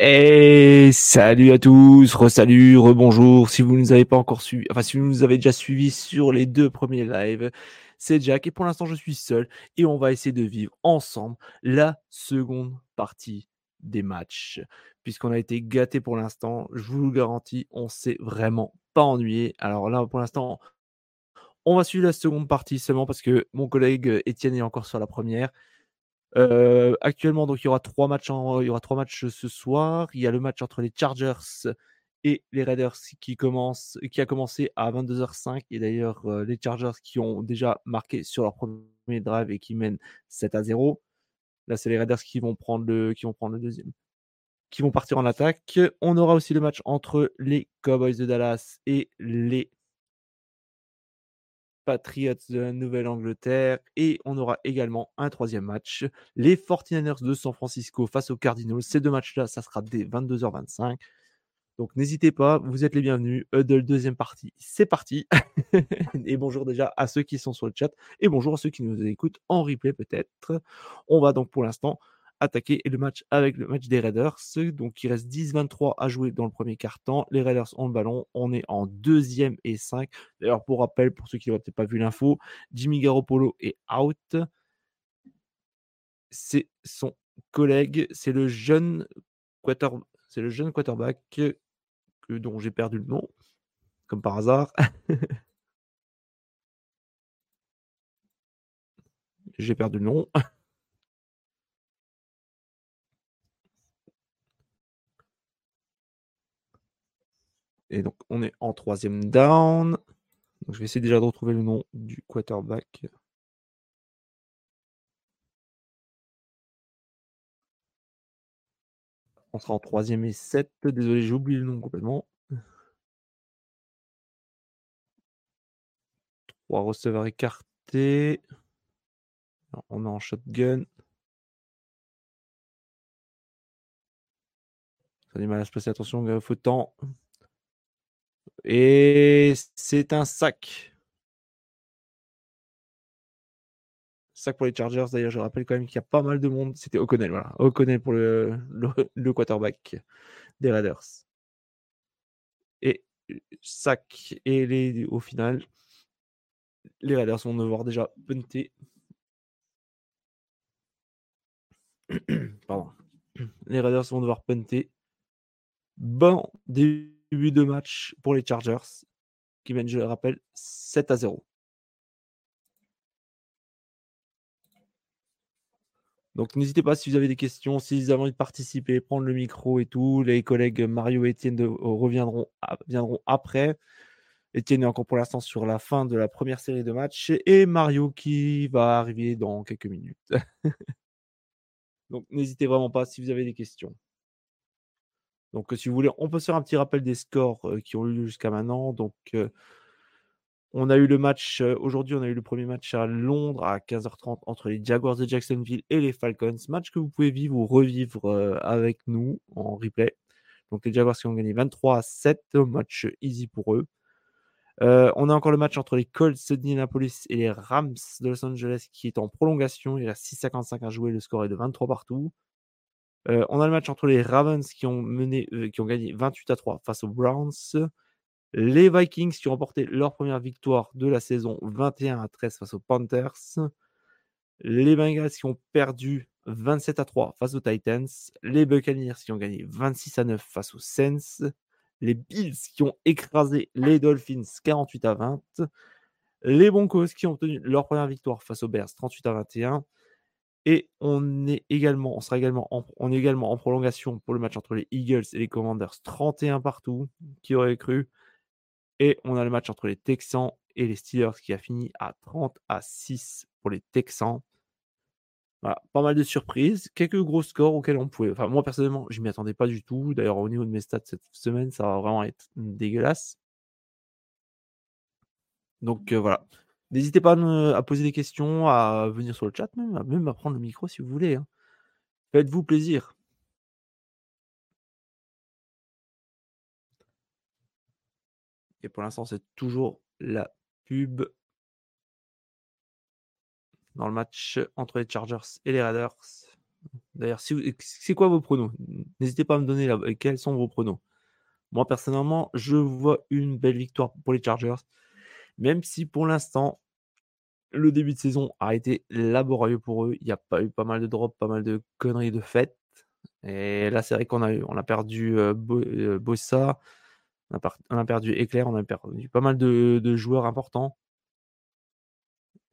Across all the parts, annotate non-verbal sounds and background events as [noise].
Et salut à tous, re-salut, re-bonjour. Si vous ne nous avez pas encore suivi, enfin si vous nous avez déjà suivi sur les deux premiers lives, c'est Jack et pour l'instant je suis seul et on va essayer de vivre ensemble la seconde partie des matchs. Puisqu'on a été gâté pour l'instant, je vous le garantis, on s'est vraiment pas ennuyé. Alors là pour l'instant, on va suivre la seconde partie seulement parce que mon collègue Étienne est encore sur la première actuellement, donc il y aura trois matchs il y aura trois matchs ce soir. Il y a le match entre les Chargers et les Raiders qui commence, qui a commencé à 22h05. Et d'ailleurs, les Chargers qui ont déjà marqué sur leur premier drive et qui mènent 7 à 0. Là, c'est les Raiders qui vont prendre le deuxième, qui vont partir en attaque. On aura aussi le match entre les Cowboys de Dallas et les Patriots de la Nouvelle-Angleterre. Et on aura également un troisième match, les 49ers de San Francisco face aux Cardinals. Ces deux matchs-là, ça sera dès 22h25. Donc n'hésitez pas, vous êtes les bienvenus. Huddle, deuxième partie, c'est parti. [laughs] et bonjour déjà à ceux qui sont sur le chat et bonjour à ceux qui nous écoutent en replay peut-être. On va donc pour l'instant attaquer le match avec le match des Raiders. Donc il reste 10-23 à jouer dans le premier quart-temps. Les Raiders ont le ballon. On est en deuxième et 5. D'ailleurs, pour rappel, pour ceux qui n'auraient peut-être pas vu l'info, Jimmy Garoppolo est out. C'est son collègue, c'est le jeune c'est le jeune quarterback dont j'ai perdu le nom, comme par hasard. [laughs] j'ai perdu le nom. [laughs] Et donc, on est en troisième down. Donc, je vais essayer déjà de retrouver le nom du quarterback. On sera en troisième et 7. Désolé, j'ai oublié le nom complètement. Trois receveurs écartés. on est en shotgun. Ça a du mal à se passer attention, il faut temps. Et c'est un sac. Sac pour les Chargers. D'ailleurs, je rappelle quand même qu'il y a pas mal de monde. C'était O'Connell, voilà. O'Connell pour le, [laughs] quarterback des Raiders. Et sac. Et les, au final, les Raiders vont devoir déjà punter. [clears throat] Pardon. [clears throat] Les Raiders vont devoir punter. Bon début début de match pour les Chargers, qui mènent, je le rappelle, 7 à 0. Donc n'hésitez pas si vous avez des questions, si vous avez envie de participer, prendre le micro et tout. Les collègues Mario et Étienne reviendront viendront après. Étienne est encore pour l'instant sur la fin de la première série de matchs et Mario qui va arriver dans quelques minutes. [laughs] Donc n'hésitez vraiment pas si vous avez des questions. Donc, si vous voulez, on peut faire un petit rappel des scores qui ont eu lieu jusqu'à maintenant. Donc, on a eu le match, aujourd'hui, on a eu le premier match à Londres à 15h30 entre les Jaguars de Jacksonville et les Falcons. Match que vous pouvez vivre ou revivre avec nous en replay. Donc, les Jaguars qui ont gagné 23 à 7, match easy pour eux. on a encore le match entre les Colts d'Indianapolis et les Rams de Los Angeles qui est en prolongation. Il reste 6,55 à jouer. Le score est de 23 partout on a le match entre les Ravens qui ont, mené, qui ont gagné 28 à 3 face aux Browns. Les Vikings qui ont remporté leur première victoire de la saison 21 à 13 face aux Panthers. Les Bengals qui ont perdu 27 à 3 face aux Titans. Les Buccaneers qui ont gagné 26 à 9 face aux Saints. Les Bills qui ont écrasé les Dolphins 48 à 20. Les Broncos qui ont obtenu leur première victoire face aux Bears 38 à 21. Et on est également, on sera également en, on est également en prolongation pour le match entre les Eagles et les Commanders, 31 partout, qui aurait cru? Et on a le match entre les Texans et les Steelers qui a fini à 30 à 6 pour les Texans. Voilà, pas mal de surprises, quelques gros scores auxquels on pouvait. Enfin, moi personnellement, je m'y attendais pas du tout. D'ailleurs, au niveau de mes stats cette semaine, ça va vraiment être dégueulasse. Donc euh, voilà. N'hésitez pas à, poser des questions, à venir sur le chat, même, à, prendre le micro si vous voulez. Hein. Faites-vous plaisir. Et pour l'instant, c'est toujours la pub dans le match entre les Chargers et les Raiders. D'ailleurs, c'est quoi vos pronos? N'hésitez pas à me donner quels sont vos pronos. Moi, personnellement, je vois une belle victoire pour les Chargers, même si pour l'instant, le début de saison a été laborieux pour eux. Il y a pas eu pas mal de drops, pas mal de conneries de fête. Et là, c'est vrai qu'on a, on a perdu euh, Bossa, on a, perdu Éclair, on a perdu pas mal de, joueurs importants.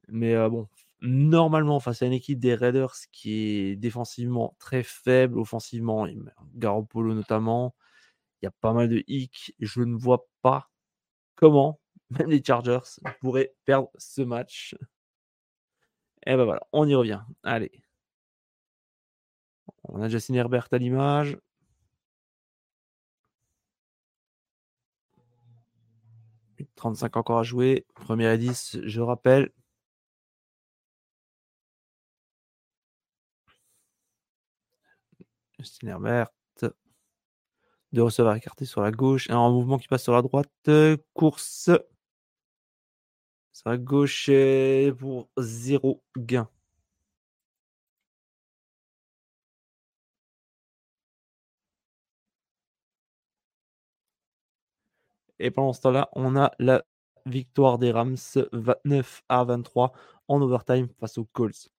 Mais bon, normalement, face à une équipe des Raiders qui est défensivement très faible, offensivement, Garoppolo notamment, il y a pas mal de hicks. Je ne vois pas comment même les Chargers pourraient perdre ce match. Et ben voilà, on y revient. Allez. On a Justin Herbert à l'image. « 35 encore à jouer. Première et 10, je rappelle. Justin Herbert. Deux receveurs écartés sur la gauche. Un mouvement qui passe sur la droite. Course. Sur la gauche pour zéro gain. Et pendant ce temps-là, on a la victoire des Rams 29 à 23 en overtime face aux Colts.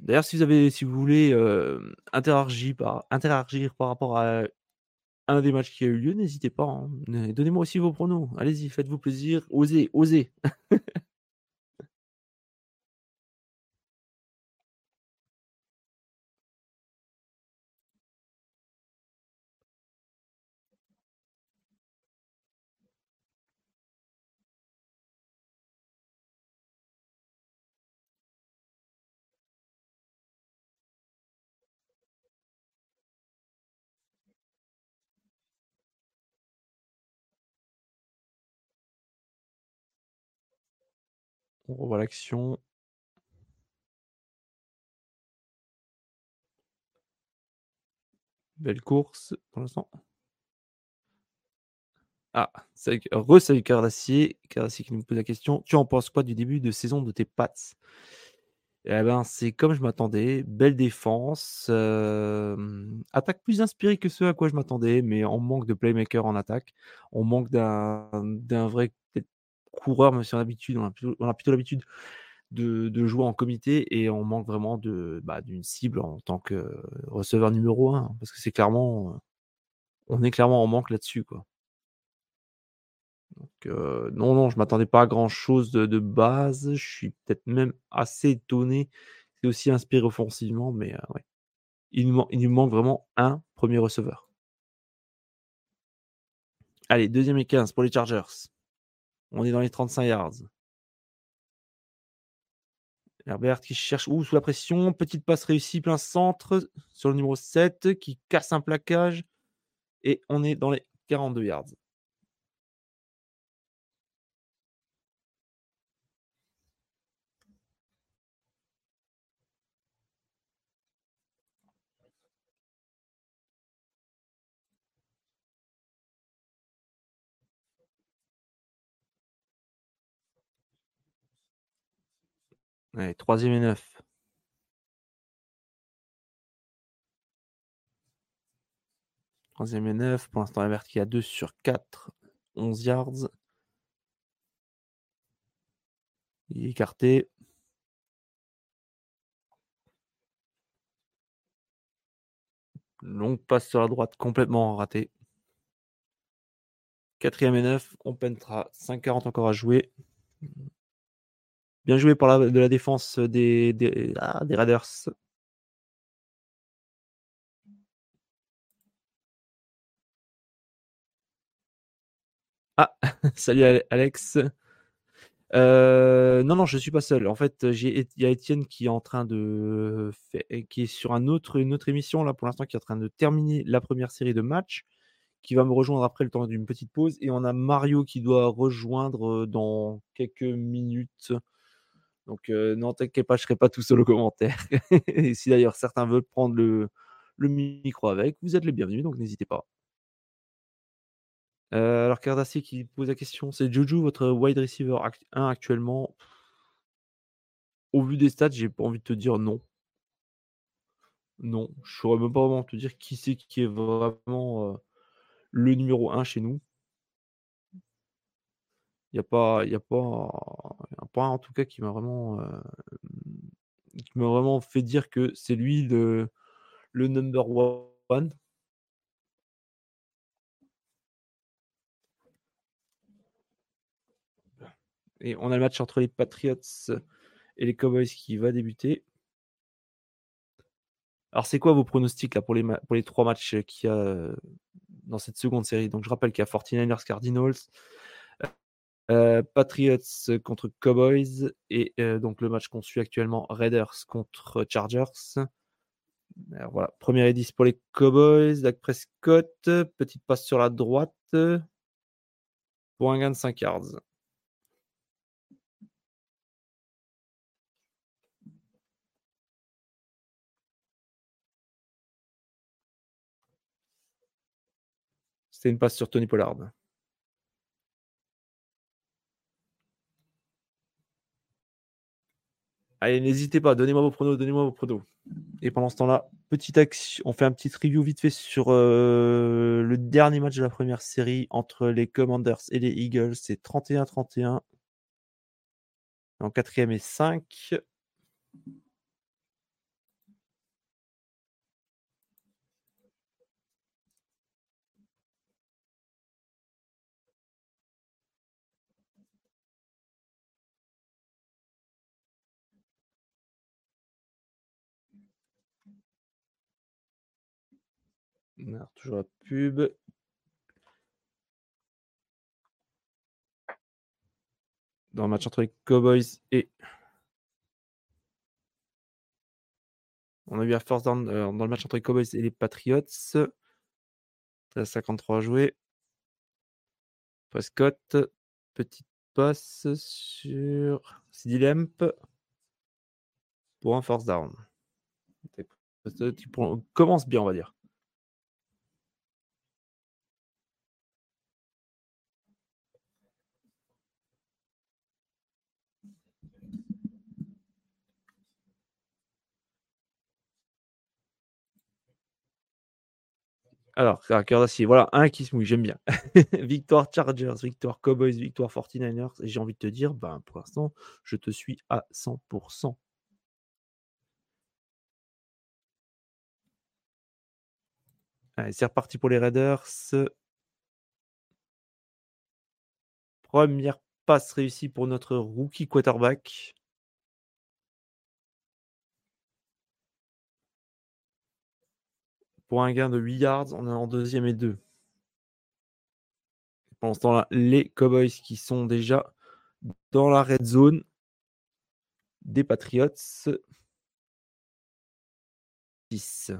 D'ailleurs, si vous avez, si vous voulez euh, interagir, par, interagir par rapport à un des matchs qui a eu lieu, n'hésitez pas. Hein. Donnez-moi aussi vos pronos. Allez-y, faites-vous plaisir. Osez, osez. [laughs] On revoit l'action. Belle course pour l'instant. Ah, re-salut Cardassier. Cardassier qui nous pose la question. Tu en penses quoi du début de saison de tes Pats? Eh ben, c'est comme je m'attendais. Belle défense. attaque plus inspirée que ce à quoi je m'attendais, mais on manque de playmaker en attaque. On manque d'un vrai coureur, même si on a, plutôt, l'habitude de, jouer en comité et on manque vraiment bah, d'une cible en tant que receveur numéro 1 parce que c'est clairement on est clairement en manque là-dessus. Donc non non, je m'attendais pas à grand chose de, base. Je suis peut-être même assez étonné. C'est aussi inspiré offensivement, mais ouais. Il nous, il nous manque vraiment un premier receveur. Allez, deuxième et 15 pour les Chargers. On est dans les 35 yards. Herbert qui cherche ouh, sous la pression. Petite passe réussie, plein centre sur le numéro 7 qui casse un plaquage. Et on est dans les 42 yards. Allez, troisième et neuf. Troisième et neuf. Pour l'instant, Herbert qui a 2 sur 4. 11 yards. Il est écarté. Longue passe sur la droite complètement raté. Quatrième et neuf. On peintera 5,40 encore à jouer. Bien joué pour la, de la défense des, des, ah, Raiders. Ah, [laughs] salut Alex. Euh, non, non, je suis pas seul. En fait, il y a Étienne qui est en train de qui sur une autre émission là pour l'instant, qui est en train de terminer la première série de matchs, qui va me rejoindre après le temps d'une petite pause. Et on a Mario qui doit rejoindre dans quelques minutes. Donc non, t'inquiète pas, je serai pas tout seul au commentaire. [laughs] et si d'ailleurs certains veulent prendre le, micro avec, vous êtes les bienvenus, donc n'hésitez pas. Euh, alors Cardassier qui pose la question, c'est Juju votre wide receiver 1 actuellement? Au vu des stats, j'ai pas envie de te dire non. Non, je saurais même pas vraiment te dire qui c'est qui est vraiment euh, le numéro 1 chez nous. Il n'y a pas, a pas, a pas en tout cas qui m'a vraiment, euh, qui m'a vraiment fait dire que c'est lui le, le number one. Et on a le match entre les Patriots et les Cowboys qui va débuter. Alors, c'est quoi vos pronostics là, pour, les pour les trois matchs qu'il y a euh, dans cette seconde série? Donc, je rappelle qu'il y a 49ers Cardinals, euh, Patriots contre Cowboys et euh, donc le match qu'on suit actuellement Raiders contre Chargers. Voilà, première et 10 pour les Cowboys, Dak Prescott, petite passe sur la droite pour un gain de 5 yards. C'est une passe sur Tony Pollard. Allez, n'hésitez pas, donnez-moi vos pronos, donnez-moi vos pronos. Et pendant ce temps-là, petite action, on fait un petit review vite fait sur euh, le dernier match de la première série entre les Commanders et les Eagles. C'est 31-31. En quatrième et 5. Toujours la pub. Dans le match entre les Cowboys et. On a vu un force down euh, dans le match entre les Cowboys et les Patriots. 53 à jouer. Prescott. Petite passe sur CD pour un force down. On commence bien, on va dire. Alors, d'acier. Voilà, un qui se mouille, j'aime bien. [laughs] victoire Chargers, victoire Cowboys, victoire 49ers. Et j'ai envie de te dire, ben, pour l'instant, je te suis à 100%. Allez, c'est reparti pour les Raiders. Première passe réussie pour notre rookie quarterback. Pour un gain de 8 yards, on est en deuxième et deux. Pendant ce temps-là, les Cowboys qui sont déjà dans la red zone des Patriots. 10.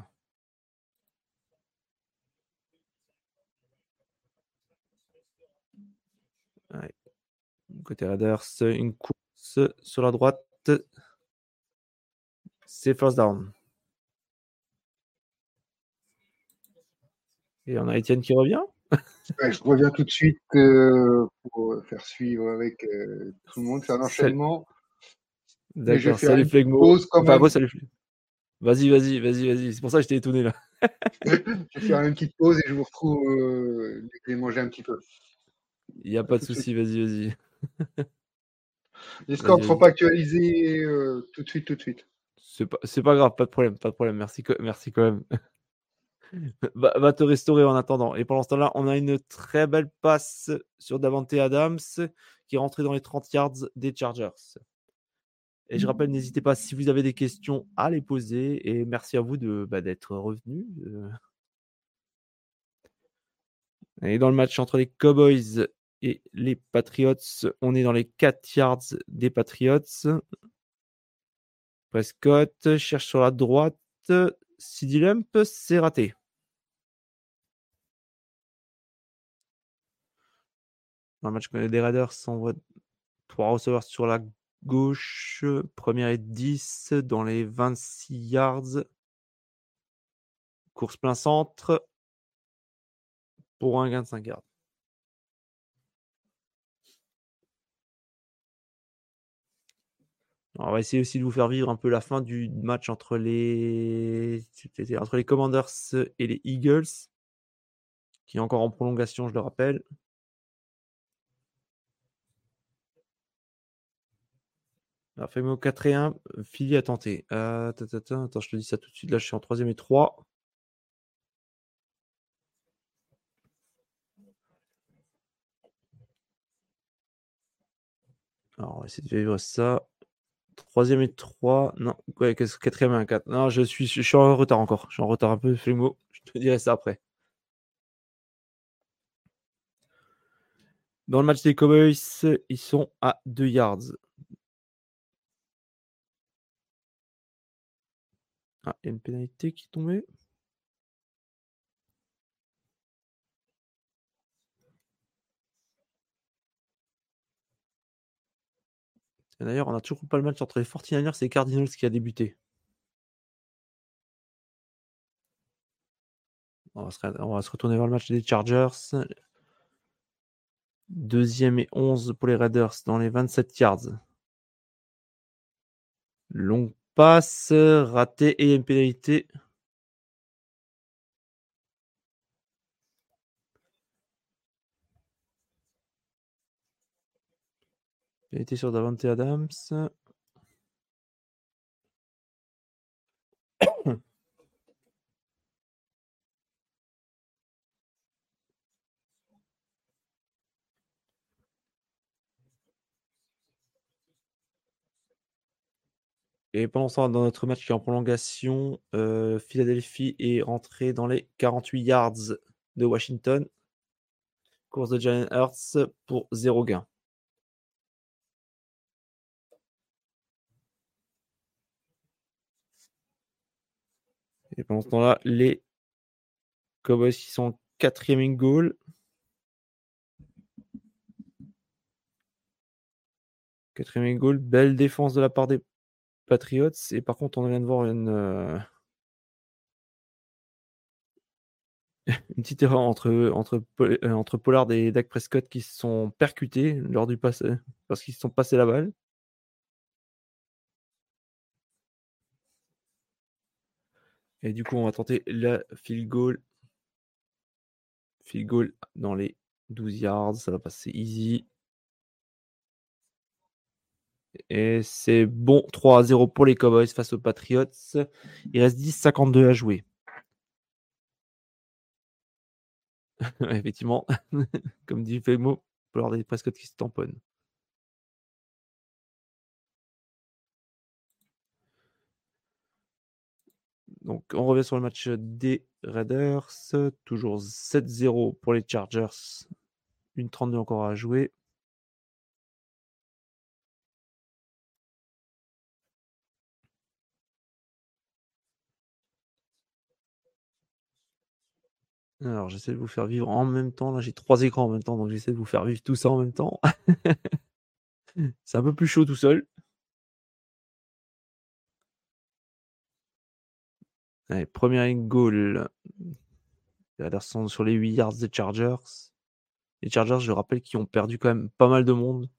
Côté Raiders, une course sur la droite. C'est first down. Et on a Étienne qui revient? je reviens tout de suite euh, pour faire suivre avec euh, tout le monde. C'est un enchaînement. D'accord, salut Flegmo. Enfin, salut Vas-y, vas-y, vas-y, vas-y. C'est pour ça que j'étais étonné là. [laughs] je vais faire une petite pause et je vous retrouve euh, dès que j'ai mangé un petit peu. Il n'y a pas de souci, vas-y, vas-y. Les scores ne seront pas actualisés tout de suite, tout de suite. C'est pas, pas grave, pas de problème, pas de problème. Merci, merci quand même va, te restaurer en attendant. Et pendant ce temps-là, on a une très belle passe sur Davante Adams qui est rentré dans les 30 yards des Chargers. Et je rappelle, n'hésitez pas si vous avez des questions à les poser. Et merci à vous de, bah, d'être revenu. Euh. Et dans le match entre les Cowboys et les Patriots. On est dans les 4 yards des Patriots. Prescott cherche sur la droite. CD Lamp, c'est raté. Dans le match des Raiders, on voit trois receveurs sur la gauche. Première et 10 dans les 26 yards. Course plein centre pour un gain de 5 yards. on va essayer aussi de vous faire vivre un peu la fin du match entre les, entre les Commanders et les Eagles, qui est encore en prolongation, je le rappelle. Alors, au 4 et 1, Philly a tenté. Euh, attends, je te dis ça tout de suite. Là, je suis en 3 et 3. Alors, on va essayer de vivre ça. Troisième et 3. Non, ouais, quatrième et un 4. Non, je suis, je suis en retard encore. Je suis en retard un peu, Flémo. Je te dirai ça après. Dans le match des Cowboys, ils sont à 2 yards. Ah, il y a une pénalité qui est tombée. D'ailleurs, on n'a toujours pas le match entre les 49ers et les Cardinals qui a débuté. On va, se, retourner vers le match des Chargers. Deuxième et 11 pour les Raiders dans les 27 yards. Longue passe, raté et une. Pénalité sur Davante Adams. Et pendant ce temps, dans notre match qui est en prolongation, euh, Philadelphie est rentré dans les 48 yards de Washington. Course de Jalen Hurts pour 0 gain. Et pendant ce temps-là, les Cowboys qui sont en quatrième goal. Quatrième goal, belle défense de la part des Patriots. Et par contre, on vient de voir une, euh, [laughs] petite erreur entre, entre, euh, entre Pollard et Dak Prescott qui se sont percutés lors du pass parce qu'ils se sont passés la balle. Et du coup, on va tenter la field goal. Field goal dans les 12 yards. Ça va passer easy. Et c'est bon. 3 à 0 pour les Cowboys face aux Patriots. Il reste 10-52 à jouer. [laughs] Effectivement, [laughs] comme dit Femo, pour avoir des Prescott qui se tamponnent. Donc, on revient sur le match des Raiders. Toujours 7-0 pour les Chargers. Une 32 encore à jouer. Alors, j'essaie de vous faire vivre en même temps. Là, j'ai trois écrans en même temps, donc j'essaie de vous faire vivre tout ça en même temps. [laughs] C'est un peu plus chaud tout seul. Allez, première goal. sont sur les 8 yards des Chargers. Les Chargers, je rappelle, qui ont perdu quand même pas mal de monde.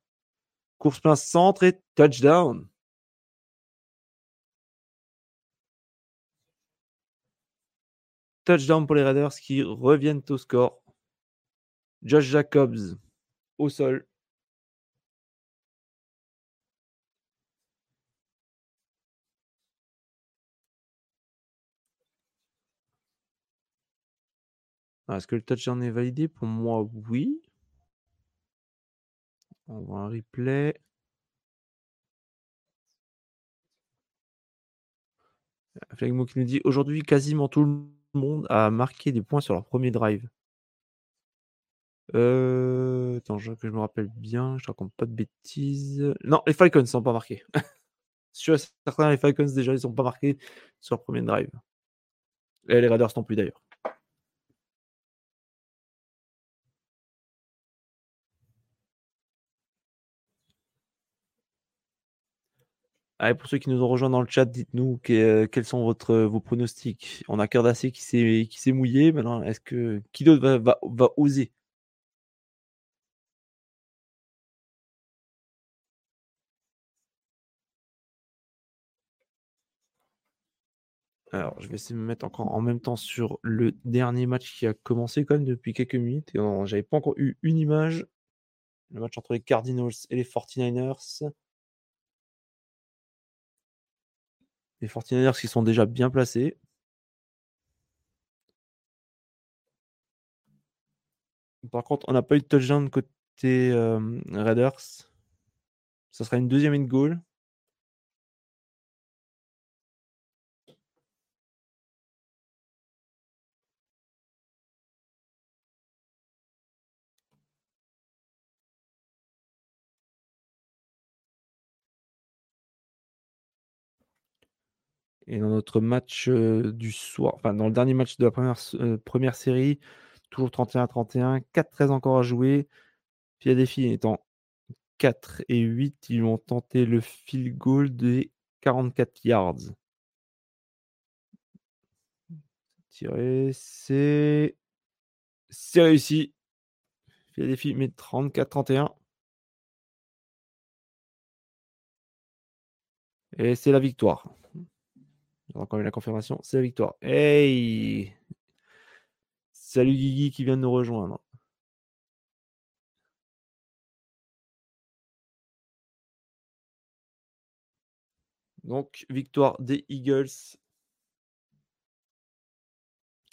Course plein centre et touchdown. Touchdown pour les Raiders qui reviennent au score. Josh Jacobs au sol. Ah, est-ce que le touchdown est validé? Pour moi, oui. On voit un replay. Flagmo qui nous dit aujourd'hui quasiment tout le monde a marqué des points sur leur premier drive. Euh, attends, je, que je me rappelle bien, je raconte pas de bêtises. Non, les Falcons sont pas marqués. [laughs] Sur certains, les Falcons déjà, ils sont pas marqués sur le premier drive. Et les Raiders non plus d'ailleurs. Allez, pour ceux qui nous ont rejoints dans le chat, dites-nous que- quels sont votre, vos pronostics. On a Cardassé qui s'est mouillé. Maintenant, est-ce que qui d'autre va, oser? Alors, je vais essayer de me mettre encore en même temps sur le dernier match qui a commencé quand même depuis quelques minutes. J'avais pas encore eu une image. Le match entre les Cardinals et les 49ers. Les 49ers qui sont déjà bien placés. Par contre, on n'a pas eu de touchdown côté euh, Raiders. Ça sera une deuxième in goal. Et dans notre match du soir, enfin dans le dernier match de la première, série, toujours 31-31, 4-13 encore à jouer. Philadelphie étant 4 et 8, ils ont tenté le field goal des 44 yards. C'est. C'est réussi. Philadelphie met 34-31. Et c'est la victoire. J'ai encore eu la confirmation, c'est la victoire. Hey Salut Guigui qui vient de nous rejoindre. Donc, victoire des Eagles.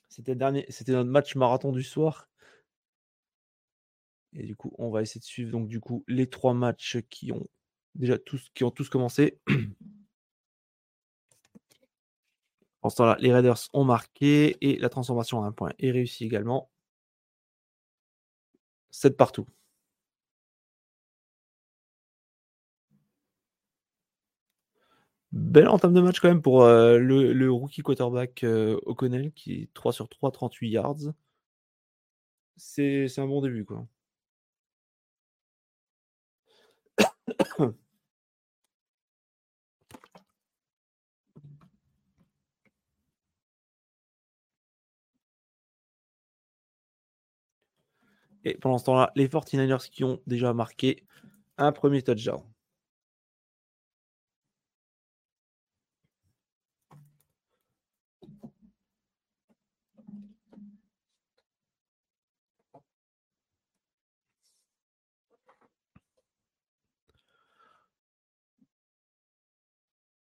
C'était le dernier, c'était notre match marathon du soir. Et du coup, on va essayer de suivre donc du coup les trois matchs qui ont déjà tous qui ont tous commencé. [clears throat] En ce temps-là, les Raiders ont marqué et la transformation à un point est réussie également. 7 partout. Belle entame de match quand même pour euh, le, rookie quarterback euh, O'Connell qui est 3 sur 3, 38 yards. C'est un bon début quoi. Et pendant ce temps-là, les 49ers qui ont déjà marqué un premier touchdown.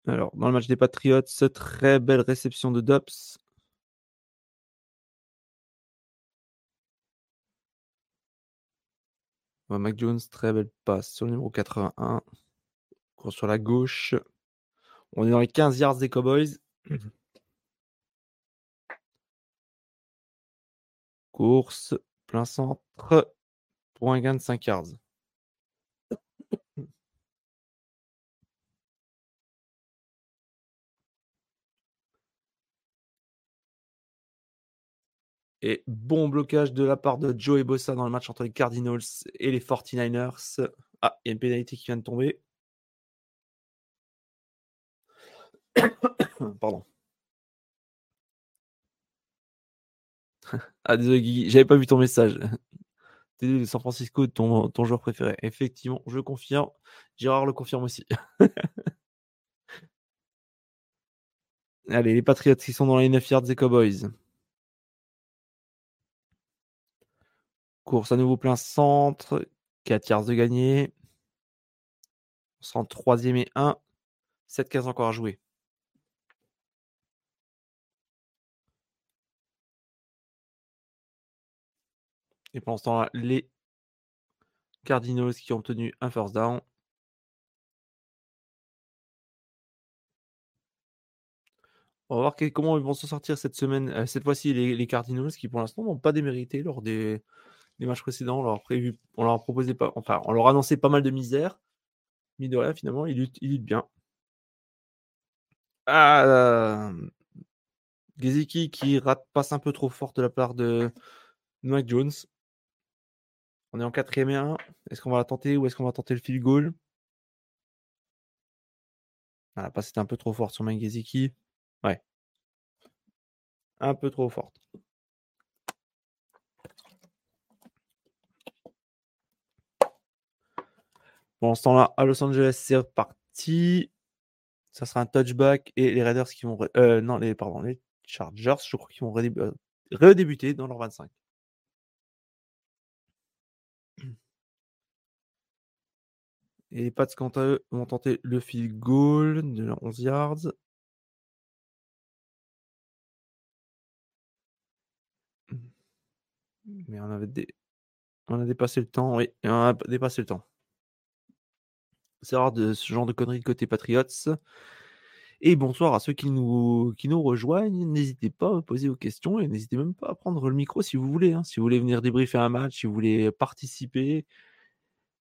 Alors, dans le match des Patriots, très belle réception de Dobbs. Ouais, Mac Jones, très belle passe sur le numéro 81. Court sur la gauche. On est dans les 15 yards des Cowboys. Course, plein centre, pour un gain de 5 yards. Et bon blocage de la part de Joey Bossa dans le match entre les Cardinals et les 49ers. Ah, il y a une pénalité qui vient de tomber. [coughs] Pardon. ah, désolé, Guigui, j'avais pas vu ton message. De San Francisco, ton, ton joueur préféré. Effectivement, je confirme. Gérard le confirme aussi. [laughs] Allez, les Patriots qui sont dans les 9 yards des Cowboys. Course à nouveau plein centre. 4 yards de gagné. On sera en troisième et 1. 7-15 encore à jouer. Et pendant ce temps-là, les Cardinals qui ont obtenu un first down. On va voir comment ils vont s'en sortir cette semaine. Euh, cette fois-ci, les Cardinals qui pour l'instant n'ont pas démérité lors des, les matchs précédents. On leur prévu, on pas, enfin, on leur a annoncé pas mal de misère. Mais de rien, finalement, il lutte, il lutte bien. Ah, Gezeki qui rate, passe un peu trop fort de la part de Mike Jones. On est en quatrième et 1. Est-ce qu'on va la tenter ou est-ce qu'on va tenter le field goal? Ah, La passe était un peu trop forte sur Mike Gezeki. Ouais. Un peu trop forte. Pendant ce temps-là, à Los Angeles, c'est reparti. Ça sera un touchback et les Raiders qui vont. Euh, non, les, pardon, les Chargers, je crois qu'ils vont euh, redébuter dans leur 25. Et les Pats, quant à eux, vont tenter le field goal de 11 yards. Mais on avait on a dépassé le temps, oui, on a dépassé le temps. Rare de ce genre de conneries côté Patriots. Et bonsoir à ceux qui nous, qui nous rejoignent. N'hésitez pas à poser vos questions et n'hésitez même pas à prendre le micro si vous voulez. Hein. Si vous voulez venir débriefer un match, si vous voulez participer,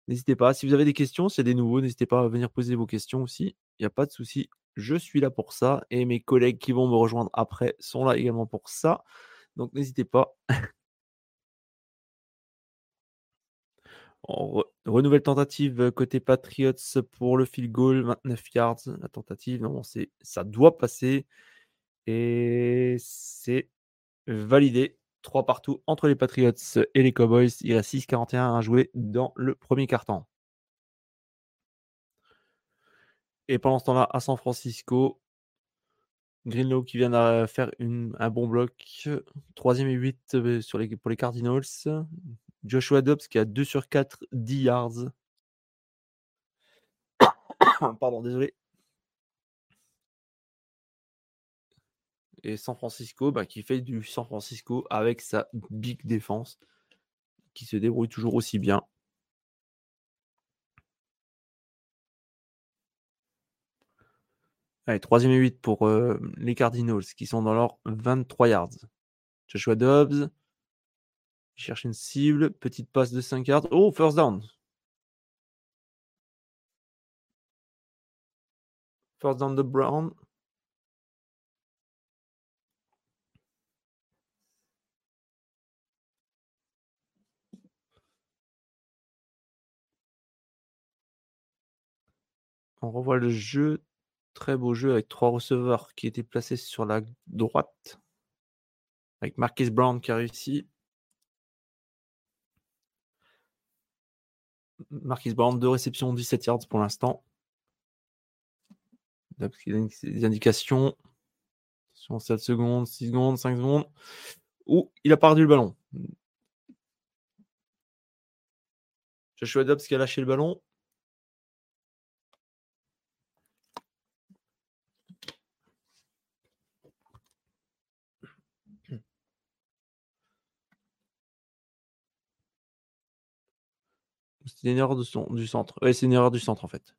n'hésitez pas. Si vous avez des questions, s'il y a des nouveaux, n'hésitez pas à venir poser vos questions aussi. Il n'y a pas de souci. Je suis là pour ça et mes collègues qui vont me rejoindre après sont là également pour ça. Donc n'hésitez pas. Renouvelle tentative côté Patriots pour le field goal, 29 yards. La tentative, non, ça doit passer. Et c'est validé. 3 partout entre les Patriots et les Cowboys. Il reste 6-41 à jouer dans le premier quart-temps. Et pendant ce temps-là, à San Francisco, Greenlow qui vient de faire un bon bloc. Troisième et 8 sur les, pour les Cardinals. Joshua Dobbs qui a 2 sur 4, 10 yards. [coughs] Pardon, désolé. Et San Francisco, bah, qui fait du San Francisco avec sa big défense, qui se débrouille toujours aussi bien. Allez, troisième et 8 pour euh, les Cardinals, qui sont dans leur 23 yards. Joshua Dobbs, cherche une cible. Petite passe de 5 yards. Oh, first down. First down de Brown. On revoit le jeu. Très beau jeu avec trois receveurs qui étaient placés sur la droite. Avec Marquis Brown qui a réussi. Marquis Brown, deux réceptions, 17 yards pour l'instant. Des indications. 7 secondes, 6 secondes, 5 secondes. Ouh, il a perdu le ballon. Joshua Dobbs qui a lâché le ballon. C'est une erreur de du centre. Ouais, c'est une erreur du centre en fait.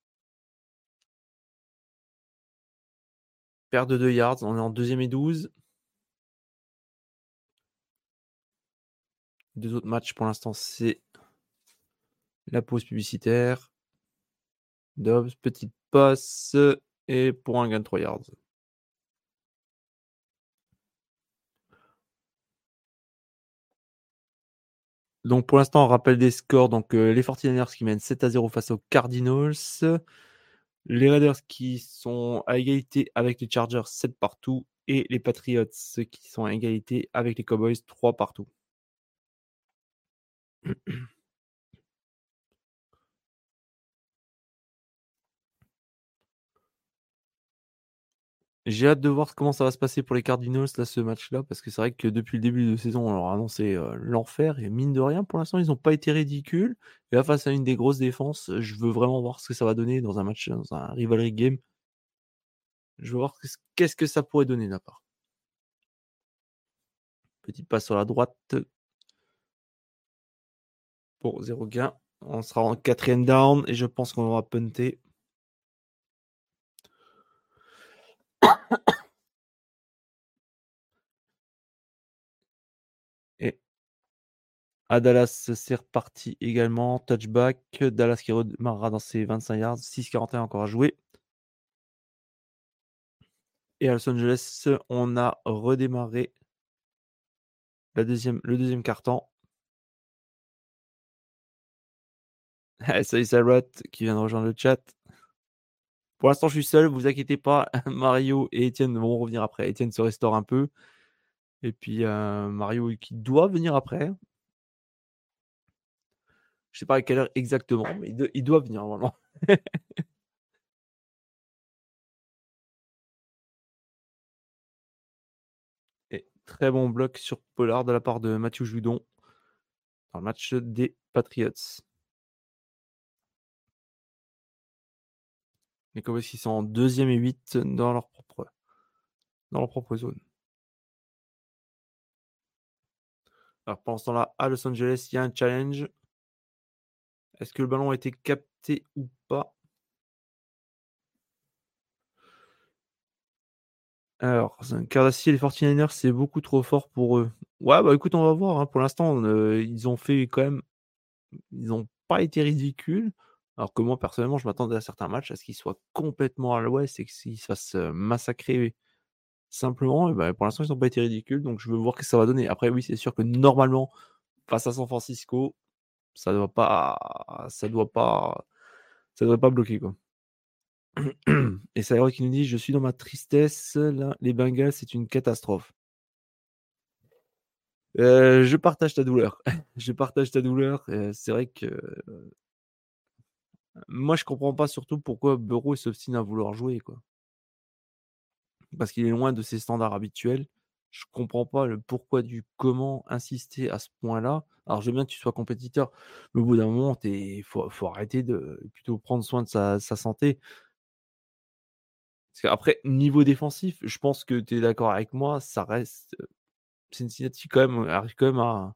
Perte de 2 yards, on est en deuxième et 12. Deux autres matchs pour l'instant, c'est la pause publicitaire. Dobbs, petite passe et pour un gain de 3 yards. Donc pour l'instant, on rappelle des scores. Donc euh, les 49ers qui mènent 7 à 0 face aux Cardinals. Les Raiders qui sont à égalité avec les Chargers 7 partout. Et les Patriots qui sont à égalité avec les Cowboys 3 partout. [clears throat] J'ai hâte de voir comment ça va se passer pour les Cardinals, là, ce match-là, parce que c'est vrai que depuis le début de saison, on leur a annoncé l'enfer, et mine de rien, pour l'instant, ils n'ont pas été ridicules. Et là, face à une des grosses défenses, je veux vraiment voir ce que ça va donner dans un match, dans un rivalry game. Je veux voir qu'est-ce que ça pourrait donner de la part. Petit pas sur la droite. Pour 0 gain. On sera en quatrième down et je pense qu'on va punter. À Dallas, c'est reparti également. Touchback. Dallas qui redémarrera dans ses 25 yards. 6-41 encore à jouer. Et à Los Angeles, on a redémarré la deuxième, le deuxième carton. [laughs] Salut Sarot qui vient de rejoindre le chat. Pour l'instant, je suis seul, vous inquiétez pas. [laughs] Mario et Étienne vont revenir après. Étienne se restaure un peu. Et puis euh, Mario qui doit venir après. Je sais pas à quelle heure exactement, mais il, doit venir vraiment. [laughs] Et très bon bloc sur Pollard de la part de Mathieu Joudon dans le match des Patriots. Les Cowboys qui sont en deuxième et 8 dans leur propre, dans leur propre zone? Alors pendant ce temps-là, à Los Angeles, il y a un challenge. Est-ce que le ballon a été capté ou pas? Alors, Cardassi et les 49ers, c'est beaucoup trop fort pour eux. Ouais, bah écoute, on va voir. Hein. Pour l'instant, euh, ils ont fait quand même. Ils n'ont pas été ridicules. Alors que moi, personnellement, je m'attendais à certains matchs à ce qu'ils soient complètement à l'ouest et qu'ils se fassent massacrer simplement. Et ben, pour l'instant, ils n'ont pas été ridicules. Donc, je veux voir ce que ça va donner. Après, oui, c'est sûr que normalement, face à San Francisco, ça doit pas. Ça doit pas. Ça devrait pas bloquer, quoi. [clears throat] Et vrai qui nous dit Je suis dans ma tristesse. Là, les Bengals, c'est une catastrophe. je partage ta douleur. [laughs] je partage ta douleur. c'est vrai que moi, je comprends pas surtout pourquoi Bureau s'obstine à vouloir jouer, quoi. Parce qu'il est loin de ses standards habituels. Je comprends pas le pourquoi du comment insister à ce point-là. Alors, je veux bien que tu sois compétiteur, mais au bout d'un moment, il faut, arrêter de plutôt prendre soin de sa, santé. Parce qu'après, niveau défensif, je pense que tu es d'accord avec moi, ça reste. Cincinnati, quand même, arrive quand même à.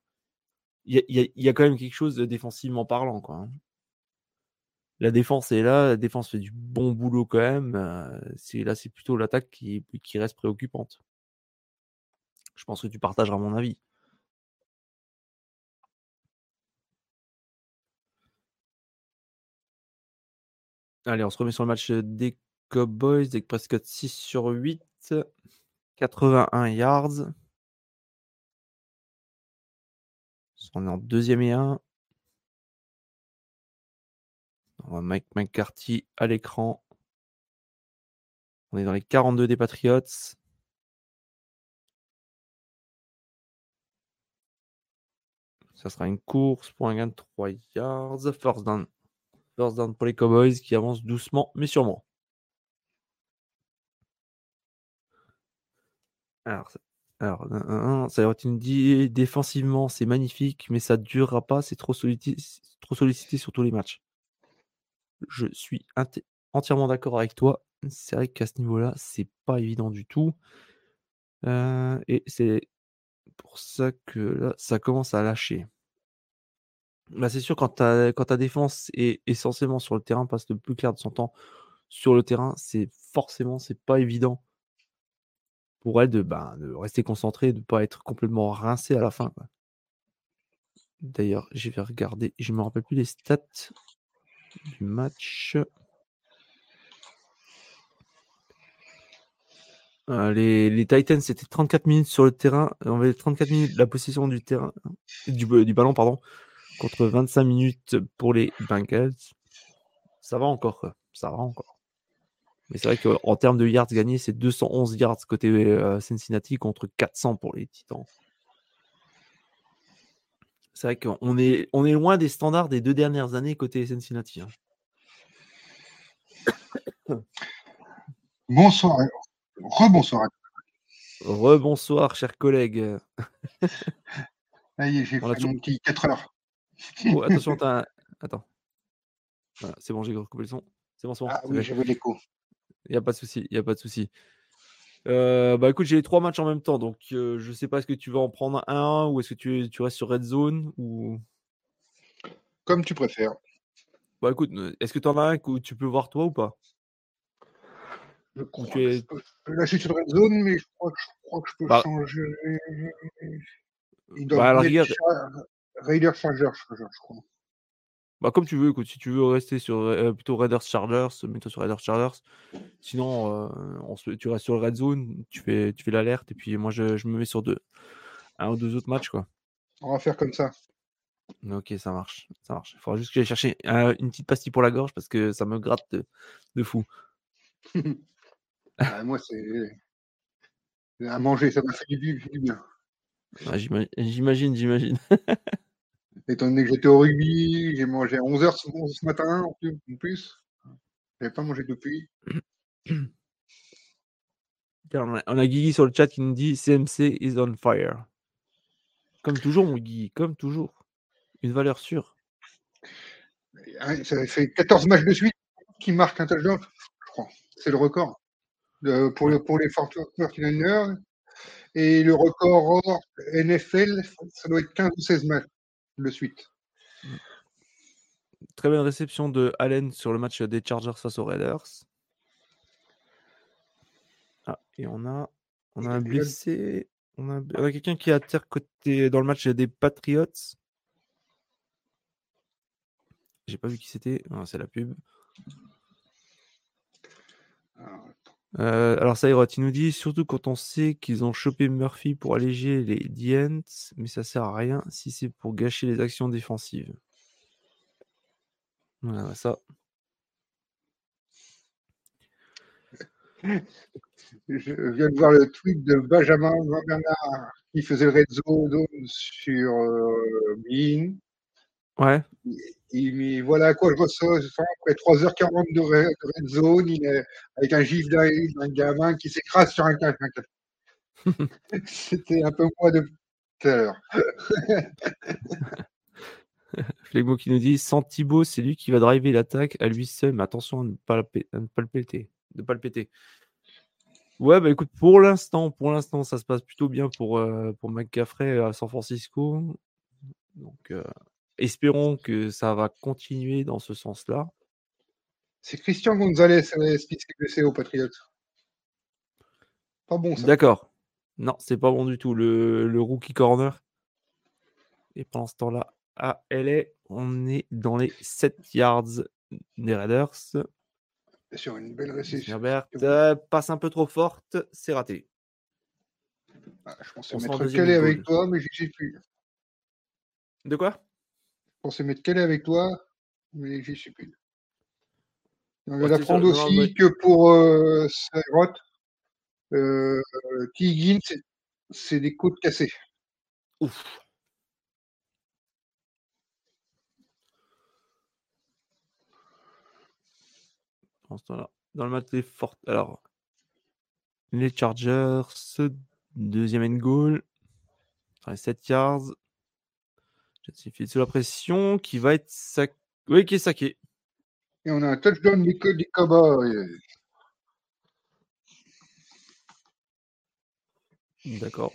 Il y, a, quand même quelque chose de défensivement parlant, quoi. La défense est là, la défense fait du bon boulot quand même. là, c'est plutôt l'attaque qui, reste préoccupante. Je pense que tu partageras mon avis. Allez, on se remet sur le match des Cowboys, avec Prescott 6 sur 8, 81 yards. On est en deuxième et 1. Mike McCarthy à l'écran. On est dans les 42 des Patriots. Ça sera une course pour un gain de 3 yards. First down. First down pour les Cowboys qui avancent doucement mais sûrement. Alors, alors ça une dit défensivement, c'est magnifique, mais ça ne durera pas. C'est trop sollicité sur tous les matchs. Je suis entièrement d'accord avec toi. C'est vrai qu'à ce niveau-là, c'est pas évident du tout. et c'est pour ça que là, ça commence à lâcher. Bah, c'est sûr, quand, ta défense est essentiellement sur le terrain, passe le plus clair de son temps sur le terrain, c'est forcément, c'est pas évident pour elle de, bah, rester concentrée, de ne pas être complètement rincée à la fin. D'ailleurs, je vais regarder, je me rappelle plus les stats du match. Euh, les, Titans, c'était 34 minutes sur le terrain. On avait 34 minutes la possession du terrain, du, du, ballon, pardon, contre 25 minutes pour les Bengals. Ça va encore, ça va encore. Mais c'est vrai qu'en termes de yards gagnés, c'est 211 yards côté euh, Cincinnati contre 400 pour les Titans. C'est vrai qu'on est, on est loin des standards des deux dernières années côté Cincinnati. Hein. Bonsoir. Rebonsoir. Rebonsoir, chers collègues. Allez, j'ai fait mon petit 4 heures. Oh, attention, t'as... Attends. c'est bon, j'ai recoupé le son. C'est bon, c'est bon. Ah oui, j'avais l'écho. Il n'y a pas de souci, il n'y a pas de souci. Euh, bah écoute, j'ai les trois matchs en même temps, donc euh, je sais pas, est-ce que tu vas en prendre un ou est-ce que tu, tu, restes sur Red Zone ou... Comme tu préfères. Bah écoute, est-ce que tu en as un que tu peux voir toi ou pas? Je crois que je peux... Là, je suis sur Red Zone, mais je crois que je, crois que je peux bah... changer. Il doit bah, Raiders Chargers, je, je crois. Bah, comme tu veux, écoute, si tu veux rester sur euh, plutôt Raiders Chargers, mets-toi sur Raiders Chargers. Sinon, euh, on se- tu restes sur le red zone, tu fais, tu fais l'alerte, et puis moi je, je me mets sur deux, un ou deux autres matchs, quoi. On va faire comme ça. Ok, ça marche, ça marche. Il faudra juste que j'aille chercher euh, une petite pastille pour la gorge parce que ça me gratte de, de fou. [laughs] Ah, moi, c'est à manger, ça m'a fait du, bien. Ah, j'ima- j'imagine, j'imagine. [laughs] Étant donné que j'étais au rugby, j'ai mangé à 11h ce, ce matin en plus. En plus. J'avais pas mangé depuis. On a, on a Guigui sur le chat qui nous dit CMC is on fire. Comme toujours, mon Guigui, comme toujours. Une valeur sûre. Ah, Ça fait 14 matchs de suite qui marque un touchdown, je crois. C'est le record de- pour, le, pour les 49ers. Et le record hors NFL, ça doit être 15 ou 16 matchs de suite. Très bonne réception de Allen sur le match des Chargers face aux Raiders. Ah, et on a, on a un blessé. On a, on a quelqu'un qui a terre côté dans le match des Patriots. J'ai pas vu qui c'était. Ah, c'est la pub. Alors, Euh, alors, Saïrot, il nous dit surtout quand on sait qu'ils ont chopé Murphy pour alléger les Dients, mais ça sert à rien si c'est pour gâcher les actions défensives. Voilà, bah, ça. Je viens de voir le tweet de Benjamin Bernard qui faisait le red zone sur euh. Ouais. Il met voilà à quoi je ressens après 3h40 de red, de red zone, il est avec un gif d'un gamin qui s'écrase sur un café. [laughs] C'était un peu moi de tout à l'heure. [laughs] Flegmo qui nous dit sans Thibaut, c'est lui qui va driver l'attaque à lui seul, mais attention à ne pas, à ne pas le péter. De pas le péter. Ouais, bah écoute, pour l'instant, pour l'instant, ça se passe plutôt bien pour, euh, pour McCaffrey à San Francisco. Donc, euh, espérons que ça va continuer dans ce sens-là. C'est Christian Gonzalez qui s'est blessé aux Patriots. Pas bon ça. D'accord. Non, c'est pas bon du tout. Le, le rookie corner. Et pendant ce temps-là, à LA, on est dans les 7 yards des Raiders. Sur une belle réception. Herbert euh, passe un peu trop forte, c'est raté. Ah, je pensais On calé goal. avec toi, mais j'y sais plus. De quoi? Pensais m'être calé avec toi, mais j'y sais plus. On Ouais, va c'est apprendre sûr. Non, aussi mais- que pour euh, Sairot, euh, c'est- des côtes cassées. Ouf. Ce temps-là, Dans le match des fortes. Alors, les Chargers, deuxième and goal. Dans les 7 yards. Justifie sous la pression qui va être sac... Oui, qui est saqué. Et on a un touchdown des, co- des Cowboys. D'accord.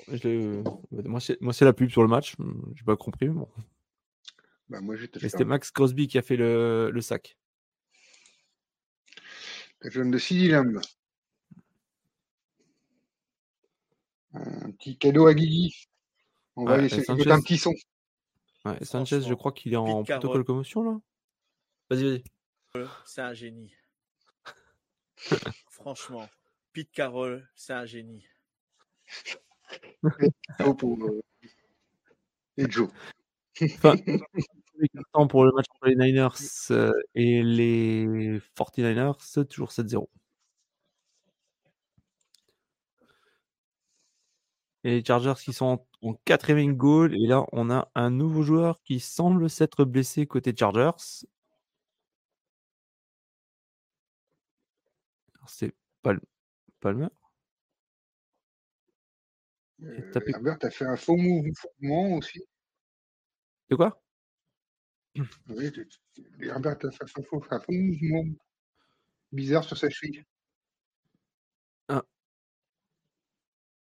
Moi, c'est moi, c'est la pub sur le match. J'ai pas compris. mais Bon. Bah, moi, c'était. Max Crosby qui a fait le, le sac. Touchdown de Lamb. Un petit cadeau à Guigui. On va Ouais, laisser un petit son. Ouais, Sanchez, je crois qu'il est en Pete protocole commotion là. Vas-y, vas-y. C'est un génie. Franchement, Pete Carroll, c'est un génie. Pour, euh, et Joe. Enfin, [laughs] les cartons pour le match entre les Niners euh, et les 49ers, c'est toujours 7-0. Et les Chargers qui sont en, en quatrième goal. Et là, on a un nouveau joueur qui semble s'être blessé côté Chargers. C'est Pal Palmer. Euh, tapé. Herbert a fait un faux mouvement aussi. De quoi? [clears throat] Oui, Herbert a fait un faux, un faux mouvement bizarre sur sa cheville.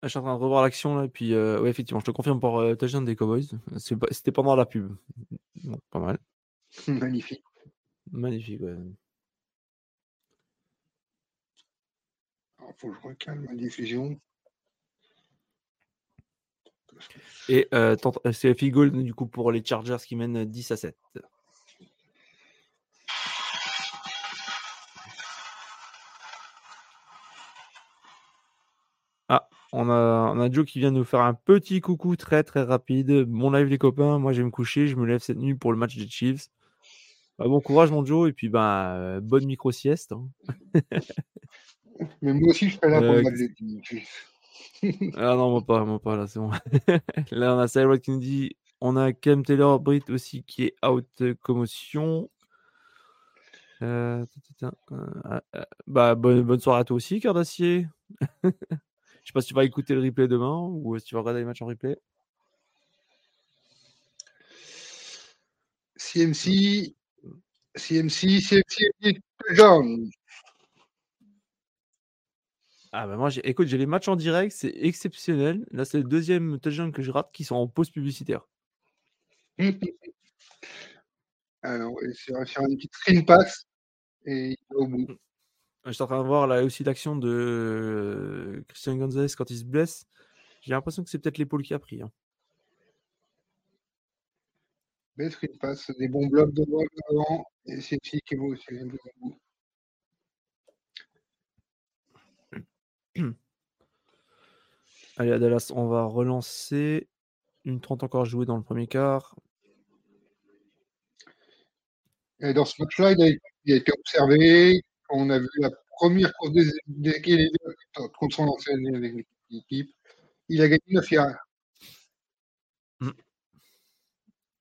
Je suis en train de revoir l'action là. Et puis, euh, ouais, effectivement, je te confirme pour euh, touchdown des Cowboys. C'est pas- C'était pendant la pub. Bon, pas mal. [laughs] Magnifique. Magnifique, ouais. Il faut que je recalme ma diffusion. Et euh, tant- euh, c'est field goal du coup pour les Chargers qui mènent 10 à 7. On a, on a Joe qui vient nous faire un petit coucou très très rapide. Bon live les copains, moi je vais me coucher, je me lève cette nuit pour le match des Chiefs. Bah, bon courage mon Joe et puis bah, euh, bonne micro sieste. hein. [laughs] Mais moi aussi, je serai là pour Euh, le match des Chiefs. [laughs] Ah non, moi pas, moi pas, là, c'est bon. [laughs] là, on a Cyril qui nous dit on a Cam Taylor Britt aussi qui est out euh, commotion. Euh, euh, ah, bah, bonne, bonne soirée à toi aussi, cœur d'acier. Je sais pas si tu vas écouter le replay demain ou si tu vas regarder les matchs en replay. CMC, CMC, CMC, touchdown. Ah bah moi, écoute, j'ai les matchs en direct, c'est exceptionnel. Là, c'est le deuxième touchdown que je rate qui sont en pause publicitaire. [laughs] Alors, c'est va faire une petite screen pass et il va au bout. Je suis en train de voir là aussi l'action de euh, Christian Gonzalez quand il se blesse. J'ai l'impression que c'est peut-être l'épaule qui a pris. hein. Belle screen pass, des bons blocs de vol devant et CMC qui va aussi au bout. Allez, à Dallas, on va relancer. Une 30 encore jouée dans le premier quart. Et dans ce match-là, il il a été observé. On a vu la première course des, des, des- contre son ancienne équipe. Il a gagné 9 yards.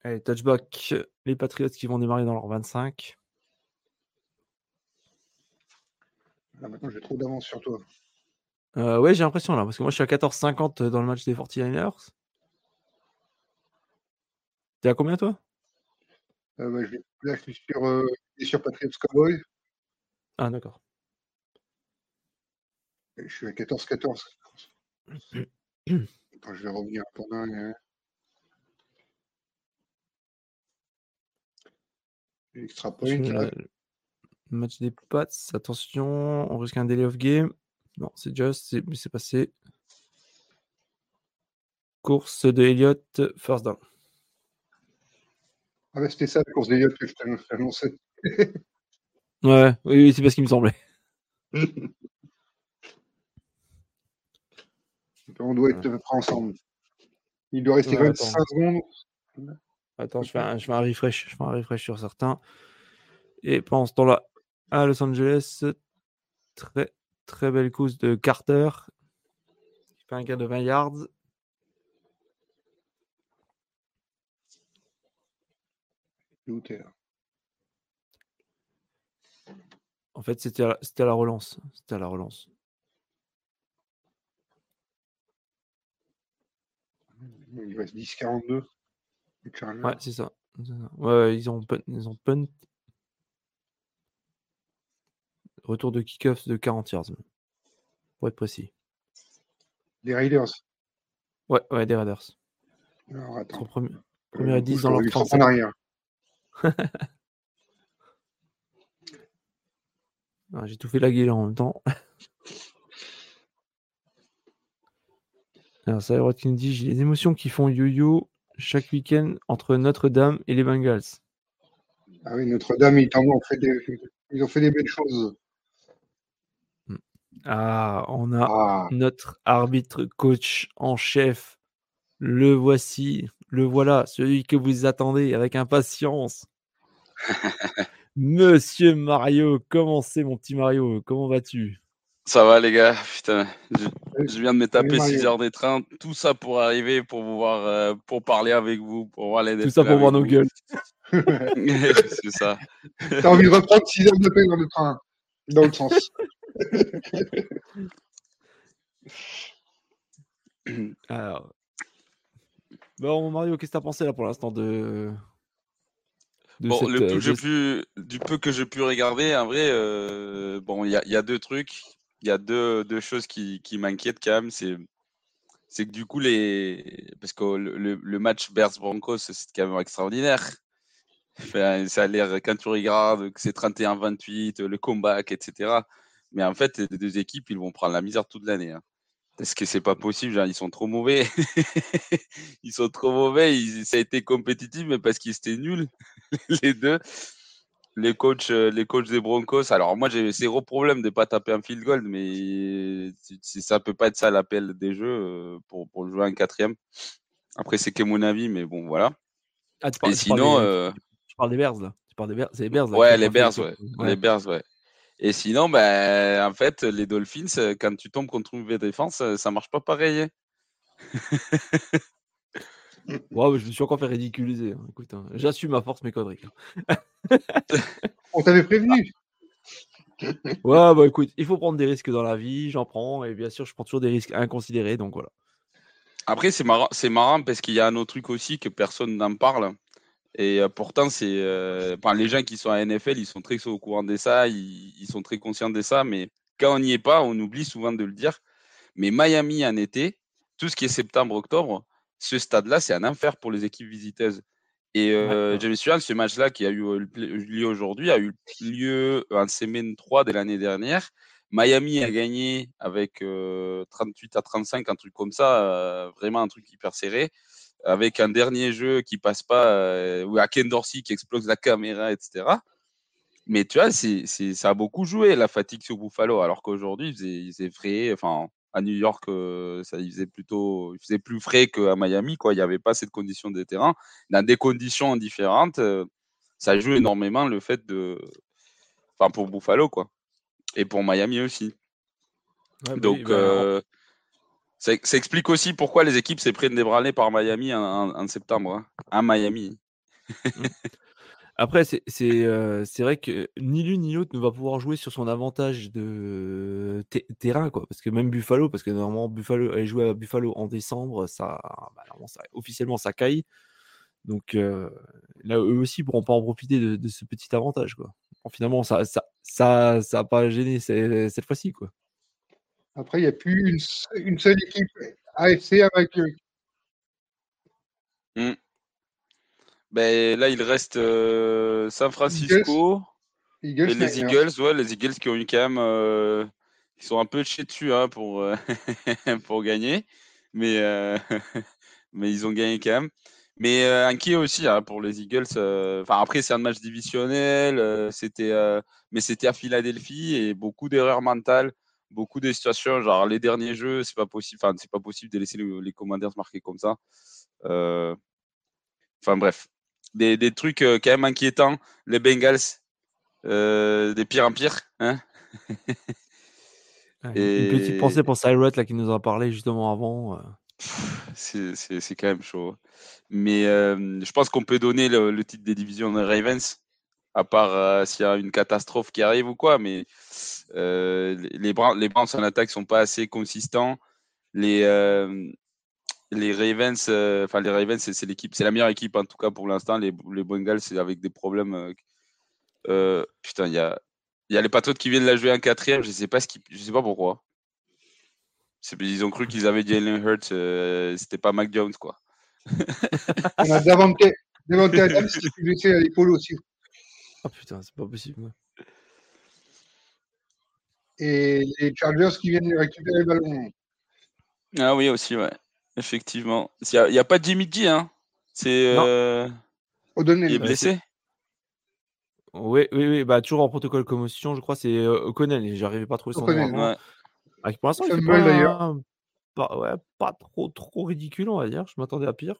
Allez, touchback. Les Patriots qui vont démarrer dans leur 25. Là, maintenant, j'ai trop d'avance sur toi. Euh, ouais, j'ai l'impression là, parce que moi je suis à 14,50 dans le match des 49ers. T'es à combien toi? Euh, bah, je là, je suis sur, euh, sur Patriots Cowboys. Ah, d'accord. Je suis à 14-14. [clears throat] Attends, je vais revenir pendant un. Extra point. Là. match des Pats. Attention, on risque un delay of game. Non, c'est just, c'est mais c'est passé. Course de Elliott, first down. Ah, c'était ça la course d'Eliott que je t'annonçais. Ouais, oui, oui, c'est pas ce qui me semblait. [laughs] On doit être à peu près ensemble. Il doit rester Ouais, quand même attends. 5 secondes. Attends, je fais, un, je fais un refresh. Je fais un refresh sur certains. Et pendant ce temps-là, à Los Angeles, très très belle course de Carter. Il fait un gain de 20 yards. Où t'es, là En fait, c'était à, à la relance. C'était à la relance. Il reste 10-42. Les Chargers. Ouais, c'est ça. Ouais, ils ont punt. Ils ont punt. Retour de kick-off de 40 yards. Pour être précis. Les Raiders. Ouais, ouais, des Raiders. Alors, attends. premier, Euh, premier coup, 10 je dans leur lui frapper 37. en arrière. [laughs] Ah, J'ai tout fait laguer là en même temps. Alors, ça, qui nous dit J'ai les émotions qui font yo-yo chaque week-end entre Notre-Dame et les Bengals. Ah oui, Notre-Dame, ils, ont fait des, ils ont fait des belles choses. Ah, on a Ah, notre arbitre coach en chef. Le voici, le voilà, celui que vous attendez avec impatience. [laughs] Monsieur Mario, comment c'est mon petit Mario? Comment vas-tu? Ça va les gars, putain, je, viens de me taper Mario. 6 heures de train, tout ça pour arriver, pour vous voir, euh, pour parler avec vous, pour voir les Tout ça pour voir nos gueules. [laughs] C'est ça. [laughs] T'as envie de reprendre 6 heures de paix dans le train. Dans le sens. [laughs] Alors. Bon, Mario, qu'est-ce que t'as pensé là pour l'instant de. De Bon, cette, le peu euh, que de- pu, du peu que j'ai pu regarder, en vrai, euh, bon, il y a, il y a deux trucs, il y a deux, deux choses qui, qui m'inquiètent quand même, c'est c'est que du coup, les... parce que le match Bears Broncos, c'est quand même extraordinaire. Enfin, ça a l'air, quand tu regardes, que c'est 31-28, le comeback, etc. Mais en fait, les deux équipes, ils vont prendre la misère toute l'année. hein. Est-ce que c'est pas possible genre, Ils sont trop mauvais. [laughs] ils sont trop mauvais. Ils- ça a été compétitif, mais parce qu'ils étaient nuls, [laughs] les deux. Les coachs, euh, les coachs des Broncos. Alors, moi, j'ai zéro problème de pas taper un field goal, mais ça peut pas être ça l'appel des jeux euh, pour, pour jouer un quatrième. Après, c'est que mon avis, mais bon, voilà. Ah, tu Et parles, tu parles sinon, des, euh, tu parles des Bears là. Tu parles des Bears. C'est les Bears là. Ouais, les Bears, ouais. coup. Les Bears, ouais. Et sinon, ben, en fait, les Dolphins, euh, quand tu tombes contre une vraie défense, euh, ça marche pas pareil. hein. [laughs] Ouais, mais je me suis encore fait ridiculiser. hein. Écoute, hein, j'assume à force mes conneries. [laughs] On t'avait prévenu. Ouais, bah écoute, il faut prendre des risques dans la vie, j'en prends, et bien sûr, je prends toujours des risques inconsidérés, donc voilà. Après, c'est marrant, c'est marrant parce qu'il y a un autre truc aussi que personne n'en parle. Et euh, pourtant, c'est, euh, enfin, les gens qui sont à NFL, ils sont très au courant de ça, ils, ils sont très conscients de ça, mais quand on n'y est pas, on oublie souvent de le dire. Mais Miami en été, tout ce qui est septembre-octobre, ce stade-là, c'est un enfer pour les équipes visiteuses. Et euh, je me souviens, ce match-là qui a eu euh, lieu aujourd'hui a eu lieu en semaine 3 de l'année dernière. Miami a gagné avec euh, 38 à 35, un truc comme ça, euh, vraiment un truc hyper serré, avec un dernier jeu qui passe pas, euh, ou à Ken Dorsey qui explose la caméra, etc. Mais tu vois, c'est, ça a beaucoup joué la fatigue sur Buffalo, alors qu'aujourd'hui, il faisait, frais. Enfin, à New York, euh, ça, il faisait plutôt, il faisait plus frais qu'à Miami, quoi. Il n'y avait pas cette condition de terrain. Dans des conditions différentes, euh, ça joue énormément le fait de, enfin, pour Buffalo, quoi. Et pour Miami aussi. Ouais, Donc, oui, bah, euh, ça, explique aussi pourquoi les équipes s'est prennent nez par Miami en, septembre. hein. À Miami. Après, c'est c'est, euh, c'est vrai que ni l'une ni l'autre ne va pouvoir jouer sur son avantage de te- terrain, quoi. Parce que même Buffalo, parce que normalement, Buffalo, aller jouer à Buffalo en décembre, ça, bah, officiellement, ça caille. Donc euh, là, eux aussi pourront pas en profiter de, ce petit avantage, quoi. Finalement, ça ça, ça, ça a pas gêné cette fois-ci, quoi. Après, il n'y a plus une, se- une seule équipe AFC avec eux. Ben, là, il reste euh, San Francisco Eagles, et les. Eagles. Ouais, les Eagles qui ont eu quand même. euh, ils sont un peu chiés dessus hein, pour, euh, [laughs] pour gagner. Mais, euh, [laughs] mais ils ont gagné quand même. Mais inquiet aussi hein, pour les Eagles. Enfin, après, c'est un match divisionnel. c'était, mais c'était à Philadelphie et beaucoup d'erreurs mentales. Beaucoup de situations, genre les derniers jeux, c'est pas possible. Enfin, c'est pas possible de laisser le- les Commanders marquer comme ça. Euh, Enfin bref, des, des trucs euh, quand même inquiétants. Les Bengals, euh, des pires en pire. Hein Ouais, une- petite Et- pensée pour Cyrus là qui nous en a parlé justement avant. c'est quand même chaud. Mais euh, je pense qu'on peut donner le, le titre des divisions de Ravens, à part euh, s'il y a une catastrophe qui arrive ou quoi. Mais euh, les, Browns, les en attaque sont pas assez consistants. Les, euh, les Ravens, enfin les Ravens, c'est l'équipe, c'est la meilleure équipe en tout cas pour l'instant. Les, Bengals, c'est avec des problèmes. putain, il y a, y a les Patriots qui viennent la jouer en quatrième. Je sais pas ce qui, je sais pas pourquoi. Ils ont cru qu'ils avaient Jalen Hurts, c'était pas Mac Jones quoi. On a Davante Adams qui s'est blessé à l'épaule aussi. Ah putain, c'est pas possible. ouais. Et les Chargers qui viennent récupérer le ballon. Ah oui aussi ouais, effectivement. Il y a, a pas Jimmy G hein. C'est Non. euh, O'Donnell. il est blessé. Oui, oui, oui, bah toujours en protocole commotion, je crois, c'est euh, O'Connell. et J'arrivais pas à trouver son nom. Ouais. Ah, pour l'instant, il fait Fumble, pas, d'ailleurs. pas, ouais, pas trop, trop ridicule, on va dire. Je m'attendais à pire.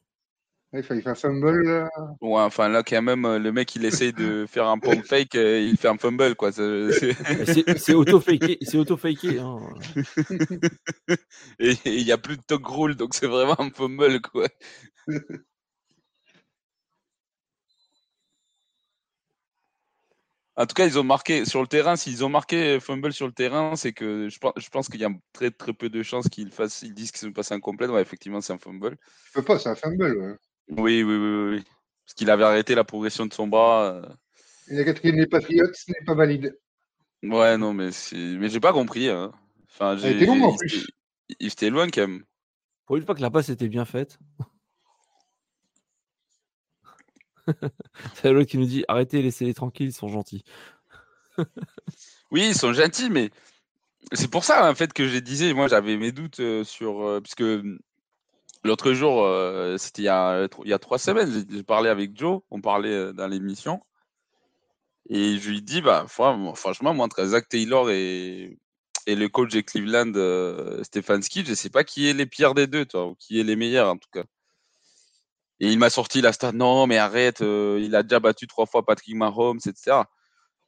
Ouais, Il fallait faire fumble. là. Ouais, enfin là quand même euh, le mec il essaye de [laughs] faire un pump fake, euh, il fait un fumble quoi. [laughs] C'est- c'est- auto-faké, c'est auto-faké. Hein. [laughs] Et il y a plus de talk rule donc c'est vraiment un fumble quoi. En tout cas, ils ont marqué sur le terrain. S'ils ont marqué fumble sur le terrain, c'est que je pense, je pense qu'il y a très très peu de chances qu'ils fassent, ils disent qu'ils sont passés en complète. Ouais, effectivement, c'est un fumble. Tu peux pas, c'est un fumble. ouais. Oui, oui, oui, oui, oui. Parce qu'il avait arrêté la progression de son bras. euh. Et la quatrième des Patriots n'est pas valide. Ouais, non, mais c'est, mais j'ai pas compris. hein. Enfin, j'ai, était longue, en il- plus. il- était loin quand même. Pour une fois que la passe était bien faite. [laughs] C'est l'autre qui nous dit arrêtez, laissez-les tranquilles, ils sont gentils. [laughs] Oui, ils sont gentils, mais C'est pour ça, en fait, que je disais, moi, j'avais mes doutes euh, sur. euh, puisque l'autre jour, euh, c'était il, y a- trois semaines, j'ai parlé avec Joe, on parlait euh, dans l'émission. Et je lui dis, bah, franchement, moi, entre Zach Taylor et, et le coach de Cleveland, euh, Stefanski, je sais pas qui est les pires des deux, toi, ou qui est les meilleurs, en tout cas. Et il m'a sorti la stat, non, mais arrête, euh, il a déjà battu trois fois Patrick Mahomes, etc.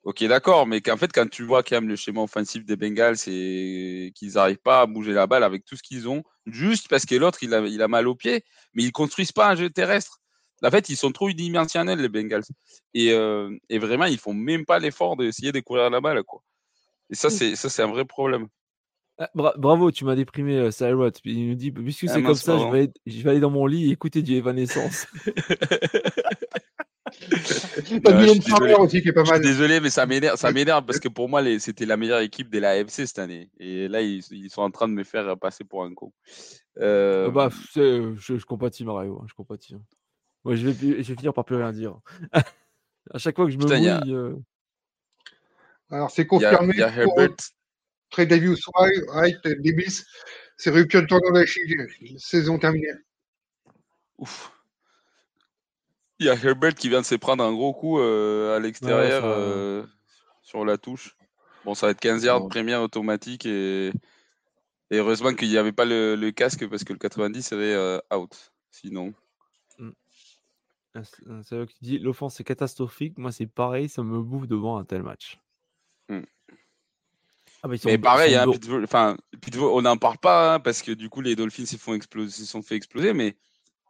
Ok, d'accord, mais qu'en fait, quand tu vois quand même le schéma offensif des Bengals, c'est qu'ils n'arrivent pas à bouger la balle avec tout ce qu'ils ont, juste parce que l'autre, il a, il a mal au pied, mais ils construisent pas un jeu terrestre. En fait, ils sont trop unidimensionnels, les Bengals. Et, euh, et vraiment, ils font même pas l'effort d'essayer de courir la balle, quoi. Et ça, c'est ça, c'est un vrai problème. Ah, bra- bravo, tu m'as déprimé, euh, Cyrus. Puis Il nous dit, puisque Ah c'est comme ça, je vais, aller- je vais aller dans mon lit et écouter du Evanescence. [laughs] [laughs] T'as Dylan Farmer désolé. aussi qui est pas Je suis mal. désolé, mais ça m'énerve, ça m'énerve parce que pour moi, les- c'était la meilleure équipe de la AFC cette année. Et là, ils, ils sont en train de me faire passer pour un con. Euh, Euh, bah, c'est- je, je compatis, Mario. hein, Je compatis. hein. Moi, je vais, plus- je vais finir par plus rien dire. [laughs] à chaque fois que je me Putain, a- euh, Alors, c'est il y a, confirmé il y a Herbert. Trey Davis White. C'est rupture de tendon d'Achille. Saison terminée. Ouf. Il y a Herbert qui vient de se prendre un gros coup euh, à l'extérieur ça- euh, sur la touche. Bon, ça va être 15 yards Bon. première automatique et, et heureusement qu'il n'y avait pas le, le casque parce que le 90 serait euh, out. Sinon, un- un Cyrus qui dit l'offense est catastrophique. Moi, c'est pareil, ça me bouffe devant un tel match. Hmm. Ah, bah, mais pareil, hein, Pittsburgh- Pittsburgh, on n'en parle pas hein, parce que du coup les Dolphins se font exploser, se sont fait exploser, mais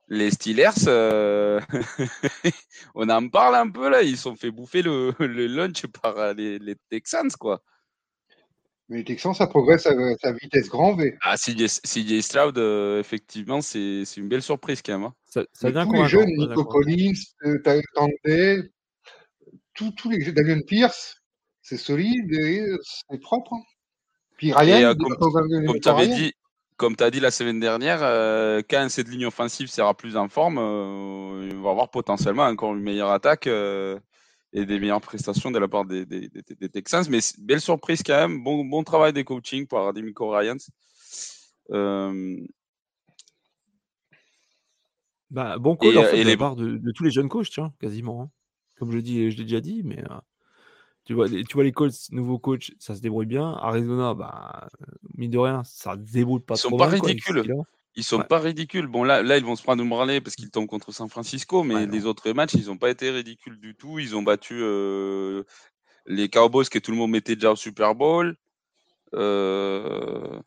les Steelers, euh, [laughs] on en parle un peu là, ils se sont fait bouffer le, [laughs] le lunch par euh, les, les Texans quoi. Mais les Texans, ça progresse à, à vitesse grand V. Ah, CJ, Stroud, euh, effectivement, c'est c'est une belle surprise quand même. hein. ça, ça Mais devient tous les jeunes, Nico. Collins, euh, Tanday, tous, tous les jeunes, Damien Pierce, c'est solide et c'est propre. hein. Puis Ryan, Et, euh, comme- tu avais dit, comme tu as dit la semaine dernière, euh, quand cette ligne offensive sera plus en forme, euh, il va avoir potentiellement encore une meilleure attaque euh, et des meilleures prestations de la part des, des- des- des Texans. Mais belle surprise quand même, bon, bon travail des coaching par Demico Ryans. Euh, Bah, bon Et, call en fait, et de les- part de, de tous les jeunes coachs, tiens, quasiment. hein. Comme je, dis, je l'ai déjà dit, mais tu, vois, les- tu vois les Colts, nouveaux coachs, ça se débrouille bien. Arizona, bah, mine de rien, ça se débrouille pas Ils sont trop pas mal, quoi, avec ce ridicules. ils sont Ouais. pas ridicules. Bon, là, là, ils vont se prendre une branlée parce qu'ils tombent contre San Francisco, mais Ouais, les non. autres matchs, ils n'ont pas été ridicules du tout. Ils ont battu euh, les Cowboys que tout le monde mettait déjà au Super Bowl. Euh,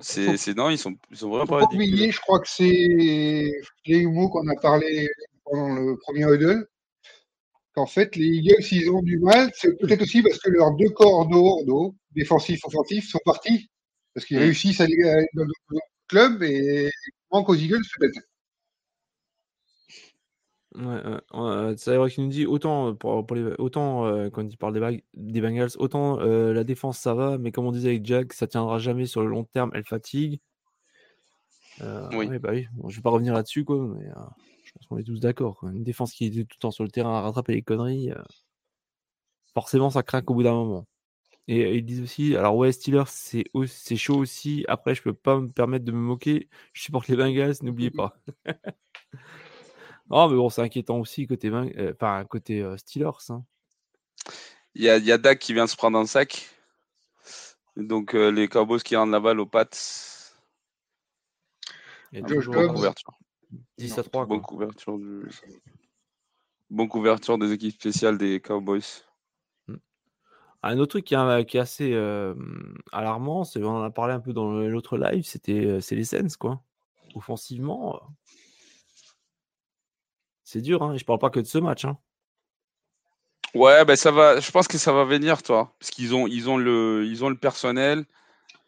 c'est, non, ils sont, ils sont vraiment pas pas ridicules. oublier, je crois que c'est les mots qu'on a parlé pendant le premier huddle, qu'en fait, les Eagles, ils ont du mal. C'est peut-être aussi parce que leurs deux d'eau, défensifs, offensifs, sont partis. Parce qu'ils Mm. réussissent à aller dans d'autres clubs et il manque aux Eagles peut-être. Ouais, ouais, c'est vrai qu'il nous dit autant, euh, pour, pour les, autant euh, quand il parle des, Bag- des Bengals, autant euh, la défense ça va, mais comme on disait avec Jack, ça tiendra jamais sur le long terme, elle fatigue. Euh, Oui. ouais, bah oui, Bon, je vais pas revenir là-dessus, quoi, mais euh, pense qu'on est tous d'accord. Une défense qui est tout le temps sur le terrain à rattraper les conneries, euh, forcément ça craque au bout d'un moment. Et euh, ils disent aussi, alors ouais, Steelers, c'est au- c'est chaud aussi. Après, je peux pas me permettre de me moquer. Je supporte les Bengals, n'oubliez pas. [laughs] Non, mais bon, c'est inquiétant aussi côté, euh, enfin, côté euh, Steelers. hein. Il y a, il y a Dak qui vient se prendre un sac. Donc, euh, les Cowboys qui rendent la balle aux pattes. Il y a Josh Dobbs. Couverture. 10 à 3. Bonne couverture, du... Bonne couverture des équipes spéciales des Cowboys. Un autre truc qui est, qui est assez euh, alarmant, c'est on en a parlé un peu dans l'autre live, c'était euh, c'est les Sens, quoi. Offensivement, euh, c'est dur, hein. je parle pas que de ce match. Hein. Ouais, ben ça va. Je pense que ça va venir, toi, parce qu'ils ont, ils ont le, ils ont le personnel,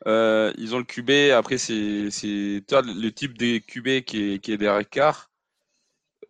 euh, ils ont le QB. Après, c'est, c'est, toi, le type de QB qui est, qui est derrière Carr.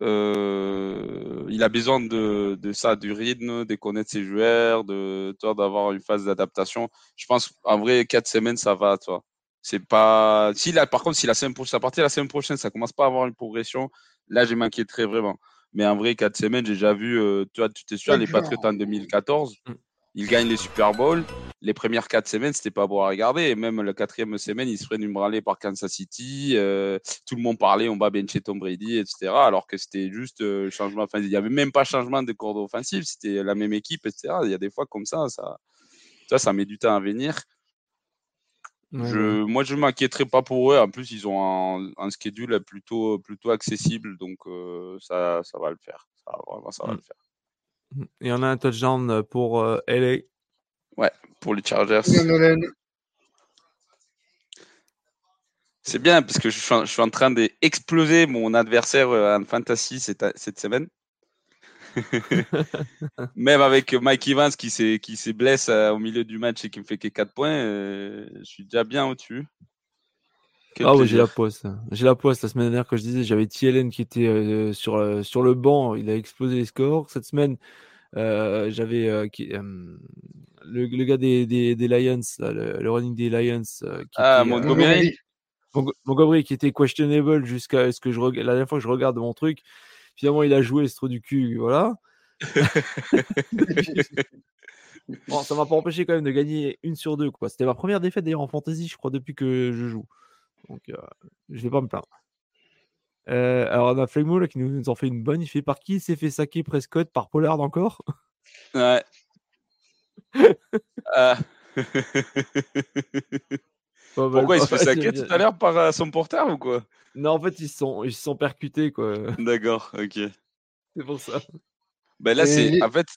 Euh, il a besoin de, de ça, du rythme, de connaître ses joueurs, de, toi, d'avoir une phase d'adaptation. Je pense, en vrai, quatre semaines, ça va, toi. C'est pas. Si là, par contre, si la semaine prochaine, à partir de la semaine prochaine, ça commence pas à avoir une progression, là, je m'inquiéterais vraiment. Mais en vrai, quatre semaines, j'ai déjà vu, euh, tu vois, tu t'es sûr, les. Patriots en 2014, Mm. Ils gagnent les Super Bowls. Les premières quatre semaines, c'était pas beau à regarder. Et même la quatrième semaine, ils se prennent une par Kansas City. euh, tout le monde parlait, on va bencher Tom Brady, etc. Alors que c'était juste euh, changement. Enfin, il y avait même pas changement de cours offensif. C'était la même équipe, etc. Il y a des fois comme ça, ça, ça, ça met du temps à venir. Ouais, Je, moi, je m'inquiéterai pas pour eux. En plus, ils ont un, un schedule plutôt, plutôt accessible, donc euh, ça, ça va le faire. Ça, vraiment, ça va Mm. le faire. Ouais. Et on a un touchdown pour euh, LA. Pour les Chargers, c'est bien parce que je suis en, je suis en train d'exploser mon adversaire euh, en fantasy cette, cette semaine. [laughs] Même avec Mike Evans qui s'est qui s'est blesse euh, au milieu du match et qui me fait que 4 points, euh, je suis déjà bien au-dessus. Quel Ah ouais, j'ai la poste. J'ai la poste. La semaine dernière, que je disais, j'avais TLN qui était euh, sur, euh, sur le banc. Il a explosé les scores. Cette semaine, euh, j'avais euh, euh, le, le gars des, des, des Lions, là, le, le running des Lions. euh, qui Ah, était, Montgomery. Montgomery qui était questionable jusqu'à ce que je la dernière fois que je regarde mon truc. Finalement, il a joué ce trou du cul. Voilà. [laughs] Bon, ça m'a pas empêché quand même de gagner une sur deux. quoi. C'était ma première défaite d'ailleurs en fantasy, je crois, depuis que je joue. Donc, euh, je vais pas me plaindre. Euh, alors, on a Flegmo là, qui nous, nous en fait une bonne. Il fait par qui il s'est fait saquer Prescott? Par Pollard encore? Ouais. [laughs] Ah. [laughs] Pas mal, Pourquoi il se [laughs] fait saquer tout à l'heure par euh, son porteur ou quoi? Non, en fait, ils se sont, ils sont percutés, quoi. D'accord, ok. C'est pour ça. Ben là, Et c'est les- en fait,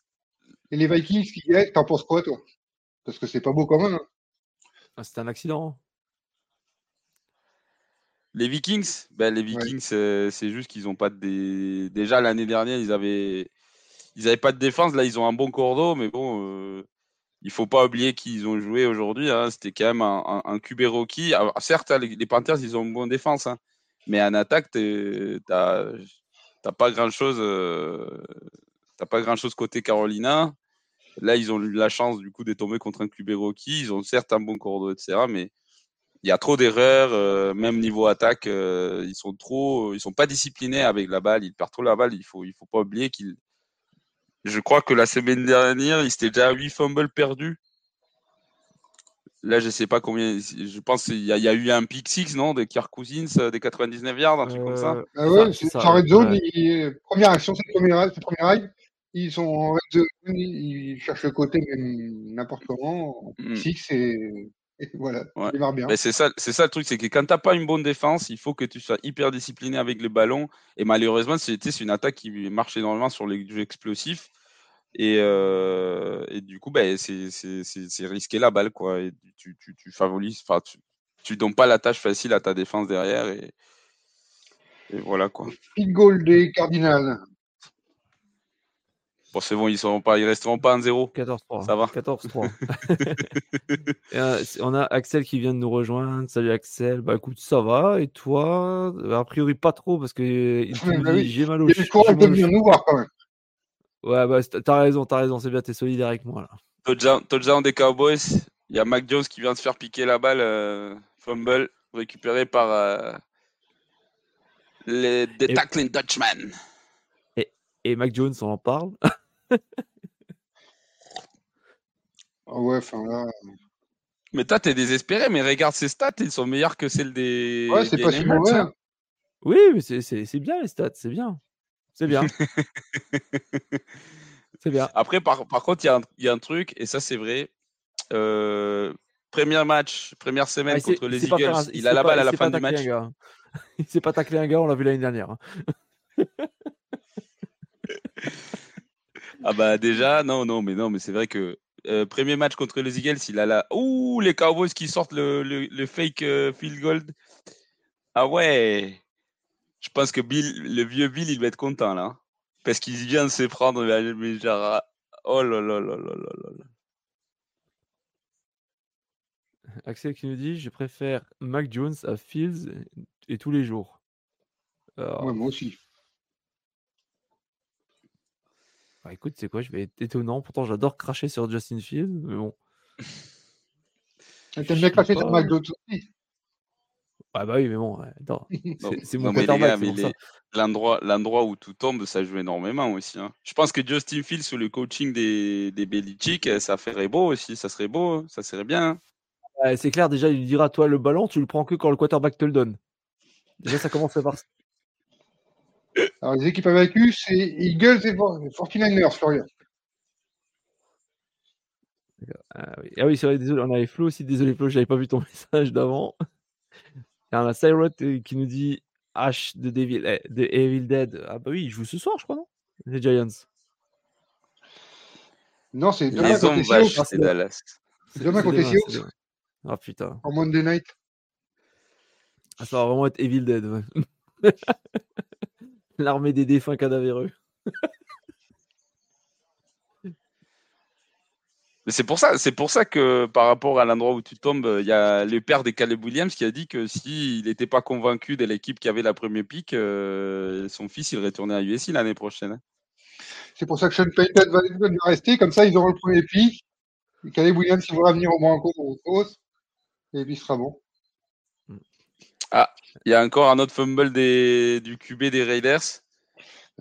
Et les Vikings qui gagnent, t'en penses quoi, toi? Parce que c'est pas beau quand même. hein. Ah, C'était un accident. Les Vikings, ben les Vikings, euh, c'est juste qu'ils ont pas de dé- déjà l'année dernière, ils avaient ils avaient pas de défense. Là, ils ont un bon cordeau, mais bon, euh, il faut pas oublier qu'ils ont joué aujourd'hui. hein. C'était quand même un, un, un QB rookie. Alors, certes, hein, les, Panthers, ils ont une bonne défense, hein. mais en attaque, t'as t'as pas grand chose. T'as pas grand chose côté Carolina. Là, ils ont eu la chance du coup de tomber contre un QB rookie. Ils ont certes un bon cordeau, etc. Mais il y a trop d'erreurs, euh, même niveau attaque, euh, ils sont trop, ils sont pas disciplinés avec la balle, ils perdent trop la balle. Il faut, il faut pas oublier qu'ils. Je crois que la semaine dernière, ils étaient déjà à 8 fumbles perdus. Là, je sais pas combien. Je pense qu'il y, a- il y a eu un pick six, non, de Kirk Cousins, euh, des 99 yards, un truc comme ça. Euh, Ah ouais, c'est Red Zone, ouais. ils- première action, c'est le premier ride, c'est le premier ride. Ils sont en Red Zone, ils cherchent le côté même n'importe comment. Mm. Six et, et voilà, Ouais. démarrent bien. Mais c'est ça, c'est ça le truc, c'est que quand t'as pas une bonne défense, il faut que tu sois hyper discipliné avec le ballon. Et malheureusement, c'était c'est une attaque qui marche énormément sur les jeux explosifs. Et, euh, et du coup, ben, c'est c'est- c'est- c'est risquer la balle, quoi. Et tu, tu, tu favorises, enfin, tu, tu donnes pas la tâche facile à ta défense derrière. Et, et voilà, quoi. Field goal des Cardinals. Bon, c'est bon, ils seront pas, ils resteront pas en zéro. 14-3. Ça va. 14-3. [laughs] Et, euh, on a Axel qui vient de nous rejoindre. Salut Axel. Bah écoute, ça va. Et toi? Euh, A priori, pas trop parce que euh, il Ouais, nous bah oui. j'ai mal au Il courage de venir nous voir quand même. Ouais, bah t'as raison, t'as raison. C'est bien, t'es solidaire avec moi là. Touchdown, des Cowboys. Il y a Mac Jones qui vient de se faire piquer la balle. euh, fumble récupéré par euh, les The Et- Tackling Dutchman. Et Mac Jones, on en parle. [laughs] Ah ouais, enfin là. Mais toi, t'es désespéré, mais regarde ses stats, ils sont meilleurs que celles des. Ouais, c'est des pas si mauvais. hein. hein. Oui, mais c'est- c'est c'est bien les stats, c'est bien. C'est bien. [laughs] c'est bien. Après, par, par contre, il y, a un- il y a un truc, et ça, c'est vrai. Euh, premier match, première semaine Ah, contre les Eagles, un- il, a la pas- balle à la fin du match. [laughs] Il s'est pas taclé un gars, on l'a vu l'année dernière. Ah bah déjà, non, non, mais non, mais c'est vrai que euh, premier match contre les Eagles, il a la. Ouh, les Cowboys qui sortent le, le, le fake euh, field goal. Ah ouais. Je pense que Bill, le vieux Bill, il va être content là. hein. Parce qu'il vient de se prendre, mais mais genre, ah, oh là là là là là là là. Axel qui nous dit Je préfère Mac Jones à Fields et tous les jours. Alors, Ouais, moi aussi. Bah, écoute, c'est quoi Je vais être étonnant. Pourtant, j'adore cracher sur Justin Fields. Mais bon, Et T'aimes bien cracher sur Jones aussi? Ah bah oui, mais bon, attends, [laughs] c'est mon l'endroit, l'endroit où tout tombe, ça joue énormément aussi. hein. Je pense que Justin Fields sous le coaching des, des Belichick, euh, ça ferait beau aussi. Ça serait beau, hein, ça serait bien. hein. C'est clair, déjà, il lui dira, toi, le ballon, tu le prends que quand le quarterback te le donne. Déjà, ça commence par ça. Alors, les équipes vaincues, c'est Eagles et 49ers, Florian. Ah oui, Ah oui, c'est vrai, désolé, on avait Flo aussi, désolé Flo, j'avais pas vu ton [laughs] message d'avant. Et on a Cyrot euh, qui nous dit H de, Devil, eh, de Evil Dead. Ah bah oui, il joue ce soir, je crois, non? Les Giants. Non, c'est demain contre les c'est Dallas. C'est- Demain contre les Seahawks. Ah putain, en Monday Night. Ah, ça va vraiment être Evil Dead. ouais. [laughs] L'armée des défunts cadavéreux. Mais c'est pour ça, c'est pour ça que par rapport à l'endroit où tu tombes, il y a le père des Caleb Williams qui a dit que s'il n'était pas convaincu de l'équipe qui avait la première pick, euh, son fils il retournait à USC l'année prochaine. hein. C'est pour ça que Sean Payton va, rester. Comme ça, ils auront le premier pic. Et Caleb Williams, il va venir au Broncos ou au Colts. Et puis, il sera bon. Il y a encore un autre fumble des, du QB des Raiders. Ça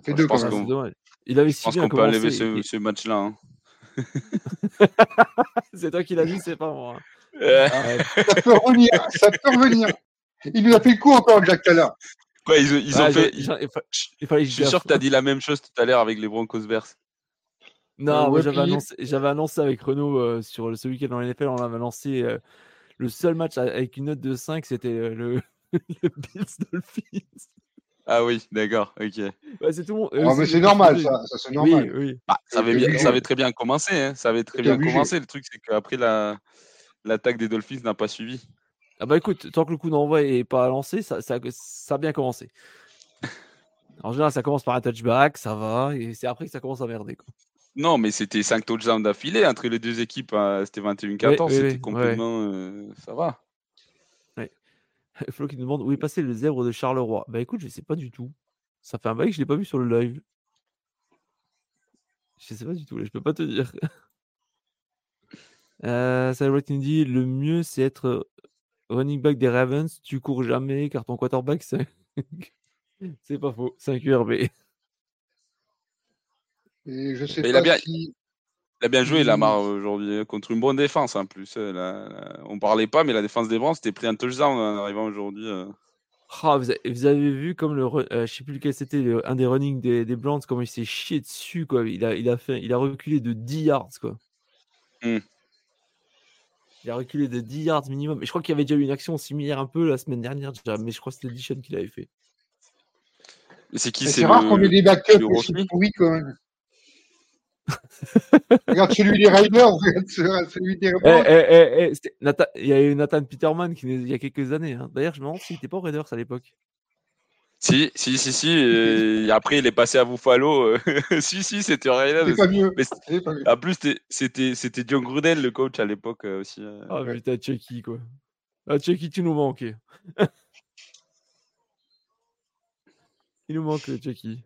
fait Je deux pense quand Ah, même. qu'on- c'est dommage. Il avait Je pense qu'on peut enlever ce, match-là. hein. [laughs] C'est toi qui l'as dit, c'est pas moi. Euh, Ouais. Ça peut revenir. Ça peut revenir. Il nous a fait le coup encore, Jack Taylor. quoi, ils, ont- ils Ah, ont je- fait. j'en- il fa- il fallait que Je je suis sûr que tu as dit la même chose tout à l'heure avec les Broncos Bears. Non, Euh, moi j'avais annoncé, j'avais annoncé avec Renault euh, sur le- ce week-end dans NFL, on avait annoncé euh, le seul match avec une note de 5, c'était euh, le, [laughs] le Bills Dolphins. Ah oui, d'accord, ok. C'est tout eux Ah, mais c'est normal, ça. Ça, c'est normal. oui. Bah, ça, avait bien, ça avait très bien commencé. hein, Ça avait très bien obligé. commencé. Le truc, c'est qu'après, la, l'attaque des Dolphins n'a pas suivi. Ah bah écoute, tant que le coup d'envoi est pas lancé, ça, ça, ça a bien commencé. En général, ça commence par un touchback, ça va, et c'est après que ça commence à merder. Quoi. Non, mais c'était 5 touchdowns d'affilée entre les deux équipes. hein, C'était 21-14. Oui, oui, c'était oui, complètement. euh, ça va. [laughs] Flo qui nous demande où est passé le zèbre de Charleroi? Bah écoute, je sais pas du tout. Ça fait un bail que je l'ai pas vu sur le live. Je sais pas du tout, là, je peux pas te dire. [laughs] Euh, qui nous dit le mieux c'est être running back des Ravens, tu cours jamais car ton quarterback c'est [laughs] c'est pas faux, c'est un QRB. Et je sais Mais il a pas bien- si. Il a bien joué. Lamar, aujourd'hui, hein, contre une bonne défense en plus. euh, la- On parlait pas, mais la défense des Browns, c'était pris un touchdown en arrivant aujourd'hui. euh. Ah, vous, avez, vous avez vu comme le euh, je sais plus lequel c'était le- un des running des, des Browns comment il s'est chié dessus quoi. Il a il a fait il a reculé de 10 yards quoi. Hmm. Il a reculé de 10 yards minimum. Et je crois qu'il y avait déjà eu une action similaire un peu la semaine dernière déjà, mais je crois que c'était Dishon qui l'avait fait. C'est qui C'est rare qu'on ait des backups aussi pourris quand même. [laughs] regarde celui des Riders, regarde ce- celui des Eh, eh, eh, eh, Nathan- il y a eu Nathan Peterman qui, il y a quelques années. hein. D'ailleurs, je me demande s'il n'était pas au Raiders à l'époque. Si, si, si, si. Et après, il est passé à Buffalo. euh, [laughs] si, si, c'était Raiders. C'est pas mieux. Mais c'est- C'est pas mieux. En plus, c'était- c'était John Gruden, le coach à l'époque euh, aussi. euh. Ah Ouais. putain, Chucky quoi. Ah Chucky, tu nous manques. [laughs] Il nous manque le Chucky.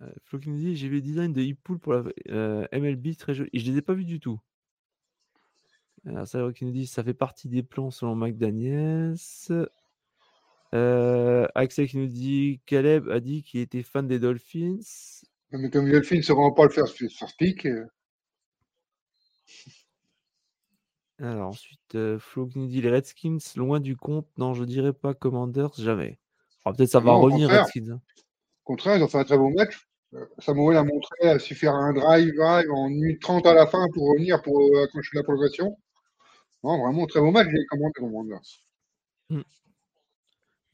Euh, Flo qui nous dit j'ai vu le design de Hippool pour la euh, MLB très joli. Et je les ai pas vus du tout. Alors, ça qui nous dit ça fait partie des plans selon McDaniels. Euh, Axel qui nous dit Caleb a dit qu'il était fan des Dolphins. Mais comme Dolphin ne rend pas le first pick, euh, Alors ensuite, euh, Flo qui nous dit les Redskins loin du compte. Non, je dirais pas Commanders, jamais. Peut-être ça va Non, revenir contraire. Redskins. hein. au contraire, ils ont fait un très bon match. Euh, Samuel a montré à su faire un drive, drive en 1 minute 30 à la fin pour revenir pour euh, accrocher la progression. Non, vraiment, très bon match, les Commanders. Commanders.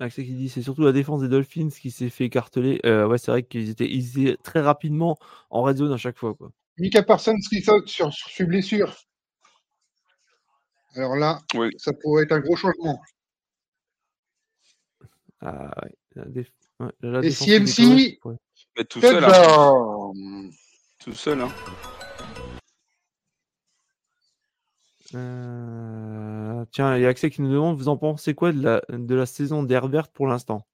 Axel qui dit? C'est surtout la défense des Dolphins qui s'est fait écarteler. Euh, ouais, c'est vrai qu'ils étaient, ils étaient très rapidement en red zone à chaque fois. Quoi. Mika Parsons qui saute sur, sur ses blessures. Alors là, Oui. ça pourrait être un gros changement. Ah, ouais, la déf- ouais, la Et ouais. Mais tout seul, hein. Touchdown Tout seul, hein. Euh, Tiens, il y a Axel qui nous demande vous en pensez quoi de la, de la saison d'Herbert pour l'instant?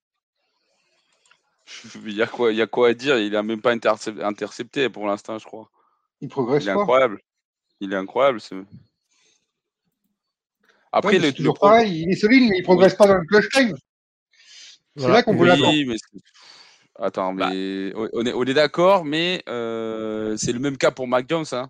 [laughs] Il y, a quoi, il y a quoi à dire? Il a même pas intercep- intercepté pour l'instant, je crois. Il progresse Il est pas. incroyable. Il est incroyable. ce- Après, Ouais, le, le toujours pro- pareil, il est solide, mais il progresse pas dans le clutch time. C'est Voilà. là qu'on veut l'attendre. Oui, mais c'est- attends, Bah. mais on- on est, on est d'accord, mais euh, c'est le même cas pour Mac Jones. Hein.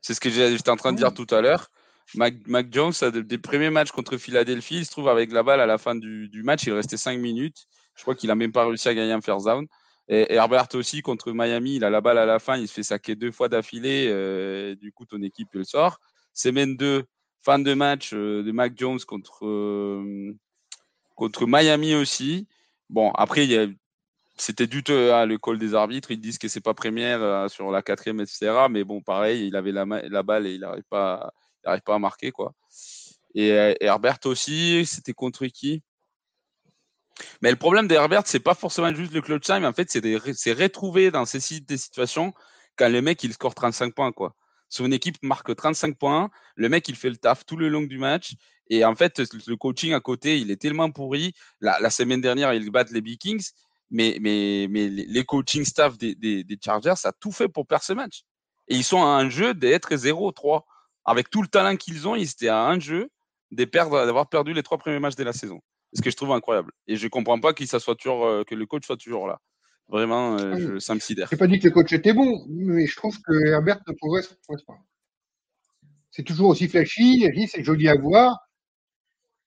C'est ce que j'étais en train de dire tout à l'heure. Mac, Mac Jones, des premiers matchs contre Philadelphie, il se trouve avec la balle à la fin du, du match, il restait 5 minutes. Je crois qu'il a même pas réussi à gagner un first down. Et, et Herbert aussi contre Miami, il a la balle à la fin, il se fait saquer deux fois d'affilée. euh, du coup, ton équipe le sort. Semaine 2, fin de match euh, de Mac Jones contre, contre Miami aussi. Bon, après, il y a- c'était du le call des arbitres. Ils disent que c'est pas première euh, sur la quatrième, etc. Mais bon, pareil, il avait la, balle et il n'arrive pas, à marquer. quoi. Et, euh, et Herbert aussi, c'était contre qui? Mais le problème d'Herbert, c'est pas forcément juste le clutch time. En fait, c'est retrouver dans ces situations quand le mec il score 35 points. quoi. Son équipe marque 35 points, le mec il fait le taf tout le long du match. Et en fait, le coaching à côté, il est tellement pourri. La, la semaine dernière, ils battent les Vikings, mais, mais, mais les coaching staff des, des, des Chargers, ça a tout fait pour perdre ce match. Et ils sont à un jeu d'être 0-3. Avec tout le talent qu'ils ont, ils étaient à un jeu d'avoir perdu les trois premiers matchs de la saison. Ce que je trouve incroyable. Et je comprends pas qu'il ça soit toujours, euh, que le coach soit toujours là. Vraiment, euh, Ah je- ça me sidère. J'ai pas dit que le coach était bon, mais je trouve que Herbert ne progresse, progresse pas. C'est toujours aussi flashy, flashy, c'est joli à voir,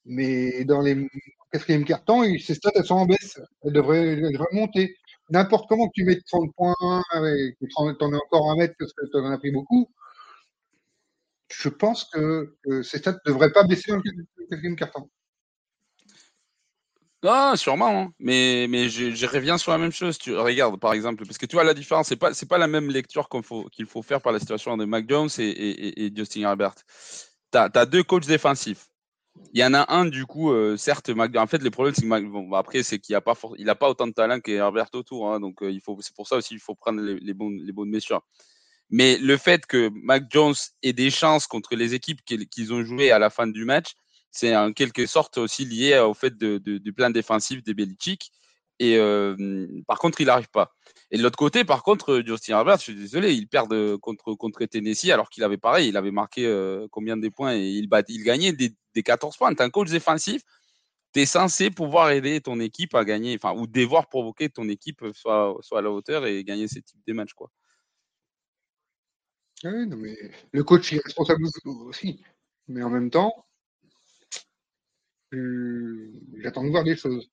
mais dans les quatrième carton, ses stats elles sont en baisse. Elles devraient, monter. N'importe comment que tu mettes 30 points, que t'en as encore à mettre parce que tu en as pris beaucoup, je pense que, ces stats ne devraient pas baisser dans le quatrième carton. Ah, sûrement, hein. mais, mais je, reviens sur la même chose. Tu regardes, par exemple, parce que tu vois la différence, c'est pas, c'est pas la même lecture qu'il faut, faut faire par la situation de et, et- et Justin Herbert. Tu as, deux coachs défensifs. Il y en a un, du coup, euh, certes, en fait, le problème, c'est que Mac- bon, après, c'est qu'il n'a pas, pas autant de talent qu'Herbert autour. hein, donc, euh, il faut, c'est pour ça aussi qu'il faut prendre les, bons, les bonnes mesures. Mais le fait que Mac Jones ait des chances contre les équipes qu'ils ont jouées à la fin du match, c'est en quelque sorte aussi lié au fait du plan défensif des Belichick. Et euh, par contre, il n'arrive pas. Et de l'autre côté, par contre, Justin Herbert, je suis désolé, il perd de- contre, contre Tennessee alors qu'il avait pareil, il avait marqué euh, combien de points et il, il gagnait des, des 14 points. Tu un coach défensif, tu es censé pouvoir aider ton équipe à gagner, enfin, ou devoir provoquer ton équipe soit, soit à la hauteur et gagner ces types de matchs. Quoi. Oui, non, mais le coach est responsable aussi. Mais en même temps, euh, j'attends de voir des choses.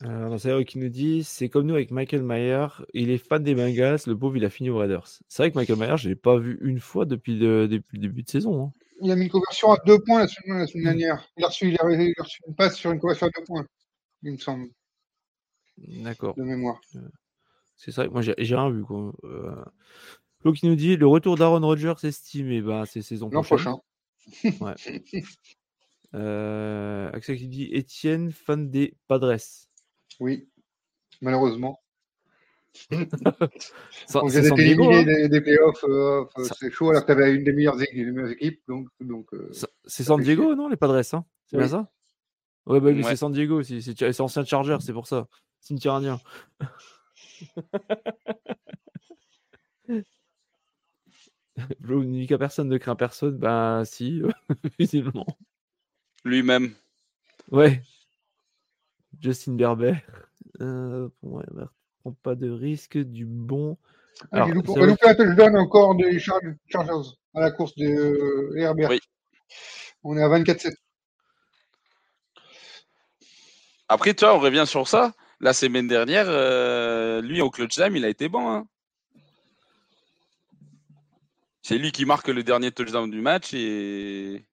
Alors, c'est qui nous dit c'est comme nous avec Michael Mayer. Il est fan des Bengals. Le pauvre, il a fini aux Raiders. C'est vrai que Michael Mayer, je l'ai pas vu une fois depuis le, depuis le début de saison. hein. Il a mis une conversion à deux points la semaine, la semaine dernière. Il a, reçu, il, a, il a reçu une passe sur une conversion à deux points, il me semble, D'accord. de mémoire. C'est vrai que moi, j'ai rien vu. Quoi. Euh... Flo qui nous dit le retour d'Aaron Rodgers estimé. Ben, c'est saison L'an prochain. [laughs] Euh, Axel qui dit Étienne, fan des Padres. Oui, malheureusement. [laughs] San d'être Diego. éliminé hein des, des playoffs, euh, Ça- c'est chaud alors que tu avais une des meilleures équipes, des meilleures équipes donc, donc euh, C'est San Diego, non, les Padres hein? C'est bien Oui. ça? Ouais, bah, Ouais. c'est San Diego aussi. C'est ancien Charger, c'est pour ça. [laughs] Dit qu'à personne ne craint personne. Ben, si, [laughs] visiblement. Lui-même. Ouais. Justin Berber. Euh, pour moi, Herbert prend pas de risque, du bon. Ah, Alors, c'est on a vrai loupé un touchdown encore des Char- Chargers à la course de euh, Herbert. Oui. On est à 24-7. Après, tu vois, on revient sur ça. La semaine dernière, euh, lui, au clutch time, il a été bon. hein. C'est lui qui marque le dernier touchdown du match et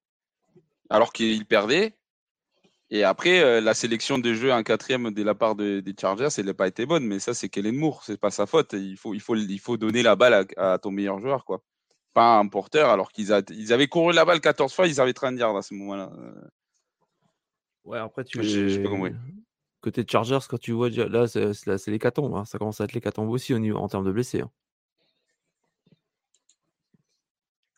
alors qu'il perdait. Et après, euh, la sélection de jeu en quatrième de la part de- des Chargers, elle n'a pas été bonne, mais ça, c'est Kellen Moore, c'est pas sa faute. Il faut, il faut, il faut donner la balle à, à ton meilleur joueur, quoi. Pas un porteur, alors qu'ils a- ils avaient couru la balle 14 fois, ils avaient 30 yards à ce moment-là. Euh, Ouais, après, tu J'ai- j'ai pas compris. Côté Chargers, quand tu vois là, c'est l'hécatombe. hein. Ça commence à être l'hécatombe aussi au niveau, en termes de blessés. hein.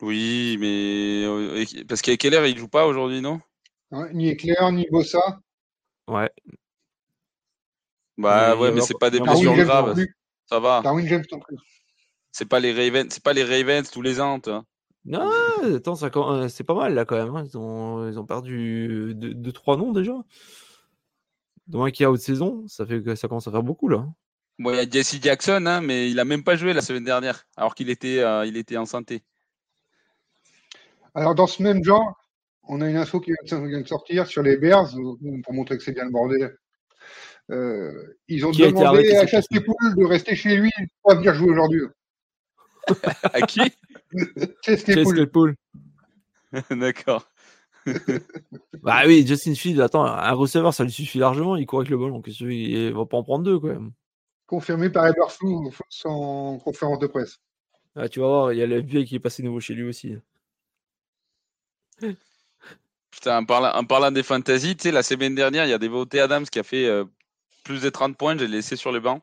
Oui, mais euh, parce qu'Ekeler, il joue pas aujourd'hui, non? Ouais, ni Éclair, ni Bossa. Ouais. Bah Mais ouais, mais c'est pas des blessures graves. Ça va. Darwin James non plus. C'est pas les Ravens, c'est pas les Ravens tous les ans, toi. Non, attends, euh, c'est pas mal là quand même. hein. Ils, ont, ils ont perdu 2-3 noms déjà. Dont un qui out de saison, ça fait que ça commence à faire beaucoup là. Bon, il y a Jesse Jackson, hein, mais il a même pas joué la semaine dernière, alors qu'il était, euh, il était en santé. Alors, dans ce même genre, on a une info qui vient de- sortir sur les Bears, pour montrer que c'est bien le bordel. Euh, ils ont Qui a été demandé arrêté à cette Chasse Poul de rester chez lui pas venir jouer aujourd'hui. [laughs] À qui? [laughs] Claypool. [laughs] D'accord. Bah oui, Justin Field, attends, un receveur ça lui suffit largement, il court avec le ballon. Il va pas en prendre deux quand même. confirmé par Eberflou en conférence de presse. Ah, tu vas voir, il y a le FBI qui est passé nouveau chez lui aussi. Putain, en parlant, en parlant des fantasy, tu sais, la semaine dernière, il y a Devontae Adams qui a fait euh, plus de 30 points, je l'ai laissé sur le banc.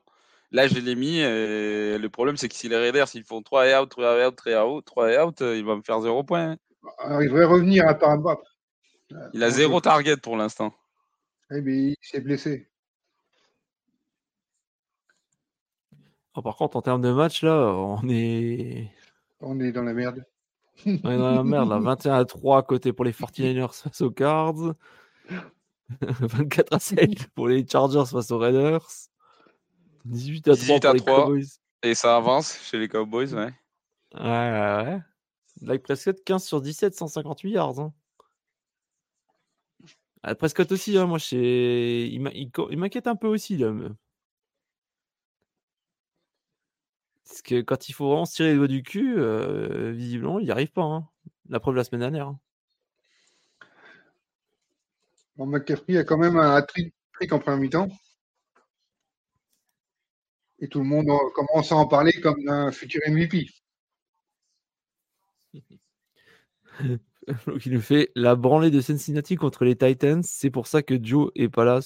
Là, je l'ai mis. et le problème, c'est que si les Raiders, s'ils font 3 et out, 3 et out, 3 et out, 3 et out, euh, il va me faire 0 points. hein. Alors, il devrait revenir apparemment. Il a zéro target pour l'instant. Eh bien, il s'est blessé. Oh, par contre, en termes de match, là, on est, On est dans la merde. On est dans la merde. Là. 21 à 3 côté pour les 49ers face aux Cards. [laughs] 24 à 7 pour les Chargers face aux Raiders. 18 à 3 18 pour à les 3. Cowboys. Et ça avance chez les Cowboys, ouais. Ouais, ouais, ouais. Like Prescott, 15 sur 17, 158 yards. Hein. Ah, Prescott aussi, hein, moi, je sais- il m'inquiète un peu aussi. Là. mais- Parce que quand il faut vraiment se tirer les doigts du cul, euh, visiblement, il n'y arrive pas. hein. La preuve la semaine dernière. hein. Bon, McCaffrey a quand même un trick en première mi-temps. Et tout le monde en- commence à en parler comme d'un futur MVP. [laughs] Il nous fait la branlée de Cincinnati contre les Titans. C'est pour ça que Joe est pas là,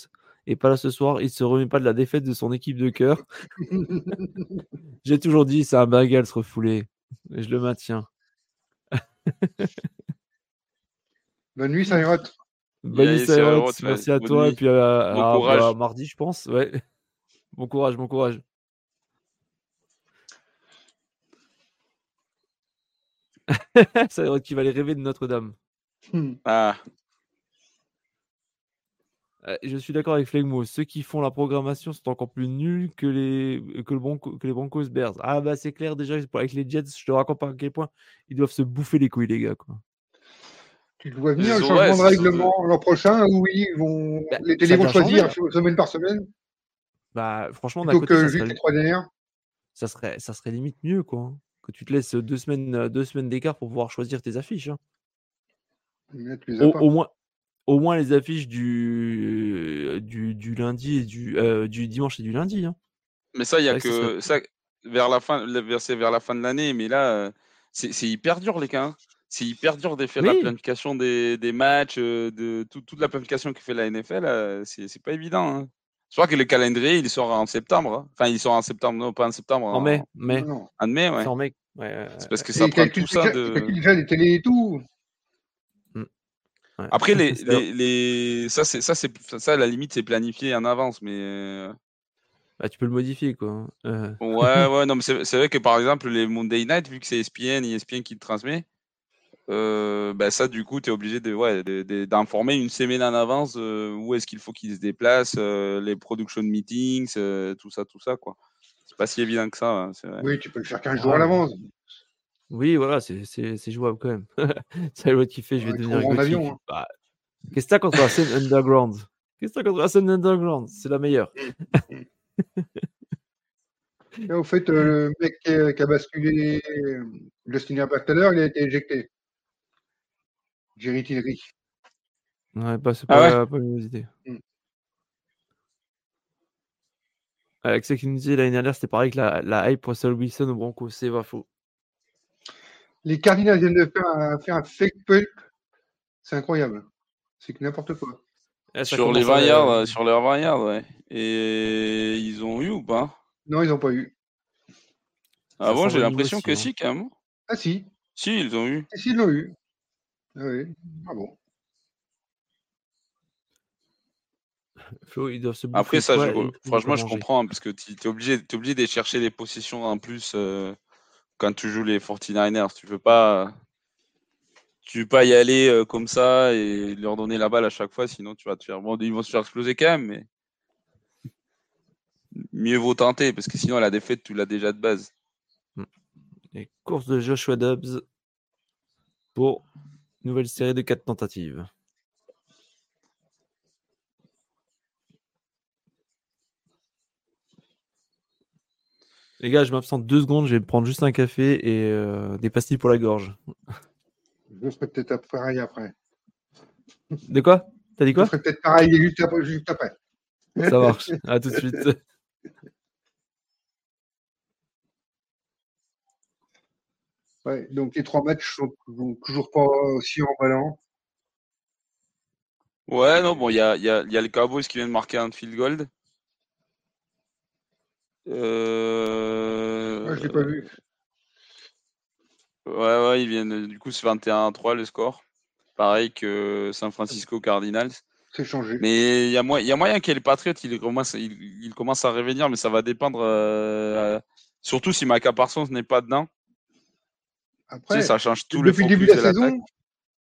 est pas là ce soir. Il se remet pas de la défaite de son équipe de cœur. [laughs] J'ai toujours dit, c'est un bagal se refouler. Et je le maintiens. [laughs] Bonne nuit, Sairot. Bonne nuit, ouais. Merci à Bonne toi. nuit. Et puis à, Bon à- courage. à mardi, je pense. Ouais. Bon courage, bon courage. [laughs] Dire qu'il va les rêver de Notre-Dame. Ah, Je suis d'accord avec Flegmo. Ceux qui font la programmation sont encore plus nuls que les, que le Bronco- que les Broncos Bears. Ah bah c'est clair déjà avec les Jets. Je te raconte pas à quel point ils doivent se bouffer les couilles les gars. Quoi. Tu te vois venir Ouais, changement de règlement l'an prochain où ils vont, Bah, les télés vont changer, choisir semaine par semaine Bah franchement d'un côté que ça juste serait, les trois dernières. ça serait ça serait limite mieux quoi. hein, Que tu te laisses deux semaines euh, deux semaines d'écart pour pouvoir choisir tes affiches. hein. Mais là, tu les as Au, pas. au moins au moins les affiches du du, du lundi et du euh, du dimanche et du lundi. hein. mais ça, il y a que ça vers la fin, vers- c'est vers la fin de l'année. Mais là, euh, c'est hyper dur, les gars. hein. C'est hyper dur de faire la planification des, des matchs, euh, de tout- toute la planification que fait la NFL. euh, c'est pas évident. Hein. Je crois que le calendrier, il sort en septembre. hein. Enfin, il sort en septembre, non, pas en septembre, En mai, mai, en mai, ouais. c'est en mai. Ouais, parce que ça prend tout ça de. déjà les télés et tout. Ouais. Après, les, les, les- ça, c'est ça, c'est ça, à la limite, c'est planifié en avance, mais euh, bah, tu peux le modifier quoi. hein. Euh, ouais, [laughs] ouais, non, mais c'est c'est vrai que par exemple, les Monday Night, vu que c'est ESPN, ESPN qui te transmet, euh, bah, ça, du coup, tu es obligé de, ouais, de- de- d'informer une semaine en avance euh, où est-ce qu'il faut qu'ils se déplacent, euh, les production meetings, euh, tout ça, tout ça, quoi. C'est pas si évident que ça, hein, vrai. Oui, tu peux le faire 15 jours à Ah, l'avance. Oui, voilà, c'est c'est- c'est jouable quand même. [laughs] C'est l'autre qui fait, je vais Ouais, devenir gothique. avion, hein. Bah, Qu'est-ce que t'as contre la scène underground? Qu'est-ce que t'as contre la scène underground? C'est la meilleure. Là, au fait, euh, le mec qui a, qui a basculé euh, Justin Herbert tout à l'heure, il a été éjecté. Jerry Tillery. Ouais, bah, c'est Ah pas, pas une idée. Mm. Alexa qui nous disait l'année dernière, c'était pareil que la, la hype Russell Wilson au Broncos, c'est pas faux. Les Cardinals viennent de faire un, faire un fake pulp. C'est incroyable. C'est que n'importe quoi. Eh, Sur les commence à- 20 yards, euh, sur leurs 20 yards, ouais. Et ils ont eu ou pas? Non, ils n'ont pas eu. Ah bon, j'ai l'impression que hein. si, quand même. Ah si, Si, ils ont eu. Et si, ils l'ont eu. Ah oui. Ah bon. [laughs] Flo, ils doivent se Après, ça, quoi je- franchement, je comprends, parce que tu es obligé, t'es obligé de chercher des possessions en plus euh, quand tu joues les 49ers. Tu veux pas, tu veux pas y aller euh, comme ça et leur donner la balle à chaque fois, sinon tu vas te faire. Bon, ils vont se faire exploser quand même, mais mieux vaut tenter parce que sinon la défaite, tu l'as déjà de base. Et course de Joshua Dobbs pour nouvelle série de 4 tentatives. Les gars, je m'absente deux secondes, je vais prendre juste un café et euh, des pastilles pour la gorge. Je ferai peut-être pareil après. De quoi? T'as dit Je quoi? ferai peut-être pareil juste après. Juste après. Ça marche. À tout de suite. [laughs] Ouais, donc les trois matchs sont sont toujours pas aussi emballants. Ouais, non, bon, il y a, il y, a, il y a le Cowboys qui vient de marquer un field goal. Euh... Moi, je l'ai pas vu. Ouais, ouais, ils viennent. Du coup, c'est 21-3 le score. Pareil que San Francisco Cardinals. C'est changé. Mais il y a, moyen- il y a moyen que les Patriots, ils commencent, ils, ils commencent à revenir, mais ça va dépendre. euh, surtout si Micah Parsons n'est pas dedans. Tu Après, sais, ça change tout le depuis le début de la saison,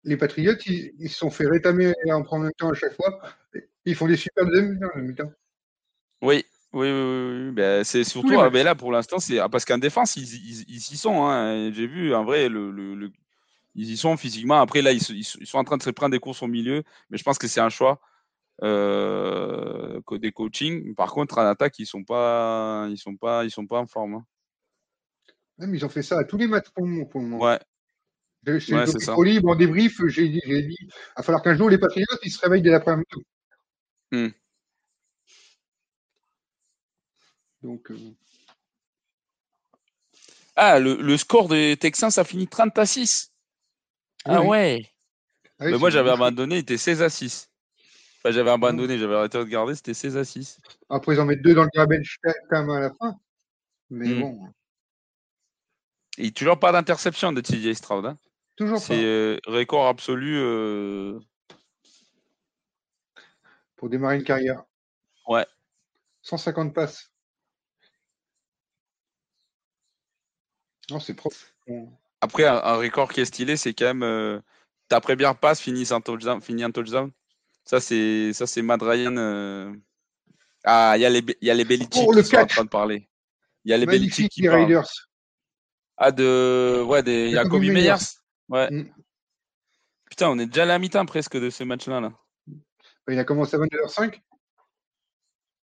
les Patriots, ils, ils se sont fait rétamer en premier temps à chaque fois. Ils font des super deuxième mi-temps, le mi-temps. Oui, oui, oui, oui, oui. Ben, c'est surtout les ah, ben là pour l'instant, c'est ah, parce qu'en défense, ils, ils, ils y sont. hein. J'ai vu, en vrai, le, le, le- ils y sont physiquement. Après, là, ils, sont en train de se prendre des courses au milieu, mais je pense que c'est un choix euh, des coachings. Par contre, en attaque, ils sont pas, ils sont pas, ils sont pas en forme. hein. Même ils ont fait ça à tous les matchs pour le moment. Pour le moment. Ouais, J'ai- C'est Ouais, ça. Libre en débrief, j'ai dit, il va falloir qu'un jour les Patriots ils se réveillent dès la première mi-temps. Hmm. Donc, euh, Ah, le, le score des Texans, ça finit 30 à 6. Ah oui. ouais. ah oui, Mais moi, j'avais abandonné, il était 16 à 6. Enfin, j'avais abandonné, j'avais arrêté de regarder, c'était 16 à 6. Après, ils en mettent deux dans le garbage time à la fin. Mais Hmm. bon, Et toujours pas d'interception de TJ Stroud. hein. toujours pas. C'est euh, record absolu. euh, Pour démarrer une carrière. Ouais. 150 passes. Non, c'est propre. Après, un, un record qui est stylé, c'est quand même euh, ta première passe finit en touchdown. Finit en touchdown. Ça, c'est ça, c'est Matt Ryan. euh. Ah, il y a les, il y a les Belichick Oh, le qui sont en train de parler. Il y a les Belichick qui parlent. Ah, de. Ouais, des Jacoby Jacoby Meyers. Meyers. Ouais. Mm. Putain, on est déjà à la mi-temps presque de ce match-là. Là. Il a commencé à 22h05.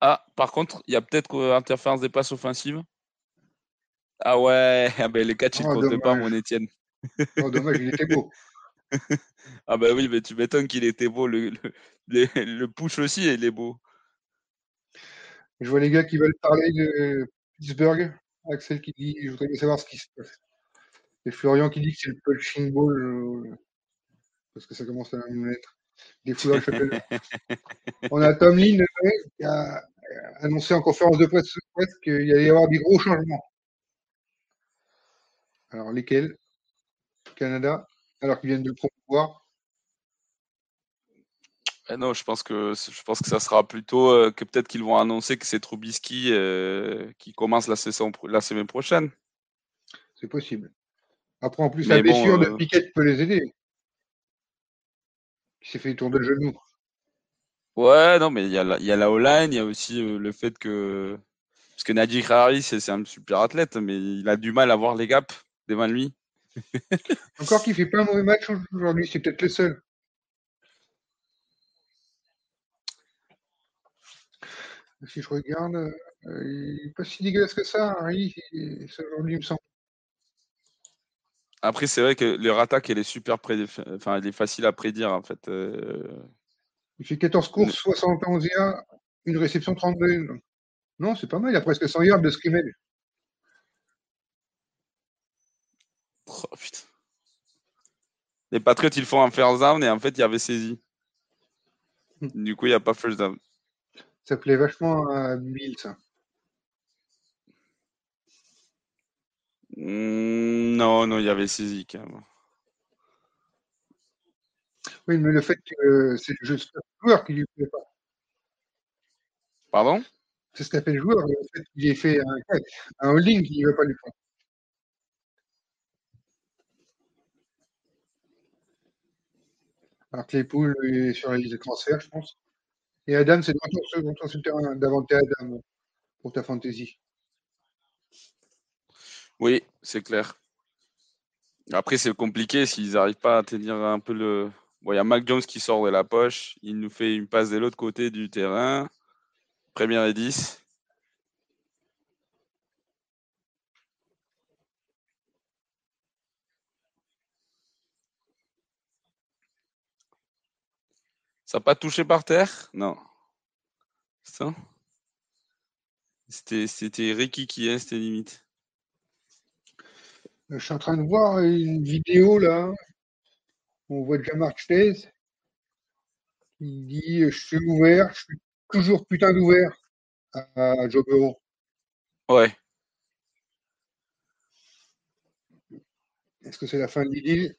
Ah, par contre, il y a peut-être euh, interférence des passes offensives. Ah ouais, [laughs] ah ben, les catchs, ils Oh, pas, mon Étienne. Oh, dommage, il était beau. [laughs] Ah bah oui, mais tu m'étonnes qu'il était beau. Le, le, le- push aussi, il est beau. Je vois les gars qui veulent parler de Pittsburgh. Axel qui dit Je voudrais bien savoir ce qui se passe. Et Florian qui dit que c'est le punching ball. euh, parce que ça commence à me mettre des foulards. [laughs] On a Tomlin euh, qui a annoncé en conférence de presse, presse qu'il y allait y avoir des gros changements. Alors, lesquels? Canada, alors qu'ils viennent de le promouvoir? Eh non, je pense que je pense que ça sera plutôt euh, que peut-être qu'ils vont annoncer que c'est Trubisky euh, qui commence la saison la semaine prochaine. C'est possible. Après, en plus, Mais la bon, blessure de euh, Piquet peut les aider. Qui s'est fait tourner le genou. Ouais, non, mais il y a la, il y a la O-line, il y a aussi le fait que parce que Najee Harris, c'est un super athlète, mais il a du mal à voir les gaps devant lui. Encore qu'il fait pas un mauvais match aujourd'hui, c'est peut-être le seul. Si je regarde, euh, il n'est pas si dégueulasse que ça, Harry, ça, aujourd'hui, il me semble. Après, c'est vrai que leur attaque, elle est super enfin, elle est facile à prédire en fait. euh, Il fait 14 courses, 71 yards, une réception 32. Non, c'est pas mal, il a presque 100 yards de scrimmage. Oh, putain. Les Patriots, ils font un first down et en fait, il y avait saisi. [laughs] Du coup, il n'y a pas first down. Ça plaît vachement à Bill, ça. Mm, non, non, il y avait saisi quand même. Oui, mais le fait que c'est le jeu staff joueur qui lui plaît pas. Pardon? C'est ce qu'a fait le joueur, le fait qu'il ait fait un, un holding qui ne va pas lui faire. Alors poules est sur les transferts, je pense. Et Adam, c'est de retour sur, le terrain d'inventer Adam pour ta fantasy. Oui, c'est clair. Après, c'est compliqué s'ils n'arrivent pas à tenir un peu le. Bon, il y a Mac Jones qui sort de la poche. Il nous fait une passe de l'autre côté du terrain. Première et 10. Ça n'a pas touché par terre? Non. Ça? C'était c'était Ricky qui est, c'était limite. Je suis en train de voir une vidéo là. On voit Jamar Chase. Il dit Je suis ouvert, je suis toujours putain d'ouvert à Joe Burrow. Ouais. Est-ce que c'est la fin de l'idylle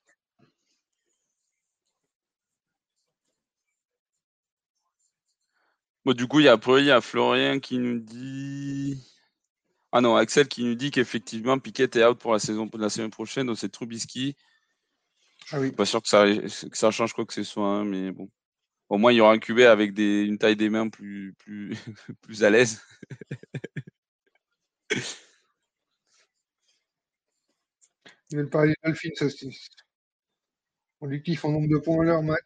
Bon, du coup, il y a après, il y a Florian qui nous dit. Ah non, Axel qui nous dit qu'effectivement, Piquet est out pour la saison la semaine prochaine, donc c'est Trubisky. Ah oui. Pas sûr que ça, que ça change quoi que ce soit, hein, mais bon. Au moins, il y aura un QB avec des, une taille des mains plus, plus, [laughs] plus à l'aise. Il veulent parler Dolphins, c'est- On dit qu'ils font nombre de points à leur match.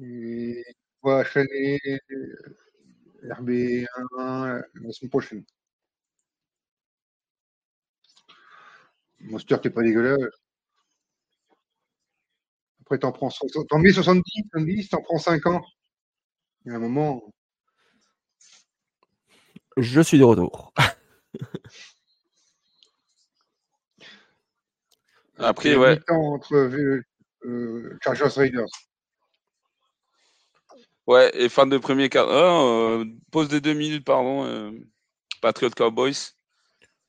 Et on va chaîner RB1 la semaine prochaine. Monster, t'es pas dégueulasse. Après, t'en prends 60 t'en mets 70, 70, t'en prends 50. Il y a un moment, Je suis de retour. Après, ouais. entre euh, euh, Chargers Raiders. Ouais, et fin de premier quart. Ah, euh, pause de deux minutes, pardon. euh, Patriot Cowboys.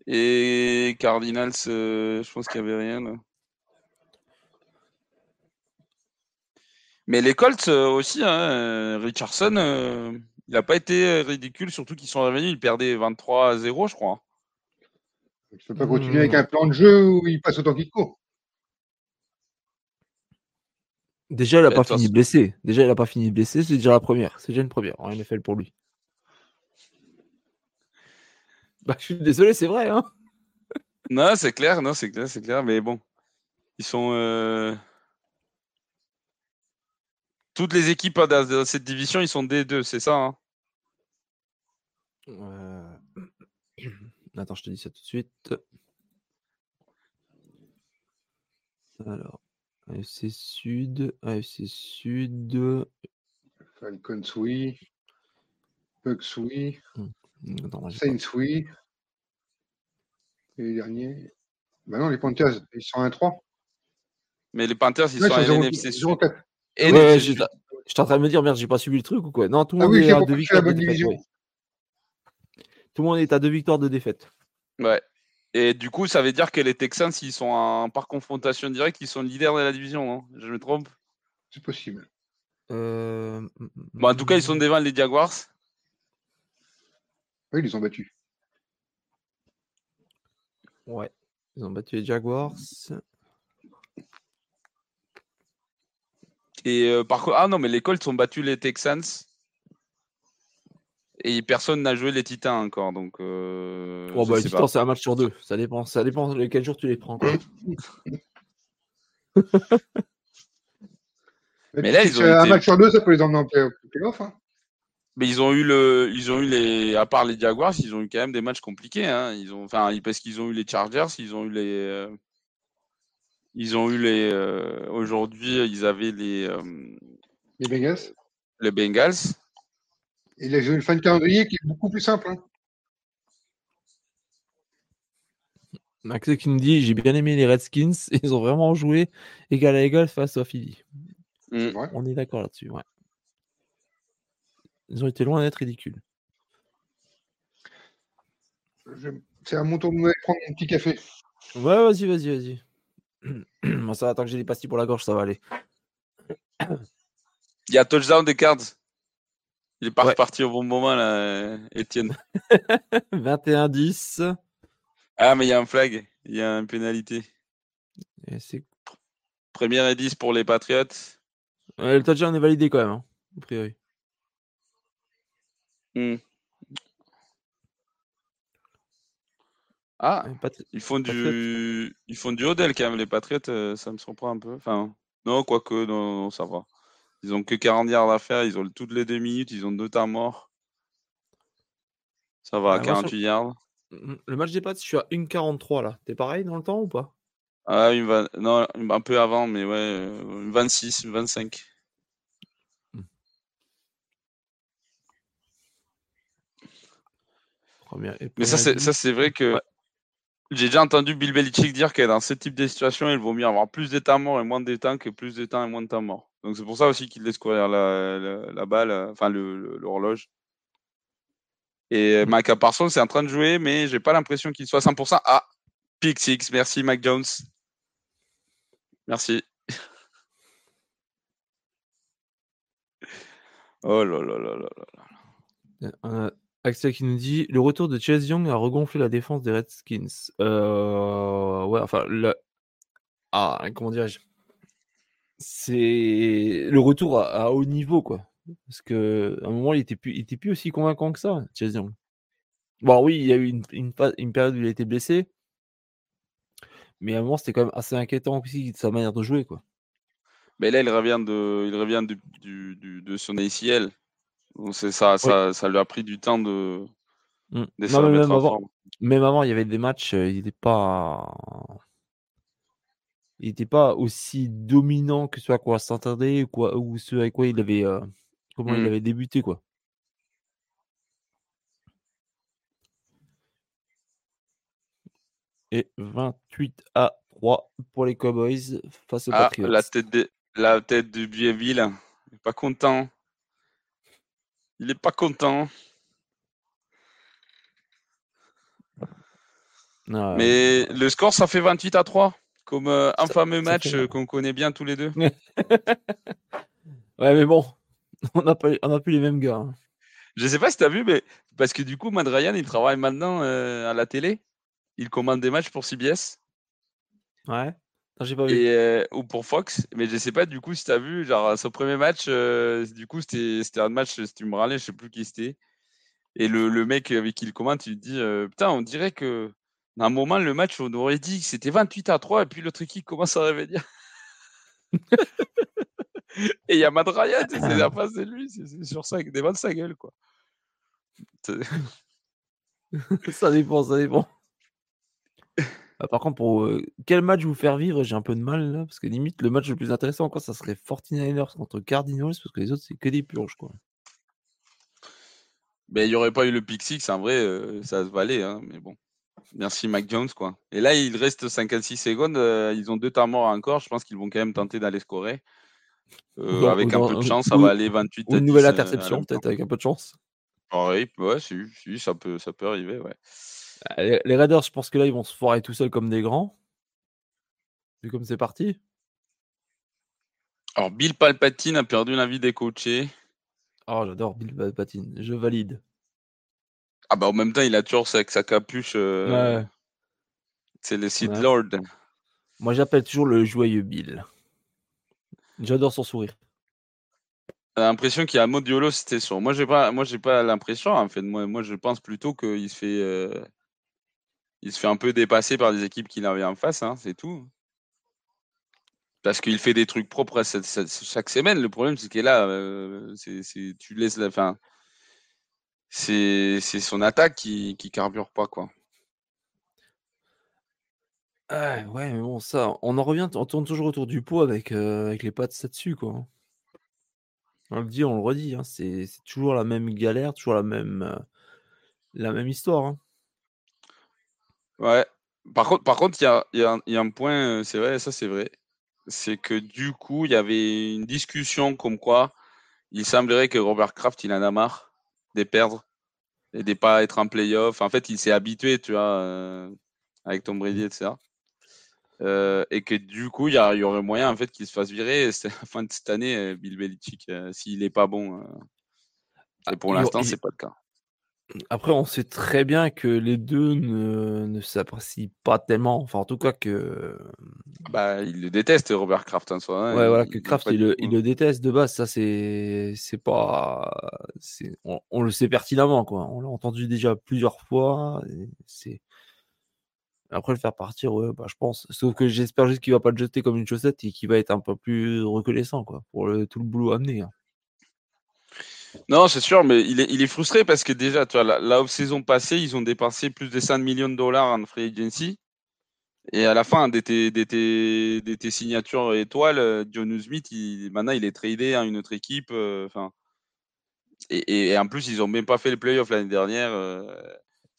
Et Cardinals, euh, je pense qu'il n'y avait rien. Là. Mais les Colts euh, aussi, hein, euh, Richardson, euh, il n'a pas été ridicule, surtout qu'ils sont revenus, ils perdaient 23 à 0, je crois. Tu peux pas continuer Hmm. avec un plan de jeu où il passe autant qu'il court. Déjà, il n'a Mais pas fini façon- blessé. Déjà, il n'a pas fini blessé. C'est déjà la première. C'est déjà une première en NFL pour lui. Bah, je suis désolé, c'est vrai. Hein Non, c'est clair, non, c'est clair, c'est clair, mais bon. Ils sont. euh, Toutes les équipes dans, dans cette division, ils sont D2, c'est ça. hein Euh, [clears throat] Attends, je te dis ça tout de suite. Alors, AFC Sud, AFC Sud. Falcons, oui. Bucks, oui. Attends, moi, j'ai pas- Saints, oui. Et les derniers? Bah non, les Panthers, ils sont à 1-3. Mais les Panthers, ils Ouais, sont à NFC Sud. 0-4. Et Ouais, j'étais j'étais en train de me dire, merde, j'ai pas suivi le truc ou quoi? Non, tout le Ah monde oui, est à deux victoires de défaite. ouais. Tout le monde est à deux victoires de défaite. Ouais. Et du coup, ça veut dire que les Texans, s'ils sont en, par confrontation directe, ils sont leaders de la division. hein. Je me trompe? C'est possible. Euh, Bon, En tout cas, ils sont devant les Jaguars. Oui, ils les ont battus. Ouais, ils ont battu les Jaguars. Et euh, par contre, ah non, mais les Colts ont battu les Texans. Et personne n'a joué les Titans encore. Donc, euh, Oh, je bah, les Titans, c'est un match sur deux. Ça dépend, ça dépend de quel jour tu les prends. quoi. [laughs] Mais là, ils ont Un été- match sur deux, ça peut les emmener en play- play-off. Hein. Mais ils ont eu le, ils ont eu les, à part les Jaguars, ils ont eu quand même des matchs compliqués. Hein. Ils ont, enfin, parce qu'ils ont eu les Chargers, ils ont eu les, euh, ils ont eu les, euh, aujourd'hui, ils avaient les, euh, Les Vegas. les Bengals. Et ils ont une fin de calendrier qui est beaucoup plus simple. Hein. Max qui nous dit J'ai bien aimé les Redskins. [laughs] Ils ont vraiment joué égal à égal face à Philly. Mm. On est d'accord là-dessus. Ouais. Ils ont été loin d'être ridicules. Je- C'est à mon tour de me prendre mon petit café. Ouais, vas-y, vas-y, vas-y. [clears throat] Moi, ça va, tant que j'ai des pastilles pour la gorge, ça va aller. Il y a touchdown des Cards. Il est pas Ouais. reparti au bon moment là, euh, Étienne. [laughs] 21-10. Ah mais il y a un flag, il y a une pénalité. Et c'est Première et 10 pour les Patriots. Euh, le touchdown est validé quand même, hein, a priori. Hmm. Ah, Patri- ils font Patriots. du, ils font du hodl quand même, les Patriots. euh, ça me surprend un peu. Enfin, non, quoique, non, non, ça va. Ils ont que 40 yards à faire. Ils ont toutes les deux minutes. Ils ont deux temps morts. Ça va, moi, sur- 48 yards. Mm, Le match des Pats, je suis à 1,43 là. T'es pareil dans le temps ou pas? Ah, une va- non, un peu avant, mais ouais, une 26, une 25. Première- et Mais ça, c'est, ça, vrai que Ouais. j'ai déjà entendu Bill Belichick dire que dans ce type de situation, il vaut mieux avoir plus de temps mort et moins de temps que plus de temps et moins de temps mort. Donc c'est pour ça aussi qu'il laisse courir la, balle, euh, enfin l'horloge. Et euh. Micah Parsons c'est en train de jouer, mais j'ai pas l'impression qu'il soit à 100%. Ah, pick merci Mac Jones. Merci. [laughs] Oh là là là là là. On a Axel qui nous dit le retour de Chase Young a regonflé la défense des Redskins. Euh, ouais, enfin, le... ah, comment dirais-je? C'est le retour à, à haut niveau, quoi. Parce que à un moment, il était plus, il était plus aussi convaincant que ça, Chase Young. Bon, oui, il y a eu une, une, pa- une période où il a été blessé, mais à un moment, c'était quand même assez inquiétant aussi de sa manière de jouer, quoi. Mais là, il revient de, il revient du, du- du- de son ACL. Donc ça, ça, ça lui a pris du temps de, Mm. de se Non, mais même avant, même avant, il y avait des matchs, euh, il n'était pas, il était pas aussi dominant que ce à quoi s'attendait ou quoi, ou ce avec quoi il avait, euh, comment il Mm. avait débuté, quoi. Et 28 à 3 pour les Cowboys face aux Ah, Patriots. la tête de, la tête de Bienville. Il est pas content. Il est pas content. Ah, Mais le score, ça fait 28 à 3. Comme euh, un Ça- fameux match euh, qu'on connaît bien tous les deux. [laughs] Ouais, mais bon, on n'a plus les mêmes gars. hein. Je sais pas si tu as vu, mais parce que du coup, Matt Ryan, il travaille maintenant euh, à la télé. Il commande des matchs pour CBS. Ouais. Non, j'ai pas vu. et, euh, ou pour Fox. Mais je sais pas du coup si tu as vu, genre son premier match, euh, du coup c'était c'était un match, si tu me râlais, je sais plus qui c'était. Et le, le mec avec qui il commente, il dit euh, Putain, on dirait que à un moment, le match, on aurait dit que c'était 28 à 3, et puis l'autre équipe commence à revenir. [laughs] et il y a Matt Ryan, c'est la face de lui, c'est sur ça, devant sa gueule, quoi. [laughs] Ça dépend, ça dépend. Ah, par contre, pour euh, quel match vous faire vivre, j'ai un peu de mal là, parce que limite le match le plus intéressant encore, ça serait 49ers contre Cardinals, parce que les autres c'est que des purges quoi. Mais il n'y aurait pas eu le pick six, en vrai, euh, ça se valait, hein, mais bon. Merci Mac Jones, quoi. Et là, il reste 56 secondes, euh, ils ont deux temps morts encore, je pense qu'ils vont quand même tenter d'aller scorer. Euh, Ou- avec un peu de chance, ça va aller 28 Ou à une nouvelle 10, euh, à interception, peut-être avec un peu de chance. Pareil, ouais, si, si, ça peut, ça peut arriver, ouais. Ah, Les, les Raiders, je pense que là ils vont se foirer tout seuls comme des grands. Vu comme c'est parti. Alors, Bill Palpatine a perdu l'envie des coachés. Oh, j'adore Bill Patine, je valide. Ah bah en même temps, il a toujours sa, avec sa capuche, euh, Ouais. c'est le Sith Ouais. Lord. Moi j'appelle toujours le joyeux Bill. J'adore son sourire. J'ai l'impression qu'il y a un mot de YOLO, c'était sûr. Moi, j'ai pas, moi, j'ai pas l'impression, en fait. Moi, moi, je pense plutôt qu'il se fait, euh, il se fait un peu dépasser par des équipes qu'il avait en face, hein, c'est tout. Parce qu'il fait des trucs propres à cette- cette- chaque semaine. Le problème, c'est que là, euh, c'est, c'est- tu laisses la fin. C'est, c'est son attaque qui, qui carbure pas, quoi. Ah, ouais, mais bon, ça, on en revient, on tourne toujours autour du pot avec, euh, avec les pattes là-dessus, quoi. hein. On le dit, on le redit, hein, c'est c'est toujours la même galère, toujours la même, euh, la même histoire. hein. Ouais. Par contre, par contre, il y a, y a un point, euh, c'est vrai, ça c'est vrai. C'est que du coup, il y avait une discussion comme quoi il semblerait que Robert Kraft, il en a marre de perdre et de pas être en playoff. En fait, il s'est habitué, tu vois, euh, avec Tom Brady, etc. Euh, et que du coup, il y, y aurait moyen en fait qu'il se fasse virer [laughs] c'est à la fin de cette année, euh, Bill Belichick, euh, s'il est pas bon. Et pour l'instant, c'est pas le cas. Après, on sait très bien que les deux ne, ne s'apprécient pas tellement. Enfin, en tout cas, que. Bah, il le déteste, Robert Kraft, en soi. hein. Ouais, voilà, Il- que Kraft, il, le- hein. le déteste de base. Ça, c'est c'est pas. c'est- On, on le sait pertinemment, quoi. On l'a entendu déjà plusieurs fois. C'est. Après, le faire partir, ouais, bah, je pense. Sauf que j'espère juste qu'il va pas le jeter comme une chaussette et qu'il va être un peu plus reconnaissant, quoi, pour le- tout le boulot amené. hein. Non, c'est sûr, mais il est, frustré parce que déjà, tu vois, la, off-saison passée, ils ont dépensé plus de 5 millions de dollars en free agency. Et à la fin de tes, signatures étoiles, John Smith, il, maintenant, il est tradé à une autre équipe. euh, et, en plus, ils ont même pas fait les playoffs l'année dernière. euh,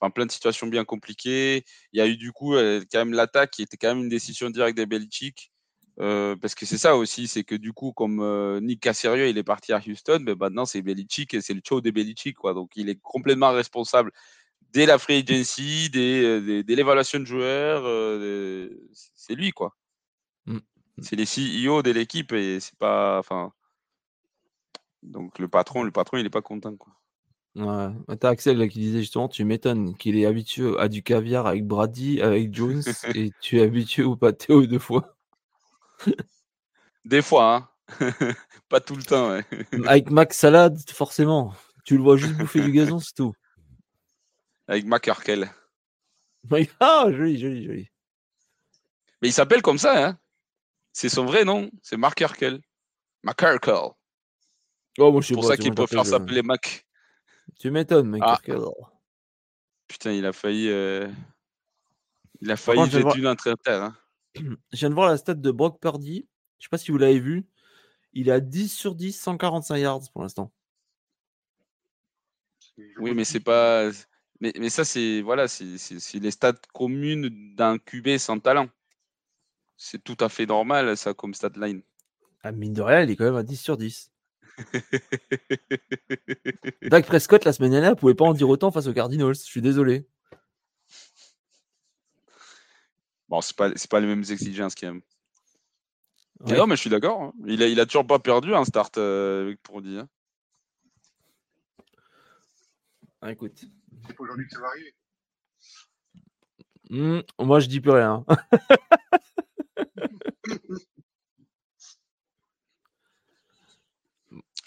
Enfin, plein de situations bien compliquées. Il y a eu du coup euh, quand même l'attaque qui était quand même une décision directe des Belichick. Euh, parce que c'est ça aussi, c'est que du coup, comme euh, Nick Caserio, il est parti à Houston, ben maintenant c'est Belichick et c'est le show des Belichick, quoi. Donc il est complètement responsable dès la free agency, dès, euh, dès, dès l'évaluation de joueurs, euh, c'est lui, quoi. Mm. C'est les CEO de l'équipe et c'est pas, enfin, donc le patron, le patron, il est pas content, quoi. Ouais. T'as Axel là, qui disait justement, tu m'étonnes qu'il est habitué à du caviar avec Brady, avec Jones, [laughs] et tu es habitué au pâté aux deux fois. [laughs] Des fois, hein. [laughs] pas tout le temps, ouais. [laughs] Avec Max Salade, forcément. Tu le vois juste bouffer du gazon, c'est tout. Avec McCurkel. Ah, joli, joli, joli. Mais il s'appelle comme ça, hein. C'est son vrai nom, c'est Mark Urkel. McCurkel. Oh, moi, je sais C'est pour pas, ça qu'il préfère euh, s'appeler Mac. Tu m'étonnes, mec. Ah. Putain, il a failli. euh, Il a failli terre. Hein. [clears throat] Je viens de voir la stat de Brock Purdy. Je sais pas si vous l'avez vu. Il a 10 sur 10, 145 yards pour l'instant. Oui, mais c'est pas. Mais, mais ça, c'est voilà, c'est les stats communes d'un QB sans talent. C'est tout à fait normal, ça, comme stat line. Ah, mine de rien, il est quand même à 10 sur 10. [laughs] Dak Prescott, la semaine dernière, pouvait pas en dire autant face aux Cardinals. Je suis désolé. Bon, c'est pas, c'est pas les mêmes exigences quand même. Mais non, mais je suis d'accord. hein. Il, a, il a toujours pas perdu un start euh, avec Purdy. hein. Ah, écoute. C'est pas aujourd'hui que ça va arriver. Hmm, moi, je dis plus rien. [laughs]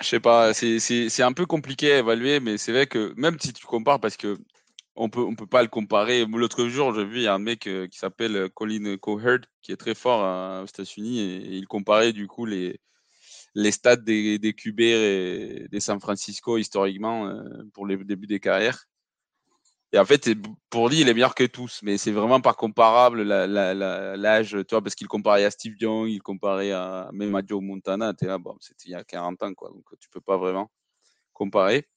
Je sais pas, c'est- c'est c'est un peu compliqué à évaluer, mais c'est vrai que même si tu compares, parce que on peut, on peut pas le comparer. L'autre jour, j'ai vu, un mec euh, qui s'appelle euh, Colin Cowherd, qui est très fort euh, aux États-Unis, et, il comparait du coup les, les stats des, des QB et des San Francisco historiquement euh, pour les débuts des carrières. Et en fait, pour lui, il est meilleur que tous, mais c'est vraiment pas comparable l'âge, tu vois, parce qu'il comparait à Steve Young, il comparait à même à Joe Montana, là, bon, c'était il y a 40 ans, quoi, donc tu peux pas vraiment comparer.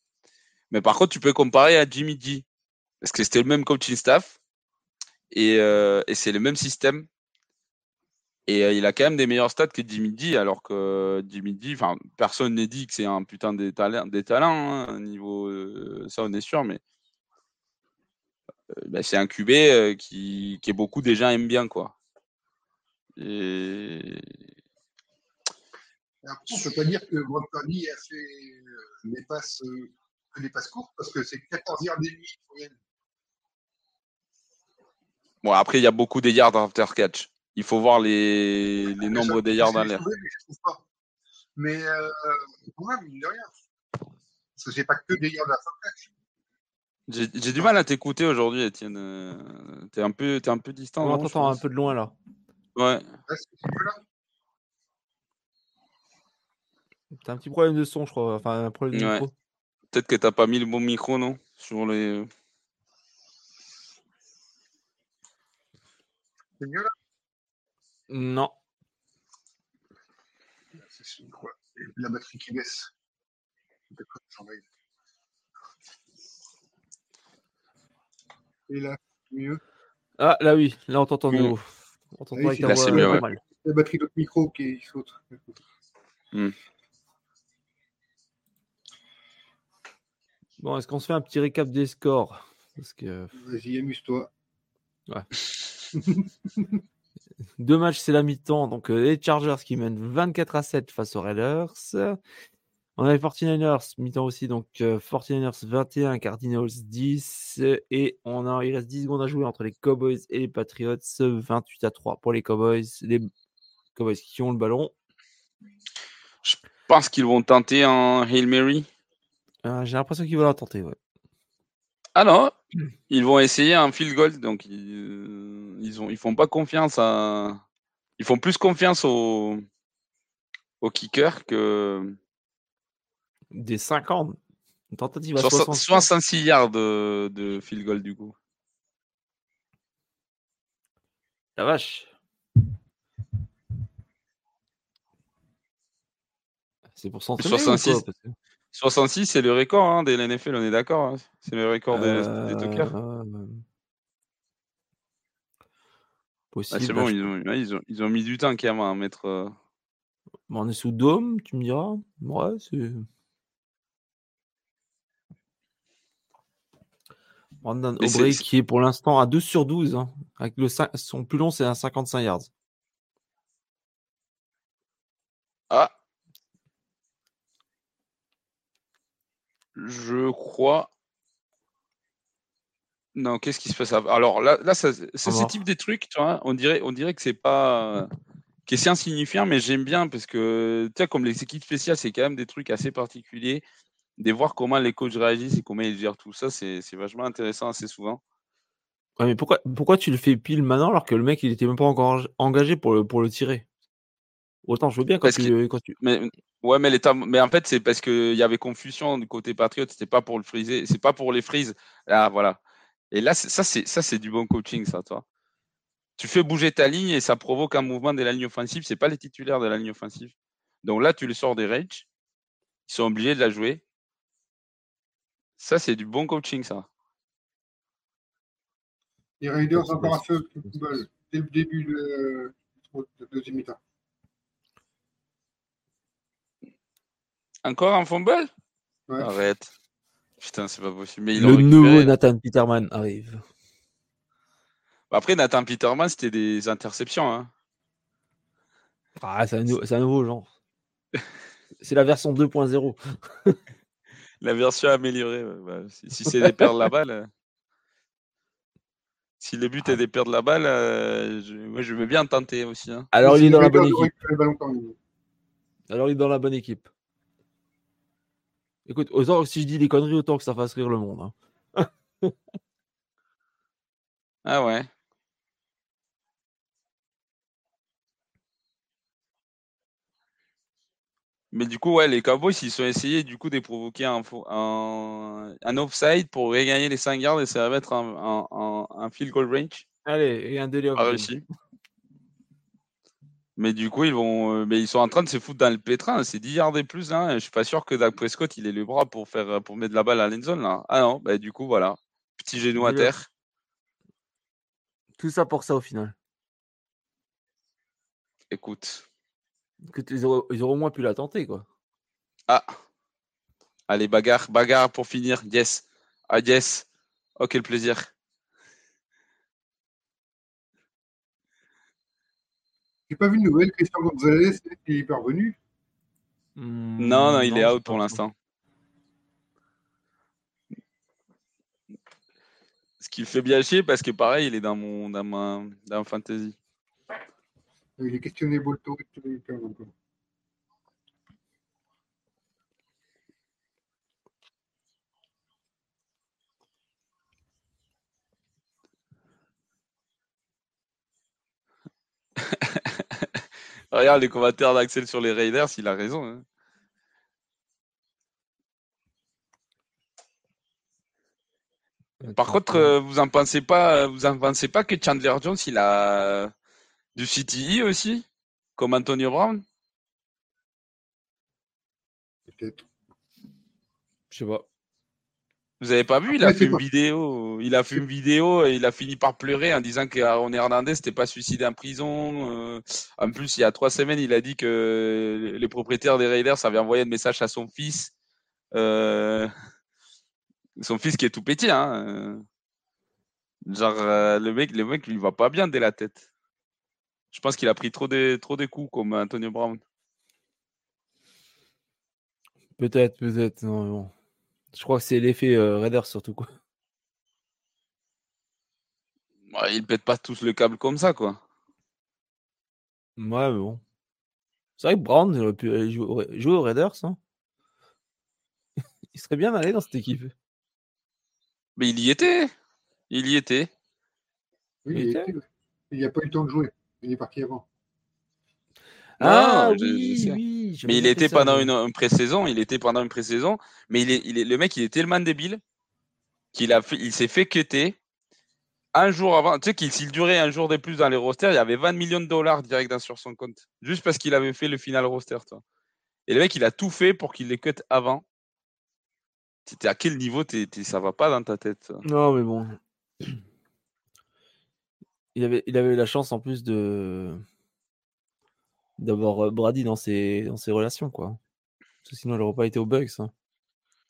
Mais par contre, tu peux comparer à Jimmy G, parce que c'était le même coaching staff, et, euh, c'est le même système. Et euh, il a quand même des meilleurs stats que G, alors que Jimmy G, enfin, personne n'est dit que c'est un putain des talents, des talents, hein, niveau, euh, ça on est sûr, mais euh, ben, c'est un QB euh, qui, qui est beaucoup des gens aiment bien, quoi. On ne peut pas dire que Brock Purdy a fait euh, des passes, euh, courtes parce que c'est 14 yards et. Bon, après, il y a beaucoup des yards after catch. Il faut voir les, les Après, nombres des yards de l'air. mais euh, même, mine de rien. Parce que c'est pas que des yards fin catch. J'ai j'ai du mal à t'écouter aujourd'hui, Étienne. Euh, T'es un peu, t'es un peu distant. On t'entend un peu de loin là. Ouais. T'as un petit problème de son, je crois. Enfin, un problème de Ouais. micro. Peut-être que t'as pas mis le bon micro, non Sur les. C'est mieux là? Non. C'est. Et la batterie qui baisse. Et là, mieux? Ah, là oui, là on t'entend nouveau. On t'entend Oui, avec ta là, voix c'est mieux, ouais. normale. La batterie de micro qui saute. Bon, est-ce qu'on se fait un petit récap des scores? Parce que Vas-y, amuse-toi. [laughs] deux matchs, c'est la mi-temps. Donc, euh, les Chargers qui mènent 24 à 7 face aux Raiders. On On avait 49ers, mi-temps aussi, donc euh, 49ers 21, Cardinals 10. euh, Et on a, il reste 10 secondes à jouer entre les Cowboys et les Patriots, 28 à 3 pour les Cowboys. Les Cowboys qui ont le ballon. Je pense qu'ils vont tenter un Hail Mary. Euh, J'ai l'impression qu'ils vont la tenter. Ouais. Ah non, [clears throat] ils vont essayer un field goal. Donc, ils, euh, ils, ont, ils font pas confiance à. Ils font plus confiance au, au kicker que. Des 50. Une tentative à 60 60. 66 yards de, de field goal, du coup. La vache. C'est pour s'entraîner ou 66. quoi, parce que- 66, c'est le record hein, de l'NFL, on est d'accord. hein. C'est le record des, des. Euh, Ah, Possible. c'est bon, ils ont, ouais, ils, ont, ils ont mis du temps quand même à mettre. euh, On est sous dôme, tu me diras. Ouais, c'est. Brandon Mais c'est- Aubrey c'est- qui est pour l'instant à 12 sur 12. hein, avec le cin- son plus long, c'est un 55 yards. Ah Je crois. Non, qu'est-ce qui se passe Alors là, là ça, c'est type des trucs, tu vois, on dirait, on dirait que c'est pas. que c'est insignifiant, mais j'aime bien parce que, tu sais, comme les équipes spéciales, c'est quand même des trucs assez particuliers. De voir comment les coachs réagissent et comment ils gèrent tout ça, c'est c'est vachement intéressant assez souvent. Ouais, mais pourquoi, pourquoi tu le fais pile maintenant alors que le mec il était même pas encore engagé pour le, pour le tirer? Autant je veux bien quand Parce tu, que- quand tu- Mais ouais, mais l'état, mais en fait, c'est parce qu'il y avait confusion du côté Patriot. C'était pas pour le friser, c'est pas pour les frises. Ah voilà. Et là, ça, c'est ça, c'est du bon coaching, ça, toi. Tu fais bouger ta ligne et ça provoque un mouvement de la ligne offensive. C'est pas les titulaires de la ligne offensive. Donc là, tu le sors des ranges. Ils sont obligés de la jouer. Ça, c'est du bon coaching, ça. Les Raiders encore le football dès le début de de deuxième mi-temps. Encore un fumble? Ouais. Arrête. Putain, c'est pas possible. Mais le nouveau. Nathan Peterman arrive. Après, Nathan Peterman, c'était des interceptions. Hein. Ah, c'est un, nou- c'est un nouveau genre. [laughs] C'est la version 2.0. [laughs] La version améliorée. bah, si si c'est des perdre la balle. euh, Si le but est de perdre la balle, euh, je, moi je veux bien tenter aussi. hein. Alors il Si est dans la bonne équipe. Alors il est dans la bonne équipe. Écoute, autant si je dis des conneries, autant que ça fasse rire le monde. hein. [laughs] Ah ouais. Mais du coup, ouais, les Cowboys, ils sont essayés du coup de provoquer un, un, un offside pour regagner les 5 yards et ça va mettre un, un, un- field goal range. Allez, et un délai Pas réussi. Mais du coup, ils vont, euh, mais ils sont en train de se foutre dans le pétrin. C'est 10 yards et plus là. Je suis pas sûr que Dak Prescott il ait le bras pour faire, pour mettre la balle à l'end zone là. Ah non, bah du coup voilà, petit genou à terre. Tout ça pour ça au final. Écoute, Écoute, ils, auraient, ils auraient au moins pu la tenter quoi. ah, allez bagarre, bagarre pour finir. Yes, ah yes. Oh quel plaisir. J'ai pas vu de nouvelles. Christian Gonzalez il est parvenu. Non, non, il est out pour l'instant. Ce qui fait bien chier parce que pareil, il est dans mon, dans ma, dans ma fantasy. Il est questionné Bolto [laughs] et tout. et tout, encore. Regarde les commentaires d'Axel sur les Raiders, il a raison. hein. Par contre, euh, vous en pensez pas, vous en pensez pas que Chandler Jones, il a du CTI aussi, comme Antonio Brown? Peut-être. je sais pas. Vous avez pas vu Il a fait une pas- vidéo. Il a fait une vidéo et il a fini par pleurer en disant qu'Aaron Hernandez n'était pas suicidé en prison. euh. En plus, il y a trois semaines, il a dit que les propriétaires des Raiders avaient envoyé un message à son fils. euh, Son fils qui est tout petit, hein. euh. Genre, le mec, le mec, lui va pas bien dès la tête. Je pense qu'il a pris trop de, trop de coups comme Antonio Brown. Peut-être, peut-être. Non, mais bon. Je crois que c'est l'effet euh, Raiders surtout, quoi. Ouais, ils pètent pas tous le câble comme ça, quoi. Ouais, mais bon. C'est vrai que Brown il aurait pu aller jouer, au- jouer aux Raiders. Hein. [laughs] il serait bien allé dans cette équipe. Mais il y était. Il y était. Oui, Il il, était il n'a pas eu le temps de jouer. Il est parti avant. Ah Non, je- je oui. Oui. Mais il était ça, pendant moi. une, une pré-saison. Il était pendant une pré-saison. Mais il est, il est, le mec, il est tellement débile qu'il a fait, il s'est fait cutter un jour avant. Tu sais qu'il s'il durait un jour de plus dans les rosters, il y avait 20 millions de dollars direct dans- sur son compte. Juste parce qu'il avait fait le final roster, toi. Et le mec, il a tout fait pour qu'il les cut avant. T'es à quel niveau t'es, t'es- ça va pas dans ta tête Non, mais bon. Il avait, il avait eu la chance en plus de d'avoir Brady dans ses, dans ses relations, quoi. Parce que sinon, il n'aurait pas été au Bucks. hein.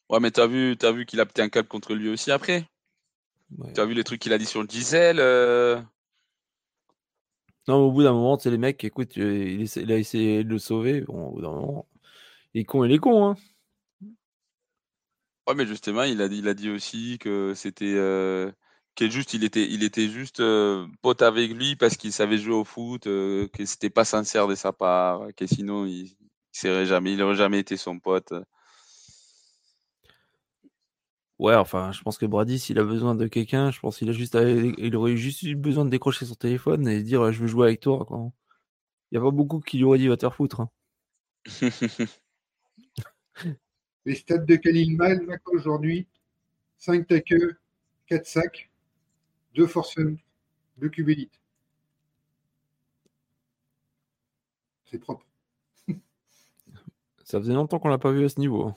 Ouais, mais t'as vu, t'as vu qu'il a pété un câble contre lui aussi après? Ouais. T'as vu les trucs qu'il a dit sur Giselle euh, Non, mais au bout d'un moment, tu sais, les mecs, écoute, il, essa- il a essayé de le sauver. Bon, au bout d'un moment, il est con, il est con, hein. Ouais, mais justement, il a dit, il a dit aussi que c'était euh, que juste, il était, il était juste euh, pote avec lui parce qu'il savait jouer au foot, euh, que c'était pas sincère de sa part, que sinon il, il serait jamais, il aurait jamais été son pote. Ouais, enfin, je pense que Brady, s'il a besoin de quelqu'un, je pense qu'il a juste, à- il aurait juste eu besoin de décrocher son téléphone et dire je veux jouer avec toi. quoi. Il n'y a pas beaucoup qui lui auraient dit va te faire foutre. hein. [laughs] Les stats de Khalil Mack aujourd'hui 5 tackles, 4 sacs, 2 force 2 cubélites. C'est propre. Ça faisait longtemps qu'on l'a pas vu à ce niveau. hein.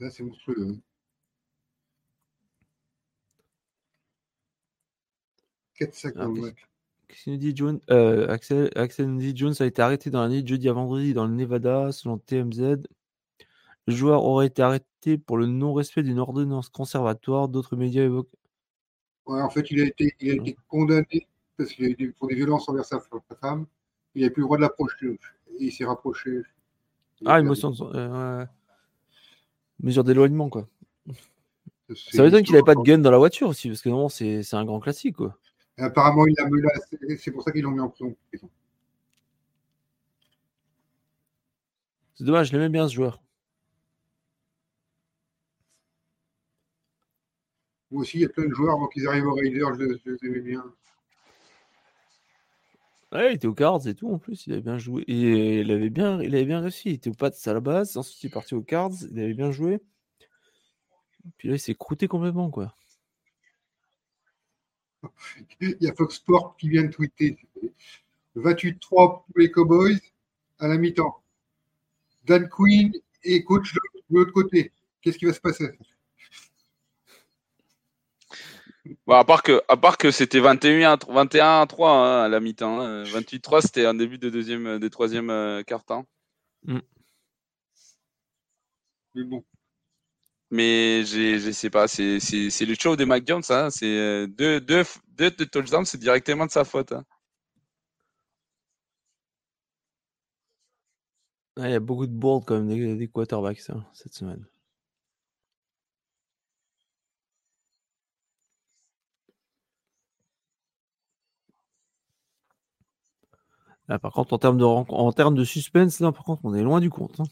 Là, c'est monstrueux. hein. 4 sacs Ah, qu'est-ce- qu'il nous dit, Euh, Axel, Axel nous dit Jones a été arrêté dans la nuit de jeudi à vendredi dans le Nevada, selon TMZ. Le joueur aurait été arrêté pour le non-respect d'une ordonnance conservatoire. D'autres médias évoquent. Ouais, en fait, il a été, il a été condamné parce qu'il a été pour des violences envers sa femme. Il n'a plus le droit de l'approcher. Il s'est rapproché. Il a Ah, été émotion. de- euh. Mesure d'éloignement, quoi. Ça m'étonne qu'il n'avait pas de gun dans la voiture aussi, parce que non, c'est un grand classique, quoi. Et apparemment, il l'a menacé. C'est pour ça qu'ils l'ont mis en prison. C'est dommage, je l'aimais bien ce joueur. Moi aussi, il y a plein de joueurs avant qu'ils arrivent aux Raiders, je, je les aimais bien. Ouais, il était aux Cards et tout en plus, il avait bien joué. Et il avait bien, il avait bien réussi. Il était aux Pats à la base, ensuite il est parti aux Cards, il avait bien joué. Puis là, il s'est croûté complètement, quoi. Il y a Fox Sport qui vient de tweeter 28-3 pour les Cowboys à la mi-temps. Dan Quinn est coach de l'autre côté. Qu'est-ce qui va se passer? Bon, à part que, à part que c'était 21 à, 21 à 3 hein, à la mi-temps. hein. 28-3, c'était un début de deuxième, de troisième euh, quart-temps. Mais bon, Mais j'ai- je sais pas, c'est c'est- c'est le show de Mac Jones. Hein. C'est euh, deux, deux, deux, deux touchdowns, c'est directement de sa faute. hein. Ouais, il y a beaucoup de boards quand même des, des quarterbacks hein, cette semaine. Là, par contre, en termes de, ren- en termes de suspense, là, par contre, on est loin du compte. hein.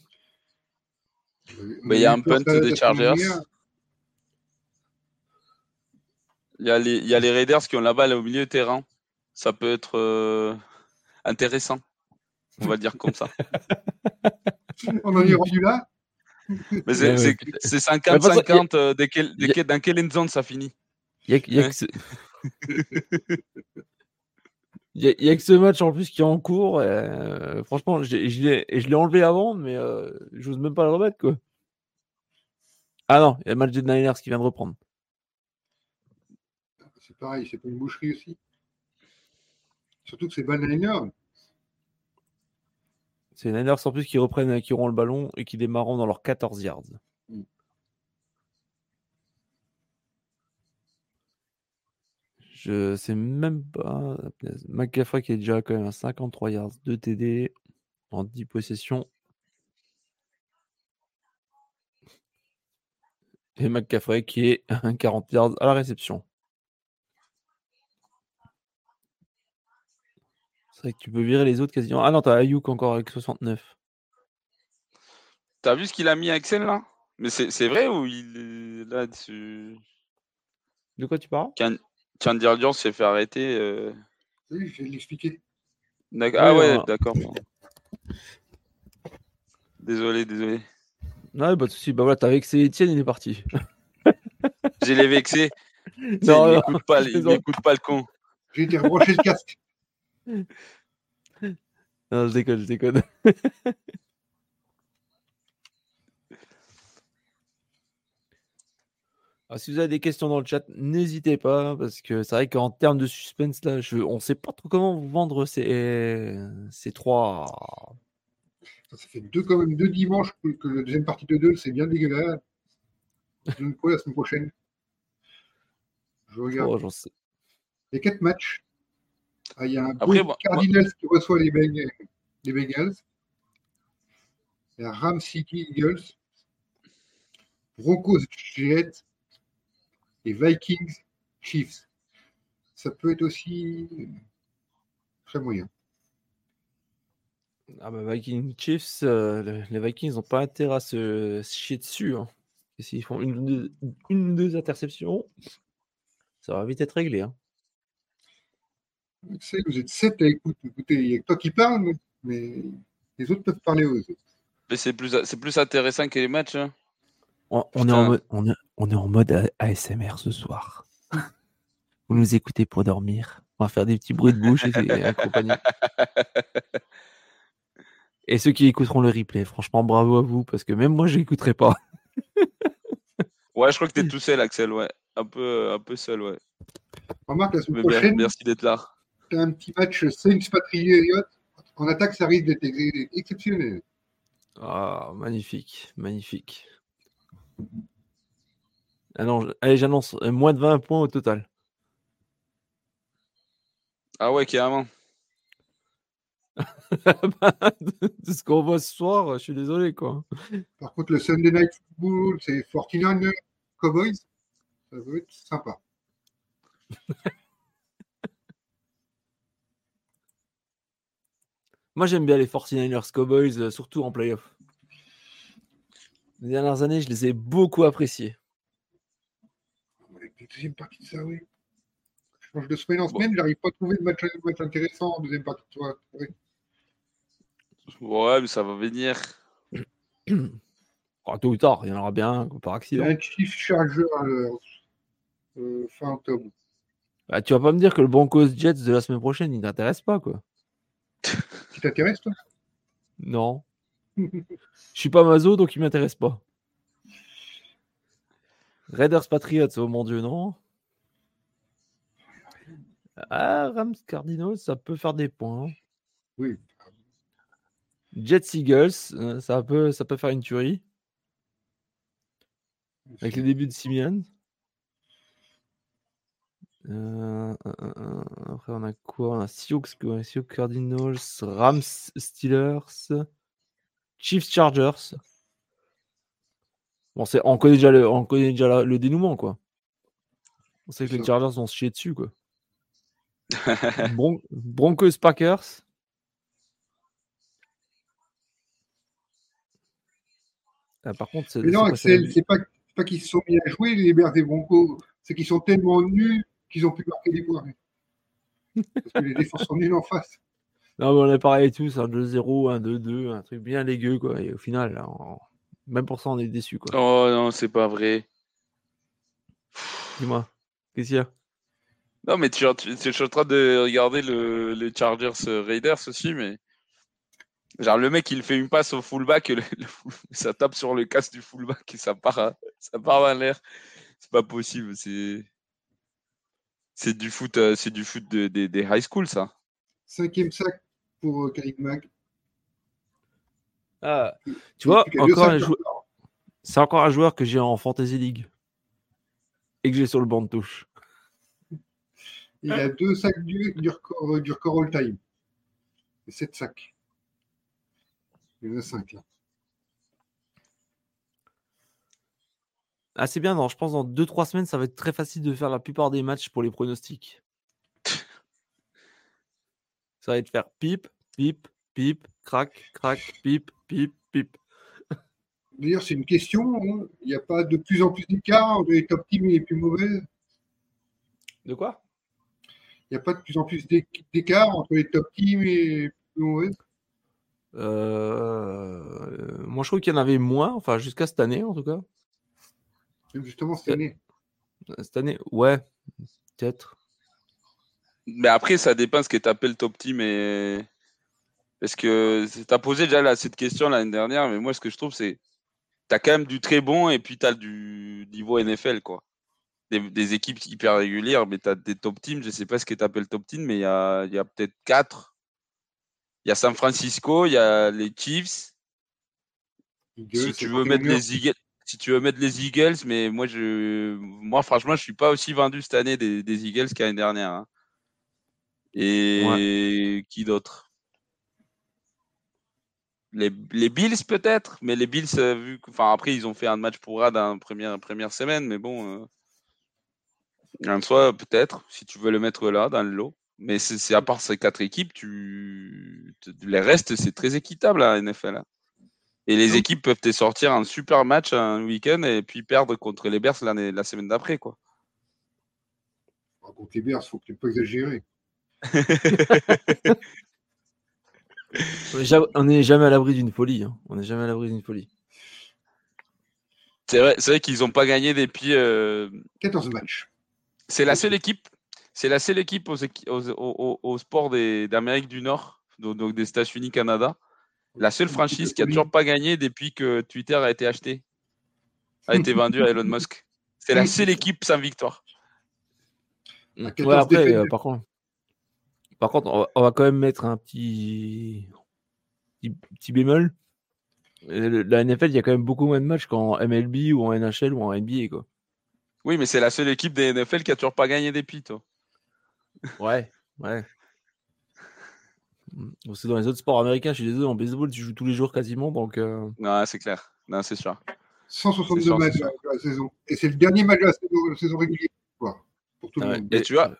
Mais il y a un punt des Chargers. Il y, a les, il y a les Raiders qui ont la balle au milieu de terrain. Ça peut être euh, intéressant. On va le dire comme ça. [laughs] On en est rendu là? Mais c'est Ouais, c'est- ouais. c'est Mais parce que 50-50. euh, de quel- de y a- quel- dans quelle end zone ça finit Il y a, que- il y a Ouais. que ce... [laughs] il y a- que ce match en plus qui est en cours. euh, franchement, je l'ai- et enlevé avant, mais euh, j'ose même pas le remettre. Quoi. Ah non, il y a le match des Niners qui vient de reprendre. C'est pareil, c'est pas une boucherie aussi. Surtout que c'est Banana. C'est les Niners en plus qui reprennent, qui auront le ballon et qui démarreront dans leurs 14 yards. Je sais même pas. McCaffrey qui est déjà quand même à 53 yards, 2 TD en 10 possessions. Et McCaffrey qui est [laughs] un 40 yards à la réception. C'est vrai que tu peux virer les autres quasiment. Ah non, t'as Ayuk encore avec 69. T'as vu ce qu'il a mis à Excel là? Mais c'est c'est vrai ou il est là dessus? De quoi tu parles? Jones s'est fait arrêter. euh, Oui, je vais l'expliquer. Ah Ouais, d'accord. Désolé, désolé. Non, pas de soucis. Bah voilà, t'as vexé Etienne, il est parti. J'ai les vexés. Non, il non, n'écoute pas, il n'écoute pas le con. J'ai été rebrancher le casque. [laughs] Non, je déconne, je déconne. [laughs] Alors, si vous avez des questions dans le chat, n'hésitez pas, parce que c'est vrai qu'en termes de suspense, là, je, on sait pas trop comment vous vendre ces, ces trois. Ça fait deux, quand même deux dimanches que, que la deuxième partie de deux, c'est bien dégueulasse. Donc, pour la semaine prochaine. Je regarde. Oh, j'en sais. Il y a quatre matchs. Ah, il y a un Après, Blue moi- Cardinals qui reçoit les, Beng- les Bengals. Il y a Ram City Eagles. Broncos Jets. Et Vikings Chiefs. Ça peut être aussi très moyen. Ah bah Vikings Chiefs, euh, le- les Vikings n'ont pas intérêt à se, se chier dessus. hein. Et s'ils font une ou deux, une deux interceptions, ça va vite être réglé. hein. Vous êtes sept à écouter. Écoutez, il n'y a que toi qui parles, mais les autres peuvent parler aux autres. Mais c'est plus, c'est plus intéressant que les matchs. hein. On, on est en mode, on, est, on est en mode ASMR ce soir. [laughs] Vous nous écoutez pour dormir. On va faire des petits bruits de bouche et, et compagnie. [laughs] Et ceux qui écouteront le replay, franchement, bravo à vous, parce que même moi, je n'écouterai pas. [laughs] Ouais, je crois que t'es tout seul, Axel. Ouais, un peu, un peu seul, ouais. Remarque, la semaine bien, prochaine, merci d'être là. tu as un petit match Saints Patriots. En attaque, ça risque d'être ex- exceptionnel. Ah, magnifique, magnifique. Ah allez, j'annonce euh, moins de 20 points au total. Ah ouais, carrément. [laughs] [laughs] de de ce qu'on voit ce soir, je suis désolé, quoi. Par contre, le Sunday Night Football, c'est 49ers Cowboys. Ça va être sympa. [laughs] Moi, j'aime bien les 49ers Cowboys, euh, surtout en playoff. Les dernières années, je les ai beaucoup appréciés. Deuxième partie de ça, oui. Je change de semaine en Bon. semaine, j'arrive pas à trouver de match, de match intéressant en deuxième partie. de soirée. Oui. Ouais, mais ça va venir. [clears throat] Ah, tôt ou tard, il y en aura bien un par Il y accident. a un Chief Charger à l'heure, euh, fin octobre. Bah, tu vas pas me dire que le Broncos Jets de la semaine prochaine, il t'intéresse pas, quoi. Qui t'intéresse, toi? Non. [laughs] Je suis pas mazo, donc il m'intéresse pas. Raiders Patriots, oh mon dieu, non? Ah, Rams Cardinals, ça peut faire des points. hein. Oui. Jets Eagles, euh, ça peut, ça peut faire une tuerie. Avec les débuts de Simeon. Euh, euh, après, on a quoi? On a Sioux Cardinals, Rams Steelers, Chiefs Chargers. Bon, c'est, on connaît déjà, le, on connaît déjà la- le dénouement, quoi. On sait que les. Chargers vont se chier dessus, quoi. Bron- Broncos Packers. Ah, par contre, c'est, Mais non, c'est Axel, c'est pas, c'est pas qu'ils se sont mis à jouer, les Bears et Broncos. C'est qu'ils sont tellement nuls qu'ils ont pu marquer des points. Parce que les défenses sont nuls en face. Non, mais on est pareil tous, un 2-0, un 2-2, un truc bien légueux, quoi. Et au final, là, on- même pour ça, on est déçu, quoi. Oh non, c'est pas vrai. Dis-moi, qu'est-ce qu'il y a? Non, mais tu, tu- je suis en train de regarder le, le Chargers euh, Raiders aussi, mais. Genre, le mec, il fait une passe au fullback, et le- le full- ça tape sur le casque du fullback et ça part, à- ça part dans l'air. C'est pas possible, c'est. C'est du foot, euh, c'est du foot de- des- high school, ça. Cinquième sac pour euh, Khalid Mack. Ah, Tu vois, encore un jou- encore. c'est encore un joueur que j'ai en Fantasy League. Et que j'ai sur le banc de touche. Il a deux sacs du, du, record, euh, du record all-time. Et sept sacs. Il y en a cinq là. Ah, c'est bien, non, je pense dans 2-3 semaines, ça va être très facile de faire la plupart des matchs pour les pronostics. ça va être faire pip, pip, pip, crac, crac, pip, pip, pip. D'ailleurs, c'est une question. hein. Il n'y a pas de plus en plus d'écart entre les top teams et les plus mauvaises. De quoi? Il n'y a pas de plus en plus d'éc- d'écart entre les top teams et les plus mauvaises. Euh, Moi, je trouve qu'il y en avait moins, enfin, jusqu'à cette année, en tout cas. Justement, cette Euh, année. Cette année, ouais, peut-être. Mais après, ça dépend ce que tu appelles top team. Et... Parce que tu as posé déjà là, cette question l'année dernière, mais moi, ce que je trouve, c'est tu as quand même du très bon et puis tu as du niveau NFL. quoi. Des, des équipes hyper régulières, mais tu as des top teams. Je sais pas ce que tu appelles top team, mais il y a, il y a peut-être quatre. Il y a San Francisco, il y a les Chiefs. Eagles, si tu veux mettre les Eagles, si tu veux mettre les Eagles, mais moi je, moi franchement, je suis pas aussi vendu cette année des, des Eagles qu'année dernière. hein. Et qui d'autre? Les, les Bills peut-être, mais les Bills, euh, vu que, enfin après ils ont fait un match pour rad en première première semaine, mais bon, euh, en soi peut-être si tu veux le mettre là dans le lot. Mais c'est à part ces quatre équipes, tu les restes c'est très équitable à NFL. hein. Et les équipes peuvent te sortir un super match un week-end et puis perdre contre les Bears l'année la semaine d'après quoi. Par contre, les Bears, il faut que tu pas exagérer. [laughs] On n'est jamais à l'abri d'une folie. hein. On n'est jamais à l'abri d'une folie. C'est vrai, c'est vrai qu'ils n'ont pas gagné depuis. euh, 14 matchs. C'est la seule équipe. C'est la seule équipe aux, équi- aux, aux- aux- aux sports des- d'Amérique du Nord, donc, donc des États-Unis, Canada. La seule franchise qui a toujours pas gagné depuis que Twitter a été acheté, a été vendu à Elon Musk. C'est la [laughs] seule équipe sans victoire. Ouais, 14 après, euh, par contre, par contre, on va, on va quand même mettre un petit, petit, petit bémol. Euh, La NFL, il y a quand même beaucoup moins de matchs qu'en MLB ou en NHL ou en NBA, quoi. Oui, mais c'est la seule équipe des NFL qui a toujours pas gagné des pits. toi. Ouais, ouais. Bon, C'est dans les autres sports américains, je suis désolé, en baseball, tu joues tous les jours quasiment, donc euh, Non, c'est clair. Non, c'est sûr. 162 C'est sûr, matchs de la saison. Et c'est le dernier match de la saison, la saison régulière. quoi, pour tout le Ah ouais. monde. Et tu vois,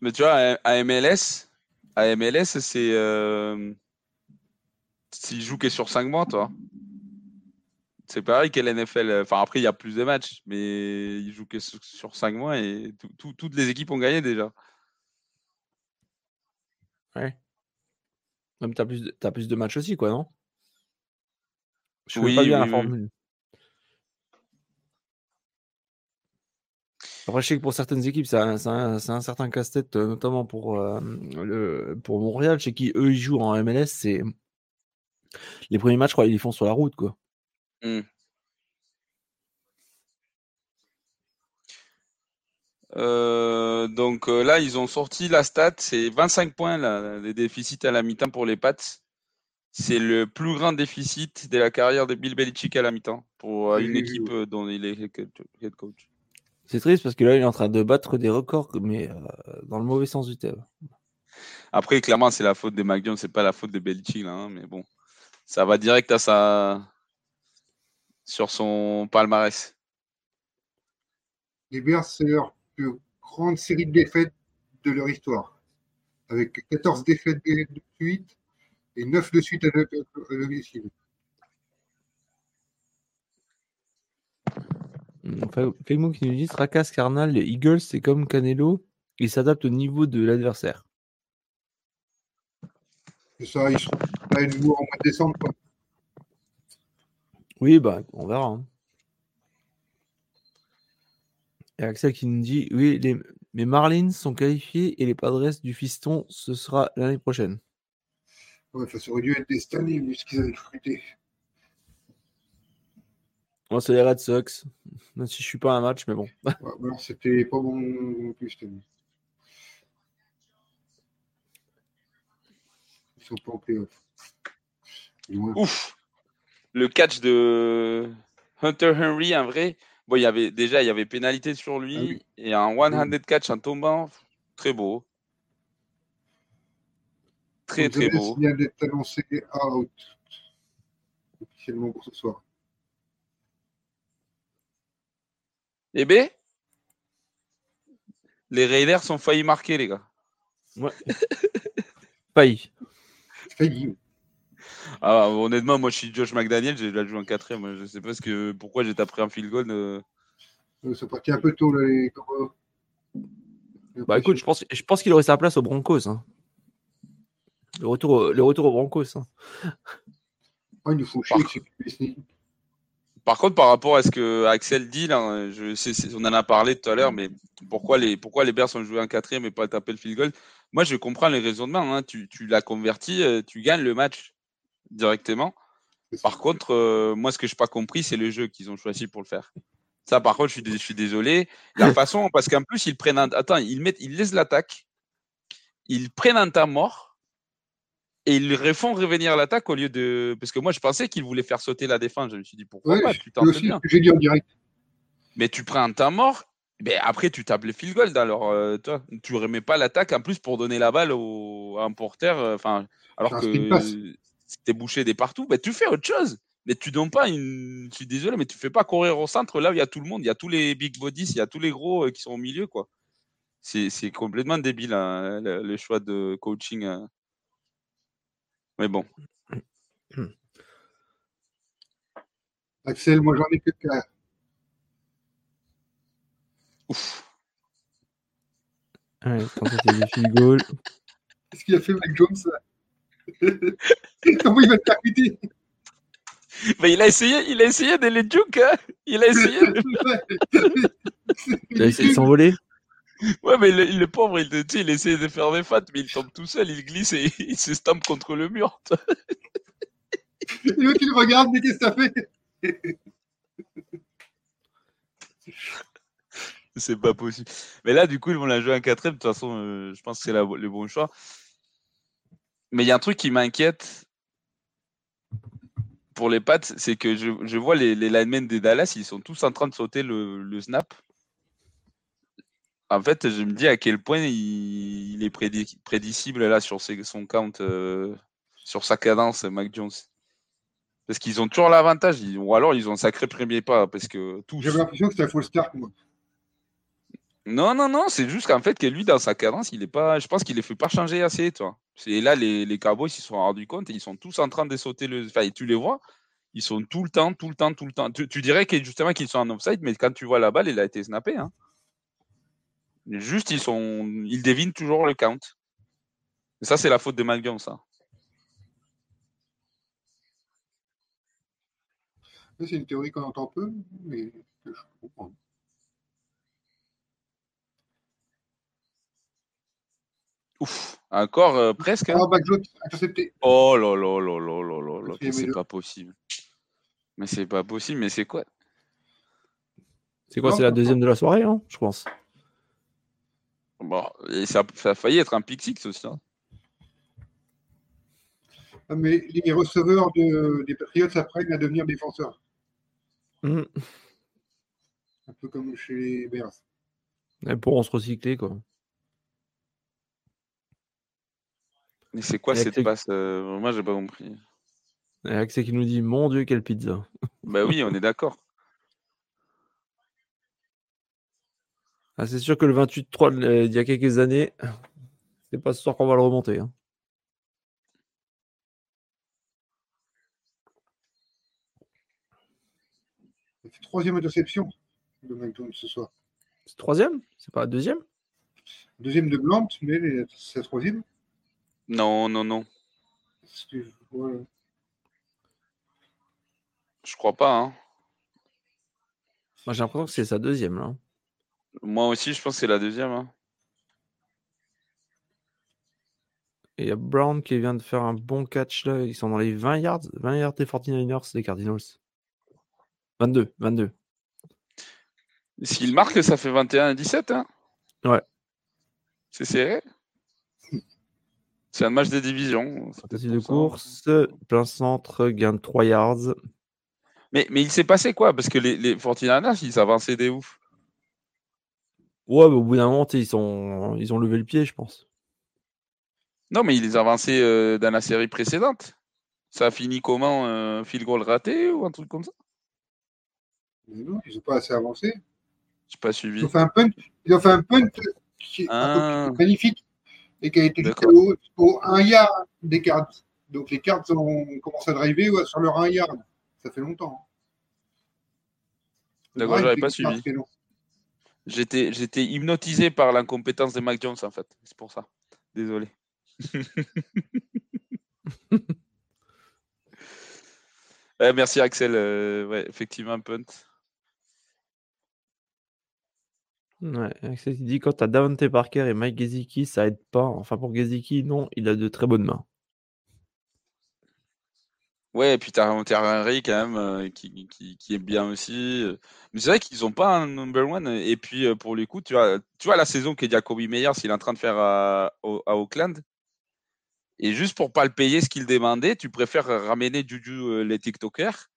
mais tu vois, à MLS, à MLS, c'est. Euh... S'ils jouent que sur 5 mois, toi. C'est pareil que l'NFL. Enfin, après, il y a plus de matchs, mais ils jouent que sur- sur 5 mois et tout- tout- toutes les équipes ont gagné déjà. ouais. Même t'as plus, de- plus de matchs aussi, quoi, non? Je Oui, pas bien oui, la oui. formule. Après, je sais que pour certaines équipes, c'est un, certain casse-tête, euh, notamment pour, euh, le, pour Montréal, chez qui eux ils jouent en MLS. C'est les premiers matchs, je crois, ils les font sur la route, quoi. Hmm. Euh, donc euh, là, ils ont sorti la stat, c'est 25 points là, les déficits à la mi-temps pour les Pats. C'est le plus grand déficit de la carrière de Bill Belichick à la mi-temps pour euh, une équipe dont il est head coach. C'est triste parce que là, il est en train de battre des records, mais euh, dans le mauvais sens du terme. Après, clairement, c'est la faute de Mac Jones, c'est pas la faute de Belichick là, hein, mais bon, ça va direct à sa sur son palmarès. Les Bears, c'est leur plus grande série de défaites de leur histoire. Avec 14 défaites de suite et 9 de suite à domicile. Enfin, Felmo qui nous dit Tracas Carnal, les Eagles, c'est comme Canelo, ils s'adaptent au niveau de l'adversaire. Ça, ils seront là nouveau en mois de décembre. quoi. Oui, bah, on verra. hein. Et Axel qui nous dit Oui, les, les Marlins sont qualifiés et les Padres du Fiston, ce sera l'année prochaine. Ouais, ça aurait dû être des année, vu ce qu'ils avaient recruté. Moi, c'est les Red Sox. Même si je suis pas à un match, mais bon. Ouais, c'était pas bon non plus cette année. Ils sont pas en playoff. Ouf Le catch de Hunter Henry, en vrai. Bon, il y avait déjà il y avait pénalité sur lui Ah oui. et un one-handed catch en tombant, très beau. Très très beau. vient d'être annoncé out officiellement pour ce soir. Eh ben, les Raiders ont failli marquer, les gars. [laughs] Failli. Failli. Ah, honnêtement, moi, je suis Josh McDaniel, j'ai déjà joué en quatrième. moi, Je sais pas ce que, pourquoi j'ai tapé un field goal. euh. Euh, Ça partit un peu tôt, là, les. Bah écoute, je pense, je pense qu'il aurait sa place aux Broncos. hein. Le, retour, au- le retour aux Broncos. hein. Ah, il nous faut chier que c'est Par contre, par rapport à ce que Axel dit, là, je sais, on en a parlé tout à l'heure, mais pourquoi les, pourquoi les Bears ont joué en quatrième et pas tapé le field goal? Moi, je comprends les raisonnements. Hein. Tu, tu l'as converti, euh, tu gagnes le match directement. Par contre, euh, moi, ce que je n'ai pas compris, c'est le jeu qu'ils ont choisi pour le faire. Ça, par contre, je suis, dé- je suis désolé. La [laughs] façon, parce qu'en plus, ils prennent un. Attends, ils, mettent, ils laissent l'attaque, ils prennent un temps mort et ils refont revenir l'attaque au lieu de. Parce que moi, je pensais qu'ils voulaient faire sauter la défense. Je me suis dit, pourquoi Ouais, pas? Tu j'ai dit en direct. Mais tu prends un temps mort, ben après tu tapes le field goal. Alors, euh, toi, tu remets pas l'attaque en plus pour donner la balle au, à un porteur. euh, alors que c'était bouché des partout. Ben, tu fais autre chose. Mais tu donnes pas une. Je suis désolé, mais tu fais pas courir au centre là où il y a tout le monde. Il y a tous les big bodies, il y a tous les gros euh, qui sont au milieu, quoi. C'est c'est complètement débile hein, le, le choix de coaching. Mais bon. [coughs] Axel, moi j'en ai que qu'à. Ouf. Ouais, tentative de field goal. [laughs] Qu'est-ce qu'il a fait, Mike Jones là? [laughs] Comment il va te percuter Mais il a essayé, il a essayé de les juke, hein. Il a essayé [laughs] de Il a essayé de s'envoler. Ouais, mais le, le pauvre, il, tu sais, il essaie de faire des fats, mais il tombe tout seul, il glisse et [laughs] il se stampe contre le mur. Et l'autre, il le regarde, mais qu'est-ce que t'as fait [laughs] C'est pas possible. Mais là, du coup, ils vont la jouer en quatrième. De toute façon, euh, je pense que c'est la- le bon choix. Mais il y a un truc qui m'inquiète pour les Pats, c'est que je, je vois les, les linemen des Dallas, ils sont tous en train de sauter le, le snap. En fait, je me dis à quel point il, il est prédi- prédicible là sur ses- son count, euh, sur sa cadence, Mac Jones. Parce qu'ils ont toujours l'avantage, ou alors ils ont un sacré premier pas, parce que tous. J'avais l'impression que c'était un faux start, moi. Non, non, non, c'est juste qu'en fait, que lui, dans sa cadence, il est pas. Je pense qu'il les fait pas changer assez, toi. Et là, les, les Cowboys, ils se sont rendus compte et ils sont tous en train de sauter le. Enfin, tu les vois, ils sont tout le temps, tout le temps, tout le temps. Tu, tu dirais que justement qu'ils sont en offside, mais quand tu vois la balle, elle a été snappée. Hein. Juste, ils sont. Ils devinent toujours le count. Et ça, c'est la faute de Malgum, ça. C'est une théorie qu'on entend peu, mais que je comprends. Ouf, encore euh, presque. hein. Intercepté. Oh là là là là là là là, c'est pas possible. Mais c'est pas possible, mais c'est quoi? C'est quoi C'est la deuxième de la soirée, hein, je pense. Bon, et ça, ça a failli être un pick six aussi. hein. Ah, mais les receveurs de, des Patriots apprennent à devenir défenseurs. Mhm. Un peu comme chez les Bears. Et pour on se recycler, quoi. Mais c'est quoi cette passe euh, Moi, j'ai pas compris. Et Axel qui nous dit Mon Dieu, quelle pizza. Bah oui, on est d'accord. Ah, c'est sûr que le 28-3 de- euh, d'il y a quelques années, c'est pas ce soir qu'on va le remonter. hein. C'est troisième interception de Jones ce soir. C'est troisième? C'est pas deuxième? Deuxième de Blount, mais c'est la troisième. Non, non, non. Que Je crois pas. hein. Moi, j'ai l'impression que c'est sa deuxième. Là. Moi aussi, je pense que c'est la deuxième. hein. Et il y a Brown qui vient de faire un bon catch là. Ils sont dans les 20 yards. 20 yards des 49ers, des Cardinals. 22, 22. S'il marque, ça fait 21 à 17. Hein. Ouais. C'est serré. C'est un match de division. c'est peut-être Tentative de ça. course, plein centre, gain de 3 yards. Mais, mais il s'est passé quoi? Parce que les, les 49ers, ils avançaient des ouf. Ouais, mais au bout d'un moment, ils, sont... ils ont levé le pied, je pense. Non, mais ils les avançaient euh, dans la série précédente. Ça a fini comment Un field goal raté ou un truc comme ça? Mais non, ils n'ont pas assez avancé. J'ai pas Ils suivi. ont fait un punt, ils ont fait un punt qui est Ah. magnifique et qui a été jusqu'au au 1 yard des cards. Donc les cards ont commencé à driver ouais, sur leur 1 yard. Ça fait longtemps. Le D'accord, j'avais pas suivi. J'étais, j'étais hypnotisé par l'incompétence de Mac Jones, en fait. C'est pour ça. Désolé. [laughs] Merci Axel. Euh, ouais, effectivement, un punt. Ouais, Axel, il dit quand t'as Davante Parker et Mike Gesicki, ça aide pas. Enfin, pour Gesicki, non, il a de très bonnes mains. Ouais, et puis un Terry Henry quand même euh, qui, qui, qui est bien aussi. euh. Mais c'est vrai qu'ils ont pas un number one. Et puis euh, pour le coup, tu vois, tu vois la saison que Jacoby Meyers il est en train de faire à, au- à Oakland. Et juste pour pas le payer ce qu'il demandait, tu préfères ramener Juju euh, les TikTokers.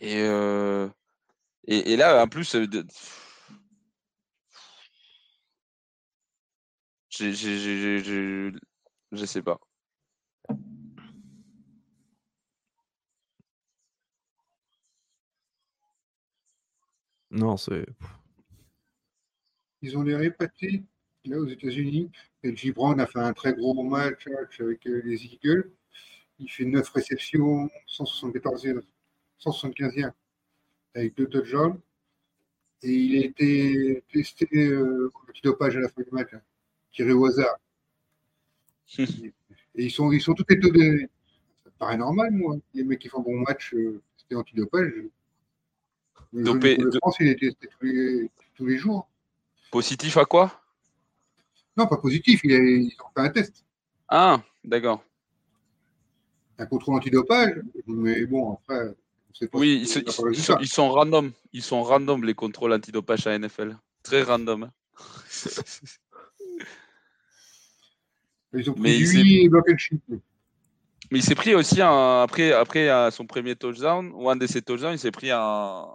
Et, euh, et, et là, en plus, euh, de- j'ai- j'ai- je sais pas. Non, c'est. Ils ont les répartis là aux États-Unis. J. Brown a fait un très gros match avec euh, les Eagles. Il fait 9 réceptions, 174 yards, 175 yards, avec deux touchdowns. Et il a été testé euh, antidopage à la fin du match, hein, tiré au hasard. [laughs] Et ils sont, ils sont tous étonnés. Ça paraît normal, moi. Les mecs qui font un bon match, euh, c'était antidopage. Dopé- de France, il est testé tous les, tous les jours. Positif à quoi? Non, pas positif, il a- ils ont fait un test. Ah, d'accord. un contrôle antidopage, mais bon, après, on sait pas Oui, si ils, sont- pas ils le sont, résultat. ils sont random. Ils sont random les contrôles antidopage à NFL. Très random. hein. [laughs] Ils ont pris mais lui et. Mais il s'est pris aussi un, après, après son premier touchdown, ou un de ses touchdowns, il s'est pris un,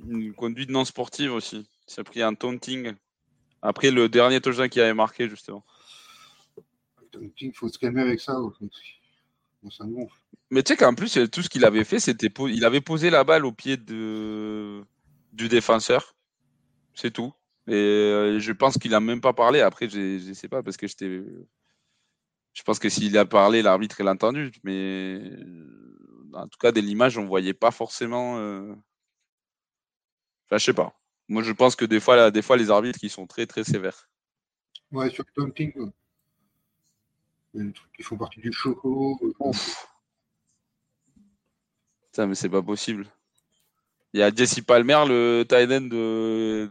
une conduite non sportive aussi. Il s'est pris un taunting. Après le dernier touchdown qu'il avait marqué, justement. Il faut se calmer avec ça. Bon, ça gonfle. Mais tu sais qu'en plus, tout ce qu'il avait fait, c'était il avait posé la balle au pied de, du défenseur. C'est tout. Et euh, je pense qu'il a même pas parlé. Après, je je sais pas, parce que j'étais. Je pense que s'il a parlé, l'arbitre l'a entendu. Mais en tout cas, de l'image, on voyait pas forcément. euh, Enfin, je sais pas. Moi, je pense que des fois, là, des fois, les arbitres, ils sont très, très sévères. Ouais, sur le quoi. Il y a des trucs qui font partie du choco. euh, Putain, mais c'est pas possible. Il y a Jesse Palmer, le tight end de...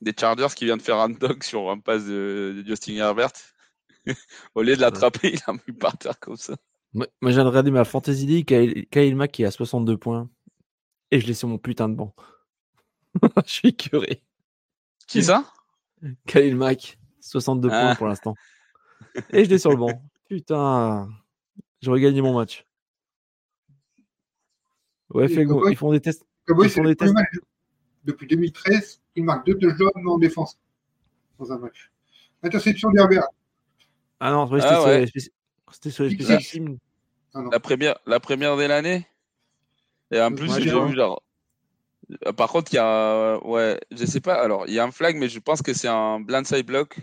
des Chargers, qui vient de faire un dog sur un pass de, de Justin Herbert. [laughs] Au lieu de l'attraper, il a mis par terre comme ça. Moi, moi, je viens de regarder ma Fantasy League, Kyle, Kyle Mack qui est à 62 points. Et je l'ai sur mon putain de banc. [laughs] je suis curé. Qui ça? Kyle Mack, 62 Ah. points pour l'instant. Et je l'ai sur le banc. [laughs] Putain, j'aurais gagné mon match. Ouais, fait, Cowboys- ils font des tests. Ils font des tests. match depuis 2013 il marque deux touchdowns en défense dans un match. Interception d'Herbert. Ah non, Ah c'était sur ouais. les les Pick spécial six. teams. Ah la première, la première de l'année Et en plus, j'ai vu genre. Euh, Par contre, il y a. Ouais, je sais pas. Alors, il y a un flag, mais je pense que c'est un blindside block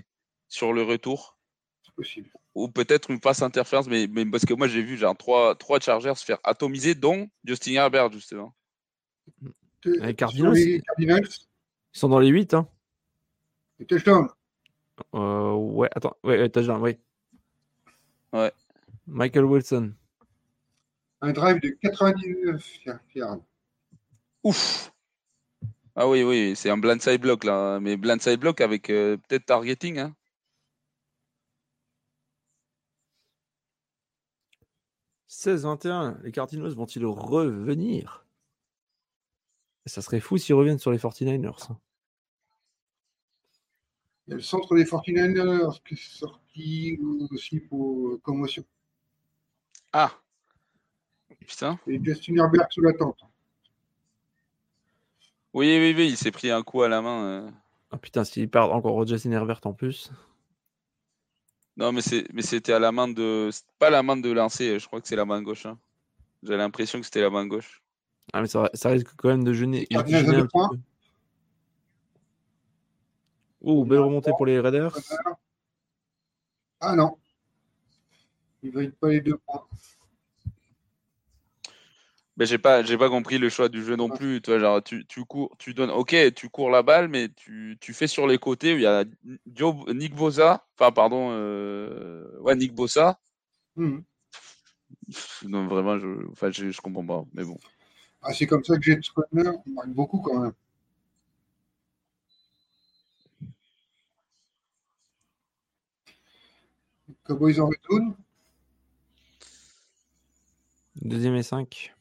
sur le retour. C'est possible. ou peut-être une passe interférence, mais, mais parce que moi j'ai vu genre trois, trois Chargers se faire atomiser, dont Justin Herbert justement. Les Les Cardinals, les Cardinals, Ils sont dans les 8. Hein. les touchdowns. Euh, ouais, attends. Ouais, ouais, touchdown, ouais. Ouais. Michael Wilson. Un drive de 99 yards. Ouf. Ah oui, oui, c'est un blindside block là, mais blindside block avec euh, peut-être targeting. Hein. 16-21. Les Cardinals vont-ils revenir? Ça serait fou s'ils reviennent sur les 49ers. hein. Il y a le centre des 49ers qui est sorti aussi pour euh, commotion. Ah. Putain. Et Justin Herbert sous la tente. Oui, oui, oui, il s'est pris un coup à la main. euh. Ah putain, s'ils perdent encore Justin Herbert en plus. Non, mais c'est, mais c'était à la main de, pas la main de lancer. Je crois que c'est la main gauche. hein. J'ai l'impression que c'était la main gauche. Ah, mais ça, ça risque quand même de gêner. À un deux petit points. peu. Oh, belle remontée pour les Raiders. Ah non. Il ne valide pas les deux points. Mais j'ai pas, j'ai pas compris le choix du jeu non plus. Toi, genre, tu, tu cours, tu donnes, ok, tu cours la balle, mais tu, tu fais sur les côtés où il y a Dio- Nick Bosa, enfin, pardon, euh, ouais, Nick Bosa. Mhm. Non, vraiment, je, enfin, je, je comprends pas, mais bon. Ah, c'est comme ça que j'ai Conner. Il marque beaucoup quand même. Cowboys en retourne. Deuxième et 5.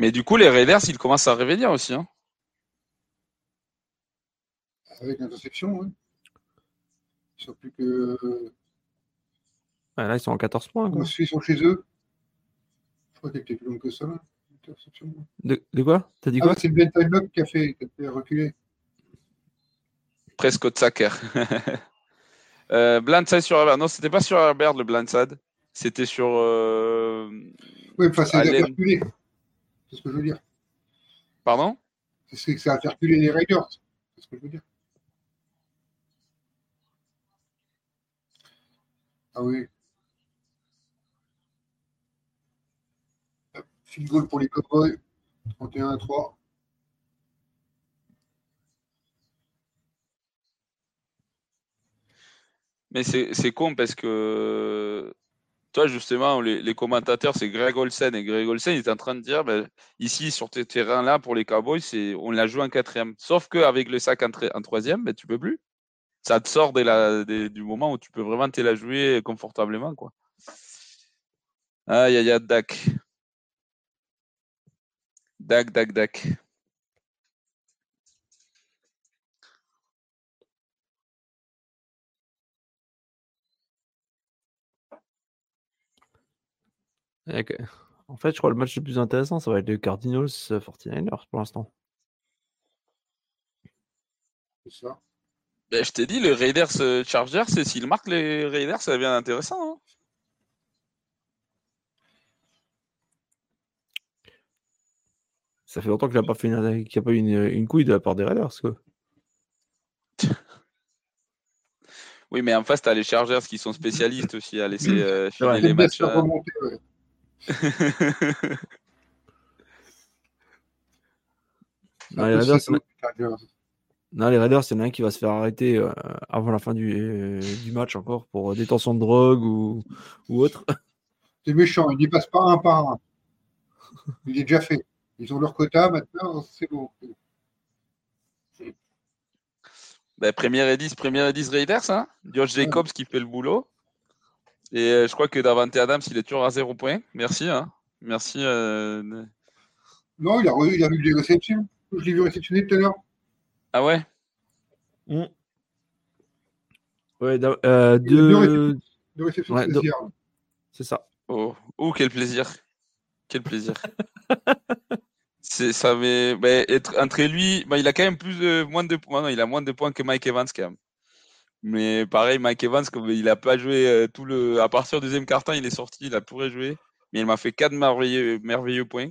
Mais du coup, les Raiders, ils commencent à revenir aussi, hein. Avec l'interception, oui. Ils sont plus que. Ah, là, ils sont en 14 points. quoi. Ils sont chez eux? Je crois qu'elle était plus longue que ça. l'interception. De, de quoi? T'as dit Ah, quoi? c'est Ben Time qui a fait, qui a fait reculer. Prescott Sacker. [laughs] euh, blindside sur Herbert. Non, c'était pas sur Herbert le blindside. C'était sur. euh, Oui, enfin, c'est reculer. C'est ce que je veux dire. Pardon? C'est que ça a fait reculer les Raiders. C'est ce que je veux dire. Ah oui. Field goal pour les Cowboys. 31 à 3. Mais c'est con parce que toi, justement, les, commentateurs, c'est Greg Olsen. Et Greg Olsen, il est en train de dire ben, ici, sur ces terrains-là, pour les Cowboys, on l'a joué en quatrième. Sauf qu'avec le sac en, troisième, ben, tu peux plus. Ça te sort la, du moment où tu peux vraiment te la jouer confortablement. Quoi. Aïe, aïe, aïe, Dak. Dak, Dak, Dak. En fait, je crois que le match le plus intéressant, ça va être le Cardinals euh, 49ers pour l'instant. C'est ça. Ben, je t'ai dit, les Raiders euh, Chargers, c'est s'ils marquent les Raiders, ça devient intéressant. hein. Ça fait longtemps qu'il n'a pas fait une, qu'il a pas eu une, une couille de la part des Raiders. Quoi. Oui, mais en face, tu as les Chargers qui sont spécialistes aussi à laisser euh, filer les matchs. remonter, ouais. [laughs] Non, les Raiders, non, les Raiders, il y en a un qui va se faire arrêter euh, avant la fin du, euh, du match encore pour euh, détention de drogue ou, ou autre. [laughs] C'est méchant, il n'y passe pas un par un. Il est déjà fait. Ils ont leur quota, maintenant, c'est bon. Ben, première et 10, première et 10 Raiders, hein. Josh Jacobs qui fait le boulot. Et euh, je crois que Davante Adams, il est toujours à 0 points. Merci. Hein. Merci. euh, Non, il a, re- il a vu des réceptions. Je l'ai vu réceptionner tout à l'heure. Ah ouais? Ouais, da- euh, De réception Ouais, de c'est ça. Oh, oh, quel plaisir. Quel plaisir. [laughs] C'est ça mais être entre lui, ben, il a quand même plus de moins de points, non, il a moins de points que Mike Evans quand même. Mais pareil, Mike Evans, comme il a pas joué euh, tout le à partir du deuxième quart-temps, il est sorti, il a tout rejoué, mais il m'a fait quatre merveilleux merveilleux points.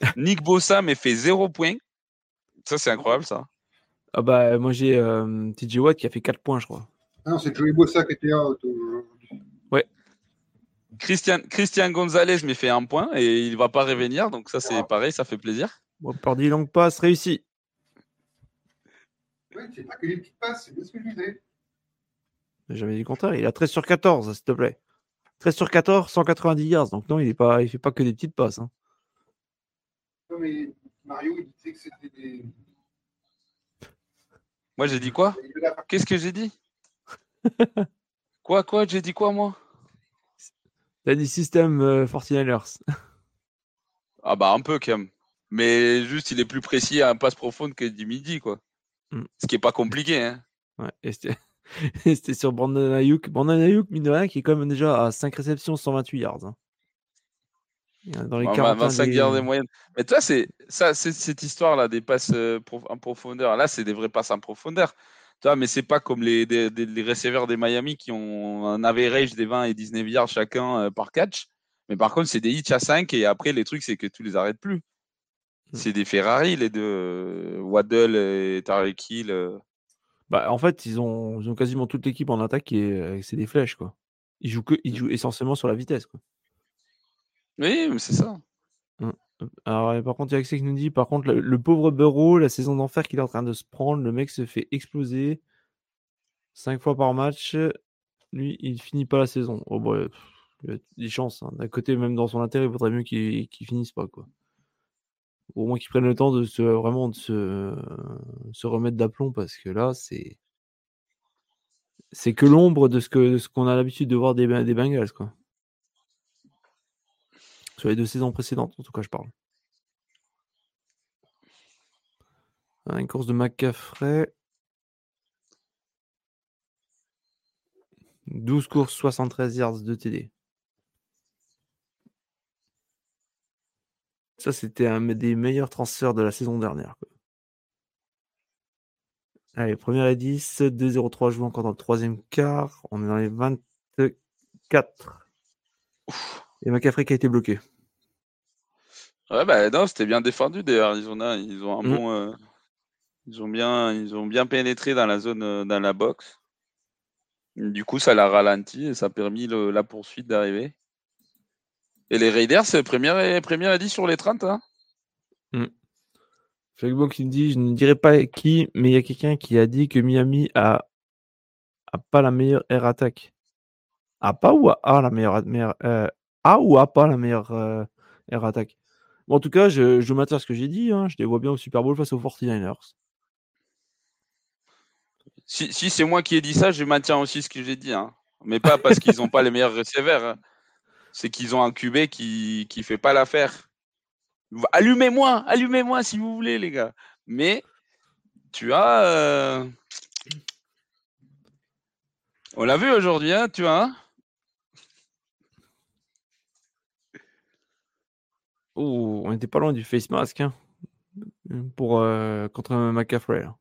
[laughs] Nick Bossa m'a fait zéro point. Ça c'est incroyable ça. Ah bah, moi j'ai euh, TJ Watt qui a fait 4 points, je crois. Ah non, c'est Joey Bossa qui était out aujourd'hui. Christian Christian Gonzalez m'a fait un point et il va pas revenir, donc ça c'est pareil, ça fait plaisir. Bon, Pardi longue passe réussi. Oui, c'est pas que les petites passes, c'est bien ce que je disais. J'ai jamais dit le contraire. Il a 13 sur 14, s'il te plaît. 13 sur 14, 190 yards. Donc non, il est pas, il fait pas que des petites passes. hein. Non, mais Mario, il disait que c'était des. Moi j'ai dit quoi? Qu'est-ce que j'ai dit? [laughs] Quoi quoi? J'ai dit quoi moi? T'as dit système euh, 49ers. Ah bah un peu quand même. Mais juste il est plus précis à un passe profonde que du midi quoi. Mm. Ce qui est pas compliqué hein. Ouais, [laughs] et c'était sur Brandon Ayuk. Brandon Ayuk, mine de rien, qui est quand même déjà à 5 réceptions, 128 yards. hein. Dans les 40 25 yards de moyenne. Mais toi c'est ça c'est cette histoire là des passes euh, en profondeur. Là c'est des vraies passes en profondeur. Tu vois, mais c'est pas comme les, des- des- les receveurs des Miami qui ont un average des 20 et 19 yards chacun euh, par catch. Mais par contre, c'est des hits à 5 et après, les trucs, c'est que tu les arrêtes plus. C'est des Ferrari, les deux. euh, Waddle et Tarek Hill. euh. Bah, en fait, ils ont, ils ont quasiment toute l'équipe en attaque et euh, c'est des flèches, quoi. Ils jouent, que, ils jouent essentiellement sur la vitesse, quoi. Oui, mais c'est ça. Alors, et par contre, il y a qui nous dit, par contre, le, le pauvre Burrow, la saison d'enfer qu'il est en train de se prendre, le mec se fait exploser cinq fois par match. Lui, il finit pas la saison. Oh, bah, il y a des chances. hein. D'un côté, même dans son intérêt, il vaudrait mieux qu'il qu'il finisse pas, quoi. Au moins qu'il prenne le temps de se vraiment de se, se remettre d'aplomb parce que là, c'est c'est que l'ombre de ce que de ce qu'on a l'habitude de voir des, des Bengals, quoi. Sur les deux saisons précédentes, en tout cas, je parle. Une course de McCaffrey. 12 courses, 73 yards de TD. Ça, c'était un des meilleurs transferts de la saison dernière. quoi. Allez, première et 10, 2-0-3 joué encore dans le troisième quart. On est dans les 24. Et McCaffrey qui a été bloqué. Ouais, bah non, c'était bien défendu des Arizona. Ils ont un Mm. bon. euh, ils, ont bien, ils ont bien pénétré dans la zone, euh, dans la box. Du coup, ça l'a ralenti et ça a permis le- la poursuite d'arriver. Et les Raiders, c'est première première et 10 sur les 30. Hein Flegbo qui me dit, je ne dirais pas qui, mais il y a quelqu'un qui a dit que Miami a, a pas la meilleure air attack. A pas ou a, a la meilleure, meilleure euh, a ou a pas la meilleure euh, air attack. Bon, en tout cas, je, je maintiens ce que j'ai dit. hein, je les vois bien au Super Bowl face aux 49ers. Si, si c'est moi qui ai dit ça, je maintiens aussi ce que j'ai dit. Hein. Mais pas parce qu'ils n'ont pas les meilleurs receveurs. C'est qu'ils ont un QB qui ne fait pas l'affaire. Allumez-moi, allumez-moi si vous voulez, les gars. Mais tu as. euh, On l'a vu aujourd'hui, hein, tu vois. hein. Oh, on n'était pas loin du face mask hein, pour, euh, contre McCaffrey. là.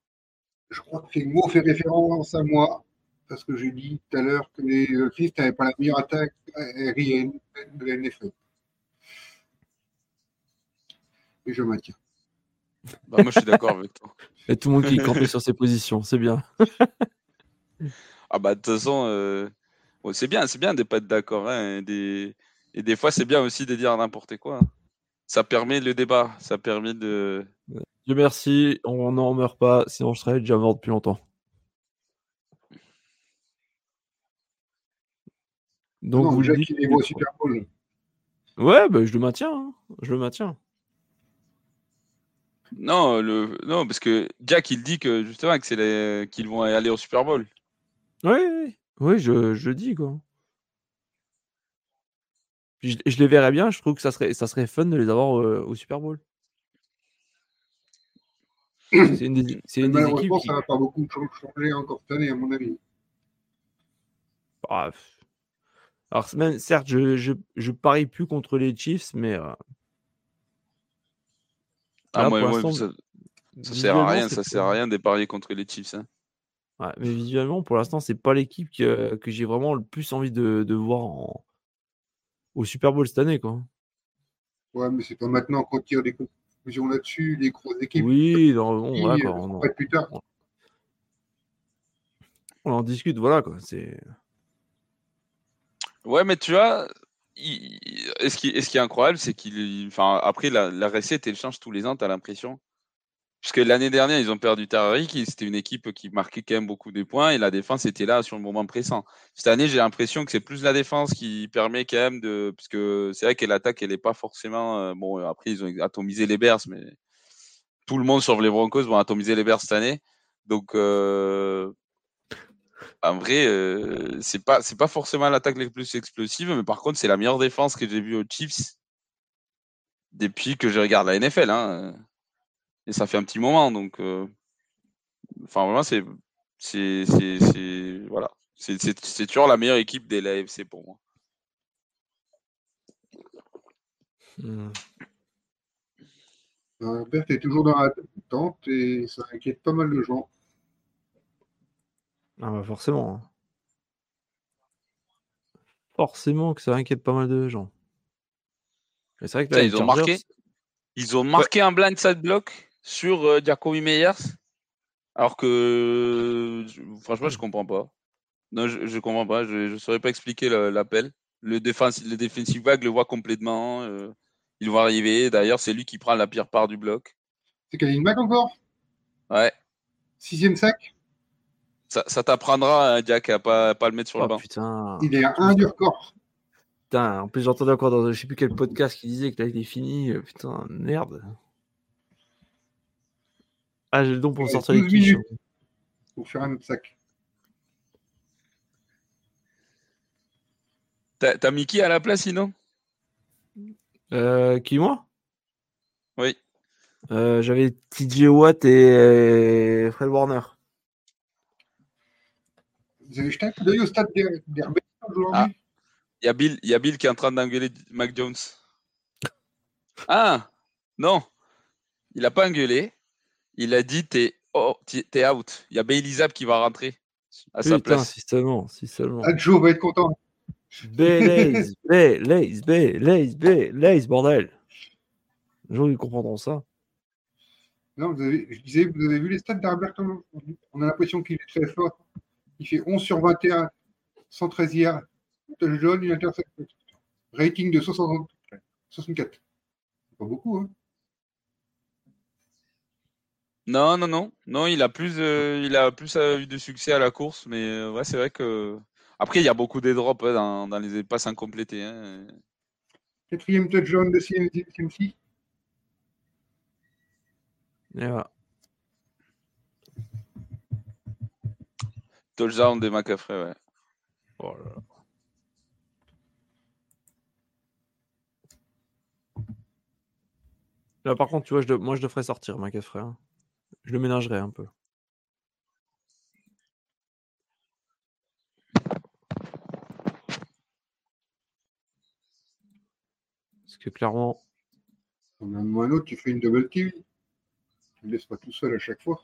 Je crois que Figmo fait référence à moi, parce que j'ai dit tout à l'heure que les Dolphins n'avaient pas la meilleure attaque aérienne de la NFL. Et je maintiens. Bah, moi, je suis d'accord avec toi. Et tout le monde qui est campé sur ses positions, c'est bien. [laughs] Ah bah de toute façon, euh, bon, c'est bien, c'est bien de pas être d'accord. hein, et, des... et des fois, c'est bien aussi de dire n'importe quoi. hein. Ça permet le débat, ça permet de. Dieu merci, on n'en meurt pas, sinon je serais déjà mort depuis longtemps. Donc non, vous Jacques, dites il les voit au Super Bowl. Ouais, bah, je le maintiens. hein. Je le maintiens. Non, le... non, parce que Jack, il dit que justement que c'est les... qu'ils vont aller au Super Bowl. Oui, oui, oui, je, je le dis quoi. Puis je, je les verrais bien, je trouve que ça serait, ça serait fun de les avoir euh, au Super Bowl. C'est une des, c'est une des équipes Malheureusement, qui... ça va pas beaucoup changer encore cette année, à mon avis. Ah, pff. Alors, même, certes, je, je, je parie plus contre les Chiefs, mais euh, Ah, Là, moi, ça, ça sert à rien, ça sert à rien de parier contre les Chiefs. hein. Ouais, mais visuellement, pour l'instant, c'est pas l'équipe que, que j'ai vraiment le plus envie de, de voir en- au Super Bowl cette année, quoi. Ouais, mais c'est pas maintenant qu'on tire des conclusions là-dessus, les grosses équipes. Oui, non, bon, Qui, voilà, euh, quoi, on, en, plus tard. on en discute, voilà, quoi. C'est... Ouais, mais tu vois, et ce qui, qui est incroyable, c'est qu'il. Enfin, après, la, recette, elle change tous les ans, tu as l'impression. Puisque l'année dernière, ils ont perdu Tariq, et c'était une équipe qui marquait quand même beaucoup de points, et la défense était là sur le moment pressant. Cette année, j'ai l'impression que c'est plus la défense qui permet quand même de. Parce que c'est vrai que l'attaque, elle n'est pas forcément. euh, Bon, après, ils ont atomisé les Bears, mais tout le monde sauf les Broncos vont atomiser les Bears cette année. Donc, euh, en vrai, euh, c'est pas c'est pas forcément l'attaque la plus explosive, mais par contre, c'est la meilleure défense que j'ai vue aux Chiefs depuis que je regarde la NFL. Hein. Et ça fait un petit moment, donc. euh, Enfin, vraiment, c'est c'est voilà, c'est c'est c'est toujours la meilleure équipe de l'AFC pour moi. Hmm. Euh, Bert est toujours dans l'attente et ça inquiète pas mal de gens. Ah bah forcément. hein. Forcément que ça inquiète pas mal de gens. Mais c'est vrai que là, Putain, les ils ont Chargers, marqué. Ils ont marqué un blindside block sur euh, Jacoby Meyers. Alors que franchement, je comprends pas. Non, je, je comprends pas. Je ne saurais pas expliquer l'appel. Le, défense, le defensive back le voit complètement. euh, ils vont arriver. D'ailleurs, c'est lui qui prend la pire part du bloc. C'est Khalil Mack encore? Ouais. Sixième sac? Ça, ça t'apprendra, hein, Jack, à pas, pas le mettre sur le Oh banc. putain. Il est à un du record. Putain, en plus j'entendais encore dans je sais plus quel podcast qui disait que là il est fini. euh, Putain, merde. Ah, j'ai le don pour Ouais, sortir les 12 quiches. Pour faire un autre sac. T'as t'as mis qui à la place, sinon? Euh, qui, moi? Oui. Euh, J'avais TJ Watt et Fred Warner. Vous avez jeté un coup d'œil au stade d'Her- d'Herbert aujourd'hui Ah. Il y, a Bill- il y a Bill qui est en train d'engueuler Mac Jones. Ah Non Il a pas engueulé. Il a dit t'es oh, out. Il y a Bailey Zapp qui va rentrer à sa place. si seulement, si seulement. Joe va être content. Belaise, [laughs] Belaise, Belaise, Belaise, bordel. Les gens ils comprendront ça. Non, vous avez, je disais, vous avez vu les stats d'Herbert On a l'impression qu'il est très fort. Il fait 11 sur 21, 113 yards, touchdown, une interception. Rating de 60 64. C'est pas beaucoup, hein Non, non, non. Non, il a plus, euh, il a plus euh, eu de succès à la course. Mais euh, ouais, c'est vrai que. Après, il y a beaucoup des drops hein, dans, dans les passes incomplétées. hein. Quatrième touchdown de CMC. Et Touchdown des McCaffrey, ouais. Oh là là. Là, par contre, tu vois, je moi, je le ferais sortir, ma frère. Je le ménagerais un peu. Parce que clairement, On a un tu fais une double team. Tu ne laisses pas tout seul à chaque fois.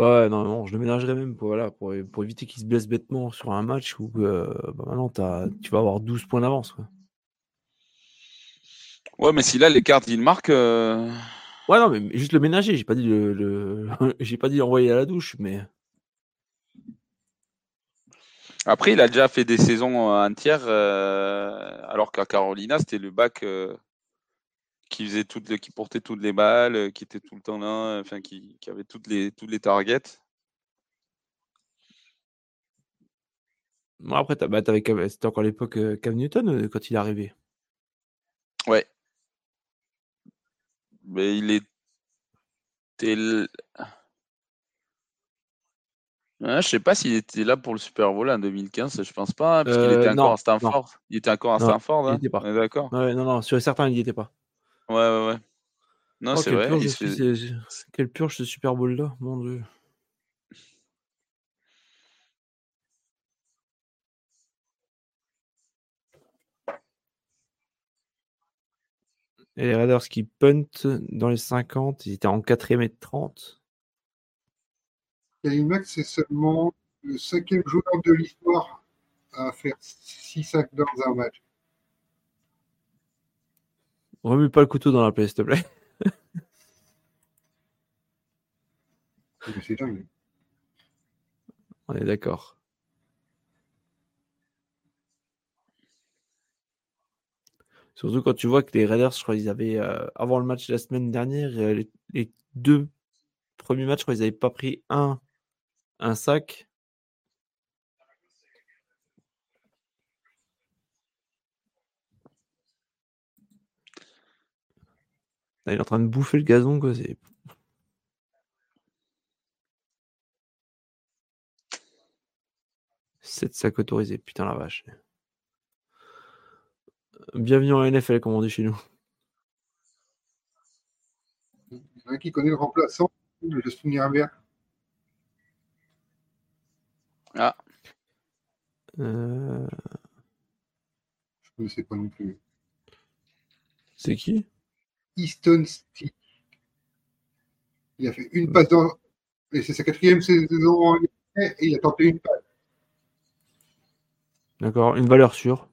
Ouais, non, non, je le ménagerais même pour, voilà, pour, pour éviter qu'il se blesse bêtement sur un match où euh, bah, maintenant t'as- tu vas avoir 12 points d'avance. quoi. Ouais, mais si là, les cartes, ils marquent. euh, Ouais, non, mais juste le ménager, j'ai pas dit le, le- [laughs] j'ai pas dit l'envoyer à la douche, mais Après, il a déjà fait des saisons euh, entières, euh, alors qu'à Carolina, c'était le bac euh, qui faisait toutes les, qui portait toutes les balles, euh, qui était tout le temps là, enfin qui, qui avait toutes les toutes les targets. Bon, après, bah, c'était encore l'époque euh, Cam Newton euh, quand il est arrivé. Ouais. Mais il était. l- Ah, je sais pas s'il était là pour le Super Bowl en 2015, je pense pas, hein, parce qu'il Euh, était encore à Stanford. Il était encore à Stanford, il hein, était pas. on est d'accord. Ouais, non, non, sur certains, il n'y était pas. Ouais, ouais, ouais. Non, Oh, c'est quelle vrai. purge, il je se suis, fait- c'est- quelle purge ce Super Bowl là, mon dieu. Et les Raiders qui punt dans les 50, ils étaient en 4ème et 30. Khalil Mack, c'est seulement le cinquième joueur de l'histoire à faire 6 sacs dans un match. Remue pas le couteau dans la plaie, s'il te plaît. [laughs] Mais C'est dingue. On est d'accord. Surtout quand tu vois que les Raiders, je crois, ils avaient, euh, avant le match de la semaine dernière, euh, les, les deux premiers matchs, je crois, ils n'avaient pas pris un, un sac. Là, il est en train de bouffer le gazon, quoi. C'est... Sept sacs autorisés, putain la vache. Bienvenue en NFL, comme on dit chez nous. Il y en a qui connaît le remplaçant, le Justin Herbert. Ah, Euh, Je ne connaissais pas non plus. C'est qui? Easton Stick. Il a fait une passe dans. Et c'est sa quatrième saison en et il a tenté une passe. D'accord, une valeur sûre.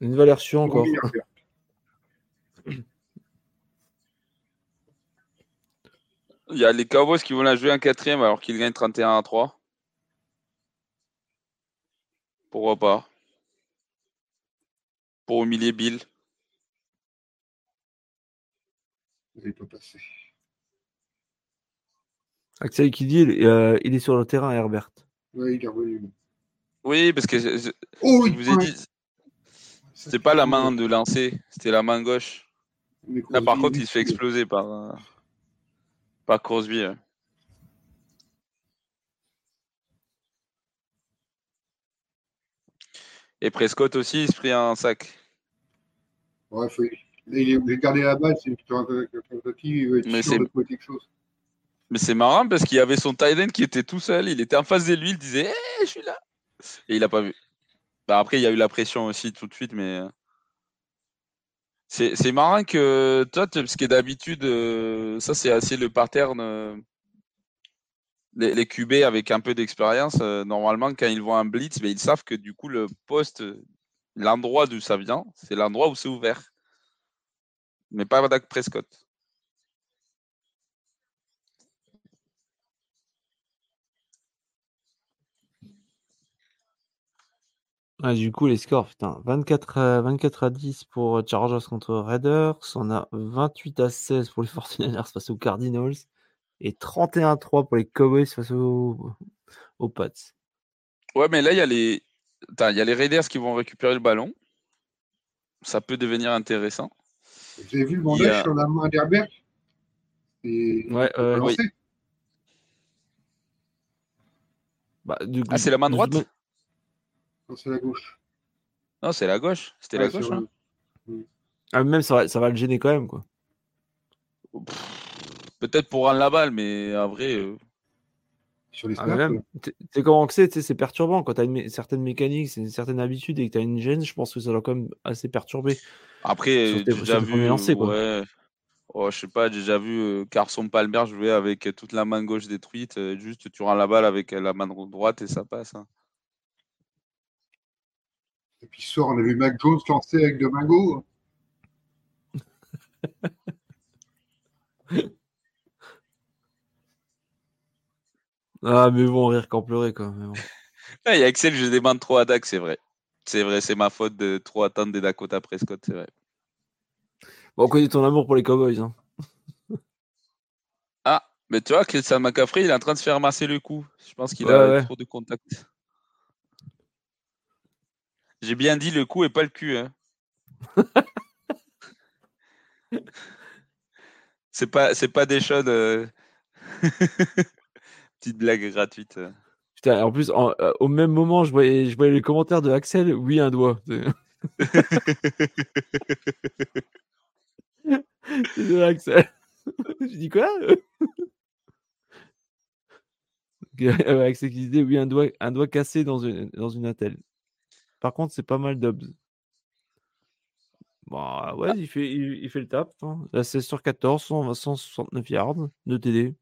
Une valeur sûre encore. Il y a les Cowboys qui vont la jouer en quatrième alors qu'ils gagnent 31 à 3. Pourquoi pas? Pour humilier Bill. Il n'est pas passé. Axel qui dit euh, il est sur le terrain, Herbert. Ouais, il est revenu. Oui, parce que je, je- Oh, je vous ai dit, c'était pas la main de lancer, c'était la main gauche. Là, par contre, il se fait exploser par, euh, par Crosby. ouais. Et Prescott aussi, il se prit un sac. Ouais, faut- Il est garder la balle, c'est une représentative, il veut de trouver quelque chose. Mais c'est marrant parce qu'il y avait son tight end qui était tout seul, il était en face de lui, il disait Hé, je suis là Et il a pas vu. Bah, après, il y a eu la pression aussi tout de suite, mais. euh, C'est marrant que toi, tu- parce que d'habitude, euh, ça c'est assez le pattern. euh, Les, les QB avec un peu d'expérience, normalement, quand ils voient un blitz, ben, ils savent que du coup, le poste, l'endroit d'où ça vient, c'est l'endroit où c'est ouvert. Mais pas Dak Prescott. Ah, du coup, les scores, putain, 24 à, 24 à 10 pour Chargers contre Raiders. On a 28 à 16 pour les 49ers face aux Cardinals. Et 31 à 3 pour les Cowboys face aux, aux Pats. Ouais, mais là, il y a les, Attends, il y a les Raiders qui vont récupérer le ballon. Ça peut devenir intéressant. Vous avez vu le bandage a- sur la main d'Herbert Et Ouais, euh, bah, du coup, Ah, c'est la main droite Non, c'est la gauche. Non, c'est la gauche. C'était la gauche. hein. Ah, même ça va, ça va le gêner quand même, quoi. Peut-être pour rendre la balle, mais en vrai, euh, Sur les Ah, snaps. comment que c'est, c'est perturbant quand tu as une, mé- certaines mécaniques, c'est une certaine habitude et que tu as une gêne, je pense que ça doit quand même assez perturber. après, j'ai déjà vu. lancers, quoi. ouais. Oh, je sais pas, j'ai déjà vu euh, Carson Palmer jouer avec euh, toute la main gauche détruite. euh, juste, tu rends la balle avec la main droite et ça passe. hein. Et puis ce soir, on a vu Mac Jones lancer avec Domingo. [laughs] Ah, mais bon, rire qu'en pleurer, quoi. mais bon. [laughs] Ah, Il y a Axel, je demande trop à Dak, c'est vrai. C'est vrai, c'est ma faute de trop attendre des Dakota Prescott, c'est vrai. Bon, on connaît ton amour pour les Cowboys. Hein. Ah, mais tu vois, Christian McCaffrey, il est en train de se faire masser le cou. Je pense qu'il Ouais, a ouais. trop de contact. J'ai bien dit le cou et pas le cul. Hein. [laughs] c'est pas, c'est pas des choses. euh, [laughs] Petite blague gratuite. euh. Putain, en plus, en- euh, au même moment, je voyais, je voyais les commentaires de Axel, oui, un doigt. [laughs] Désolé, Axel. [laughs] je dis quoi? [laughs] Axel qui disait, oui, un doigt, un doigt cassé dans une, dans une attelle. Par contre, c'est pas mal d'obs. Bah ouais, il, fait, il, il fait le tap. Hein. Là, 16 sur 14, 120, 169 yards de TD.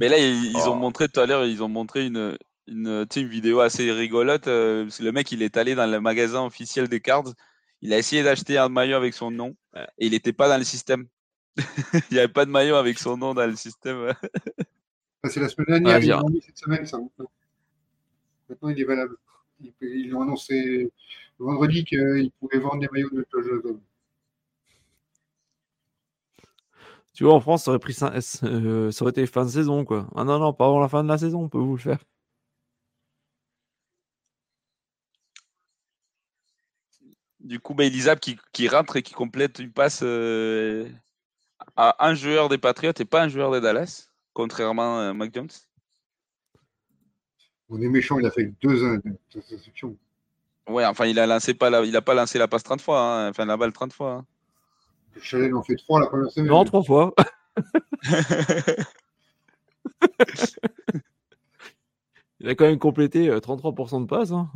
Mais là, ils, ils ont Oh. montré tout à l'heure, ils ont montré une, une, vidéo assez rigolote. euh, parce que le mec, il est allé dans le magasin officiel des cards. Il a essayé d'acheter un maillot avec son nom Ouais. et il n'était pas dans le système. [laughs] il n'y avait pas de maillot avec son nom dans le système. C'est la semaine dernière, Ah, ils l'ont mis cette semaine, ça. Maintenant, il est valable. Ils, l'ont annoncé vendredi qu'ils pouvaient vendre des maillots de Josh Tu vois, en France, ça aurait, pris cin- [laughs] euh, ça aurait été fin de saison, quoi. Ah non, non, pas avant la fin de la saison, on peut vous le faire. Du coup, bah, Elisab qui, qui rentre et qui complète une passe euh, à un joueur des Patriots et pas un joueur des Dallas, contrairement à Mac Jones. On est méchant, il a fait deux in- interceptions. Ouais, enfin, il a lancé pas la, il a pas lancé la passe 30 fois, hein, enfin la balle 30 fois. hein. Chalet en fait trois la première semaine. Non, trois fois. [laughs] Il a quand même complété euh, 33% de passes. hein.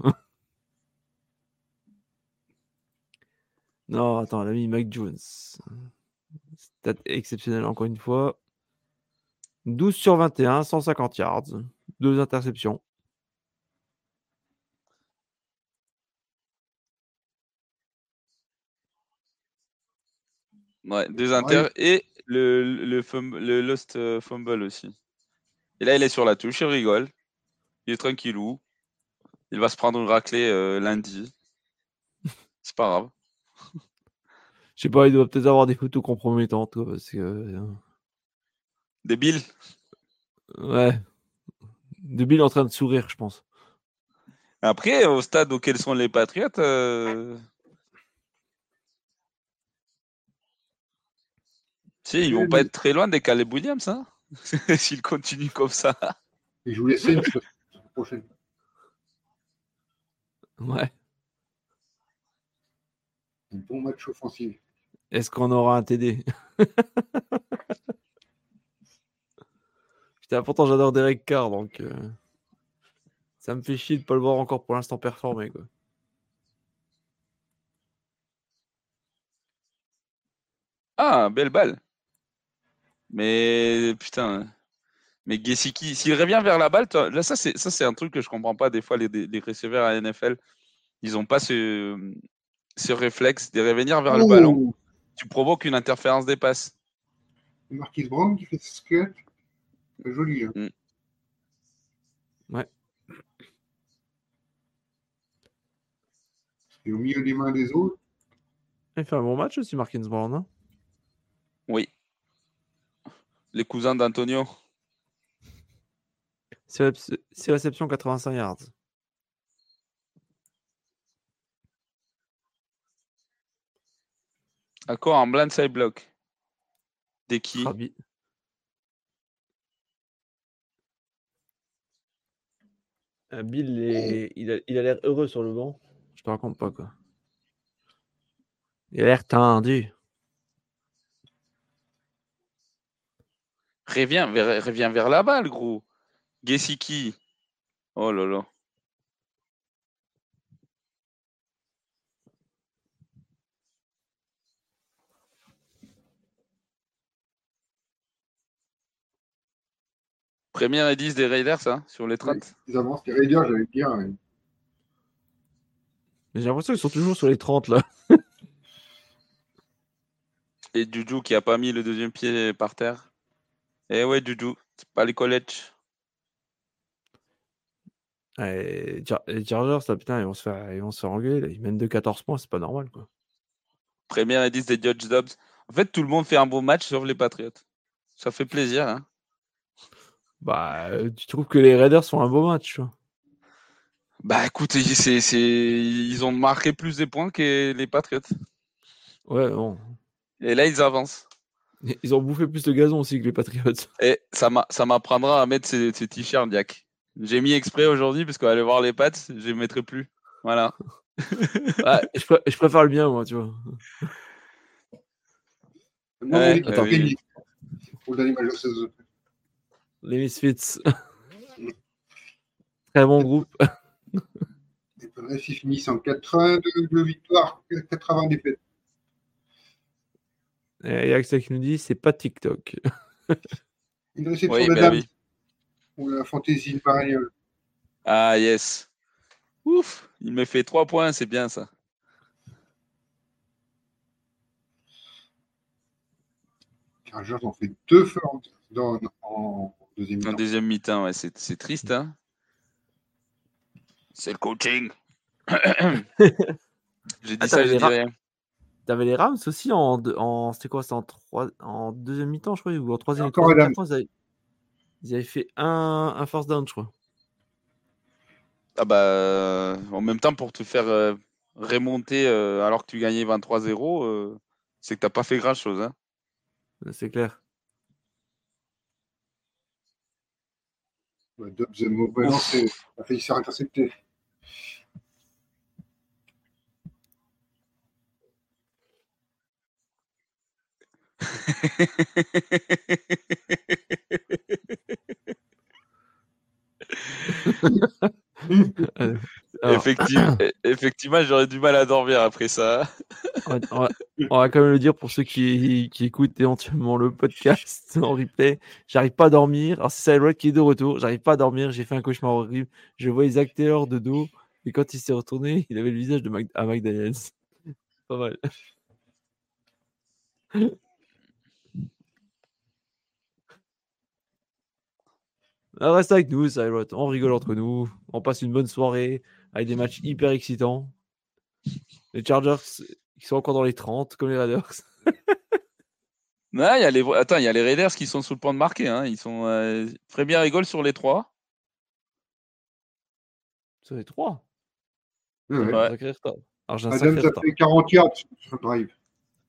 non, attends, l'ami Mike Jones. stat exceptionnelle encore une fois. 12 sur 21, 150 yards, deux interceptions. Ouais, deux inter et le, le, Lost euh, Fumble aussi. Et là, il est sur la touche, il rigole. Il est tranquillou. Il va se prendre une raclée euh, lundi. C'est pas grave. Je sais pas, il doit peut-être avoir des photos compromettantes, quoi, parce que. euh, Débile. ouais. De Bill en train de sourire, je pense. Après, au stade auquel sont les Patriotes, euh, si, ils vont pas être très loin des Caleb Williams, hein [laughs] S'ils continuent comme ça. Et je vous laisse une chose la prochaine. Ouais. Un bon match offensif. Est-ce qu'on aura un TD [laughs] Putain, pourtant j'adore Derek Carr, donc euh, ça me fait chier de pas le voir encore pour l'instant performer. Quoi. Ah, belle balle. Mais putain. Mais Gesicki, s'il revient vers la balle, toi- là, ça, c'est ça, c'est un truc que je comprends pas. Des fois, les, les receveurs à la NFL, ils ont pas ce, ce réflexe de revenir vers le ballon. Tu provoques une interférence des passes. Marquis Brown qui fait ce skate. C'est joli. Hein. Mm. Ouais. Et au milieu des mains des autres, Il fait un bon match aussi, Marquins Brown. hein Oui. Les cousins d'Antonio. Six récep- six réceptions, 85 yards. À quoi un blindside block? Des qui? Euh, Bill, est- il a il a l'air heureux sur le banc. Je te raconte pas quoi. Il a l'air tendu. Reviens vers, reviens vers la balle, gros. Gesicki. Oh là là. Première et 10 des Raiders, hein, sur les 30. ils avancent. Les Raiders, hein. Mais J'ai l'impression qu'ils sont toujours sur les 30 là. Et Juju qui a pas mis le deuxième pied par terre. Eh ouais, Juju, c'est pas les collèges. Et Char- les Chargers, là, putain, ils vont se faire, ils vont se faire engueuler. là. Ils mènent de 14 points, c'est pas normal quoi. Première et 10 des Judge Dobbs. En fait, tout le monde fait un beau match sauf les Patriots. Ça fait plaisir, hein. Bah, tu trouves que les Raiders font un beau match, tu vois. Bah écoute, c'est, c'est... ils ont marqué plus de points que les Patriots. Ouais, bon. Et là, ils avancent. [laughs] Ils ont bouffé plus de gazon aussi que les Patriots. [laughs] Et ça, m'a... ça m'apprendra à mettre ces, ces t-shirts, Diac. J'ai mis exprès aujourd'hui parce qu'on va aller voir les pattes, je les mettrai plus. Voilà. [laughs] Ah, je, pré- je préfère le bien, moi, tu vois. Ouais, attends. la saison. Les Misfits. Très bon groupe. Les Padres, ils finissent en 82 victoires, 80 défaites. Et Axel qui nous dit c'est pas TikTok. Une réception Oui, de bah dame oui. pour la fantaisie Mariole. Ah yes. Ouf, il me fait 3 points, c'est bien ça. Chargers ont fait deux down en deuxième En mi-temps. deuxième mi-temps, ouais, c'est, c'est triste, hein. C'est le coaching. [coughs] J'ai dit ça, dis ra- rien. T'avais les Rams aussi en, en c'était quoi en, trois- en deuxième mi-temps, je crois, ou en troisième mi-temps, ils, avaient, ils avaient fait un, un first down, je crois. Ah bah, en même temps, pour te faire euh, remonter euh, alors que tu gagnais 23-0, euh, c'est que t'as pas fait grand-chose. Hein. C'est clair. Dobbs a mauvais lancé, a failli se [laughs] Alors, Effectivement, [clears throat] e- effectivement j'aurais du mal à dormir après ça. on, va, on quand même le dire pour ceux qui, qui écoutent éventuellement le podcast en replay. J'arrive pas à dormir. Alors, c'est Cyril qui est de retour. J'arrive pas à dormir. J'ai fait un cauchemar horrible. Je vois Isaac Taylor de dos. Et quand il s'est retourné, il avait le visage de Mac, à McDaniels. Pas mal. Reste avec nous, Cyril. On rigole entre nous. On passe une bonne soirée avec des matchs hyper excitants. Les Chargers qui sont encore dans les 30, comme les Raiders. [laughs] Non, il y a les... Attends, il y a les Raiders qui sont sous le point de marquer. Hein. Ils sont euh... très bien rigole sur les trois. Sur les trois? Ouais, ouais. Ouais. Sacré retard. Alors, j'ai un Adams sacré a retard. fait 40 yards sur le drive.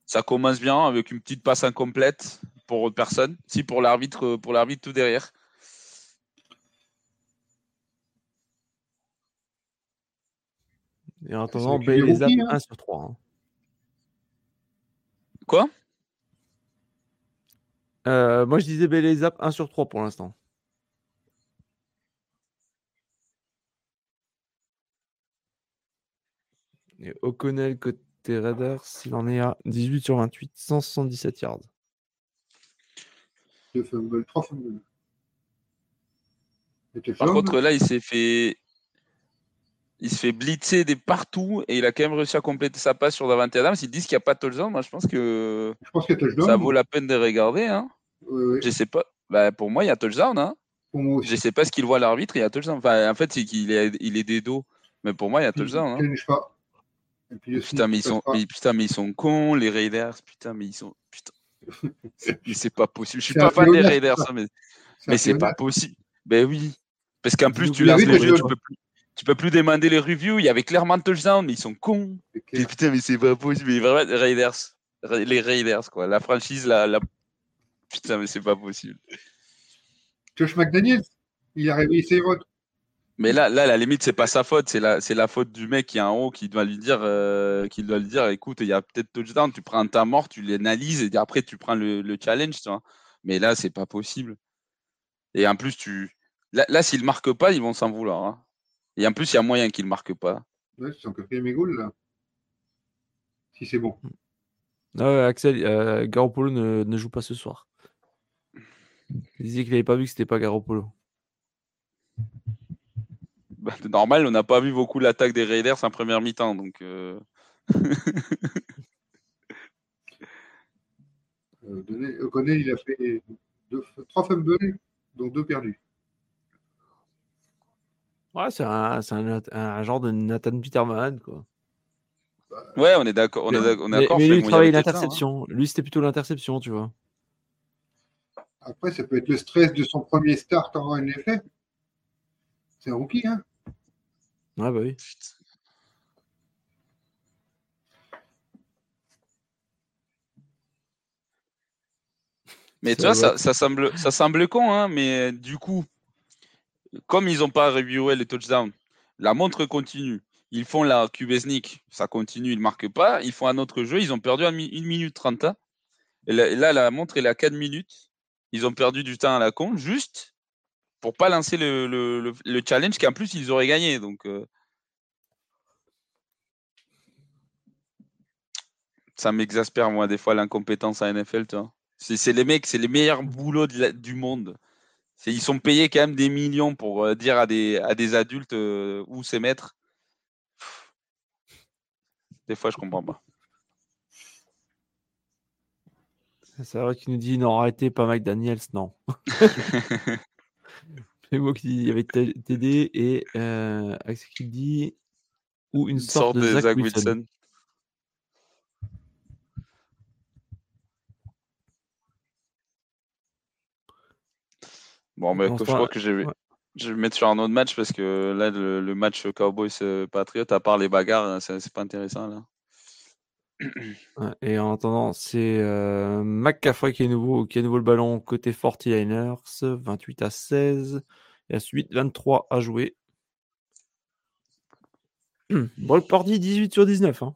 Ça commence bien avec une petite passe incomplète pour personne. Si pour l'arbitre, euh, pour l'arbitre tout derrière. Et en attendant, rookies, hein. 1 sur 3. hein. Quoi? Euh, moi, je disais Bailey Zapp 1 sur 3 pour l'instant. Et O'Connell côté Raiders, il en est à 18 sur 28, 177 yards. Deux fumbles, trois fumbles. Et t'es Par contre, là, il s'est fait. Il se fait blitzer des partout et il a quand même réussi à compléter sa passe sur Davante Adams. Ils disent qu'il n'y a pas de touchdown. Moi, je pense que je pense qu'il y a touchdown. ça vaut la peine de regarder. Hein. Je sais pas. Bah, pour moi, il y a touchdown. Hein. Pour moi aussi. Je sais pas ce qu'il voit l'arbitre. Il y a touchdown. Enfin, en fait, c'est qu'il est, il est des dos. Mais pour moi, il y a touchdown. Hein. il change pas. Et puis, le Putain, mais ils sont, mais, putain, mais ils sont cons, les Raiders. Putain, mais ils sont. Putain. [laughs] C'est- Mais pas possible. Je suis pas fan des Raiders, ça. hein, mais, C'est mais pas possible. Ben oui. Parce qu'en plus, tu lances déjà, reviews, tu peux plus. Tu peux plus demander les reviews. Il y avait clairement touchdown, mais ils sont cons. Putain, mais c'est pas possible. Mais vraiment, les Raiders. Ra- Les Raiders, quoi. La franchise, la. la... Putain, mais c'est pas possible. Josh McDaniels, il a réveillé ses votes. Mais là, là, à la limite, c'est pas sa faute, c'est la, c'est la faute du mec qui est en haut qui doit lui dire, euh, qui doit lui dire, écoute, il y a peut-être touchdown, tu prends un temps mort, tu l'analyses et après tu prends le, le challenge, tu vois. Mais là, c'est pas possible. Et en plus, tu, là, là s'il marque pas, ils vont s'en vouloir. hein. Et en plus, il y a moyen qu'il marque pas. Ouais, c'est son quatrième goal, là. Si c'est bon. Ah ouais, Axel, euh, Garoppolo ne, ne joue pas ce soir. Il disait qu'il n'avait pas vu que c'était pas Garoppolo. Bah, c'est normal, on n'a pas vu beaucoup l'attaque des Raiders en première mi-temps, donc. euh, Euh, Donné- O'Connell, il a fait deux, trois fumbles, donc deux perdus. Ouais, c'est un, c'est un, un genre de Nathan Peterman, quoi. Ouais, on est d'accord, on est on est Mais, d'accord. mais Fred, lui, il ça, hein. l'interception. Lui, c'était plutôt l'interception, tu vois. Après, ça peut être le stress de son premier start en NFL. C'est un rookie, hein. Ouais, bah oui. Mais tu vois, ça, ça semble, ça semble con, hein, mais du coup, comme ils n'ont pas reviewé les touchdowns, la montre continue. Ils font la sneak, ça continue, ils ne marquent pas. Ils font un autre jeu, ils ont perdu 1 minute 30. hein. Et là, la montre est à 4 minutes. Ils ont perdu du temps à la con, juste pour pas lancer le, le, le- le challenge qu'en plus ils auraient gagné. Donc, euh, ça m'exaspère, moi, des fois, l'incompétence à NFL. C'est les mecs, c'est les meilleurs boulots du monde. Ils sont payés quand même des millions pour euh, dire à des, à des adultes euh, où c'est mettre. Des fois, je comprends pas. C'est vrai qu'il nous dit non, arrêtez, pas Mike Daniels, non. [laughs] C'est moi qui dis, il y avait T- TD et euh, Axel qui dit ou une, Une sorte, de Zach, Wilson. Bon, mais je crois que je vais, ouais. je vais me mettre sur un autre match parce que là, le, le match Cowboys-Patriot, à part les bagarres, c'est c'est pas intéressant. là. [clears throat] Et en attendant, c'est euh, McCaffrey qui est, nouveau, qui est nouveau le ballon côté 49ers, 28 à 16. Et ensuite, 23 à jouer. Hum, Brock Purdy, 18 sur 19. hein.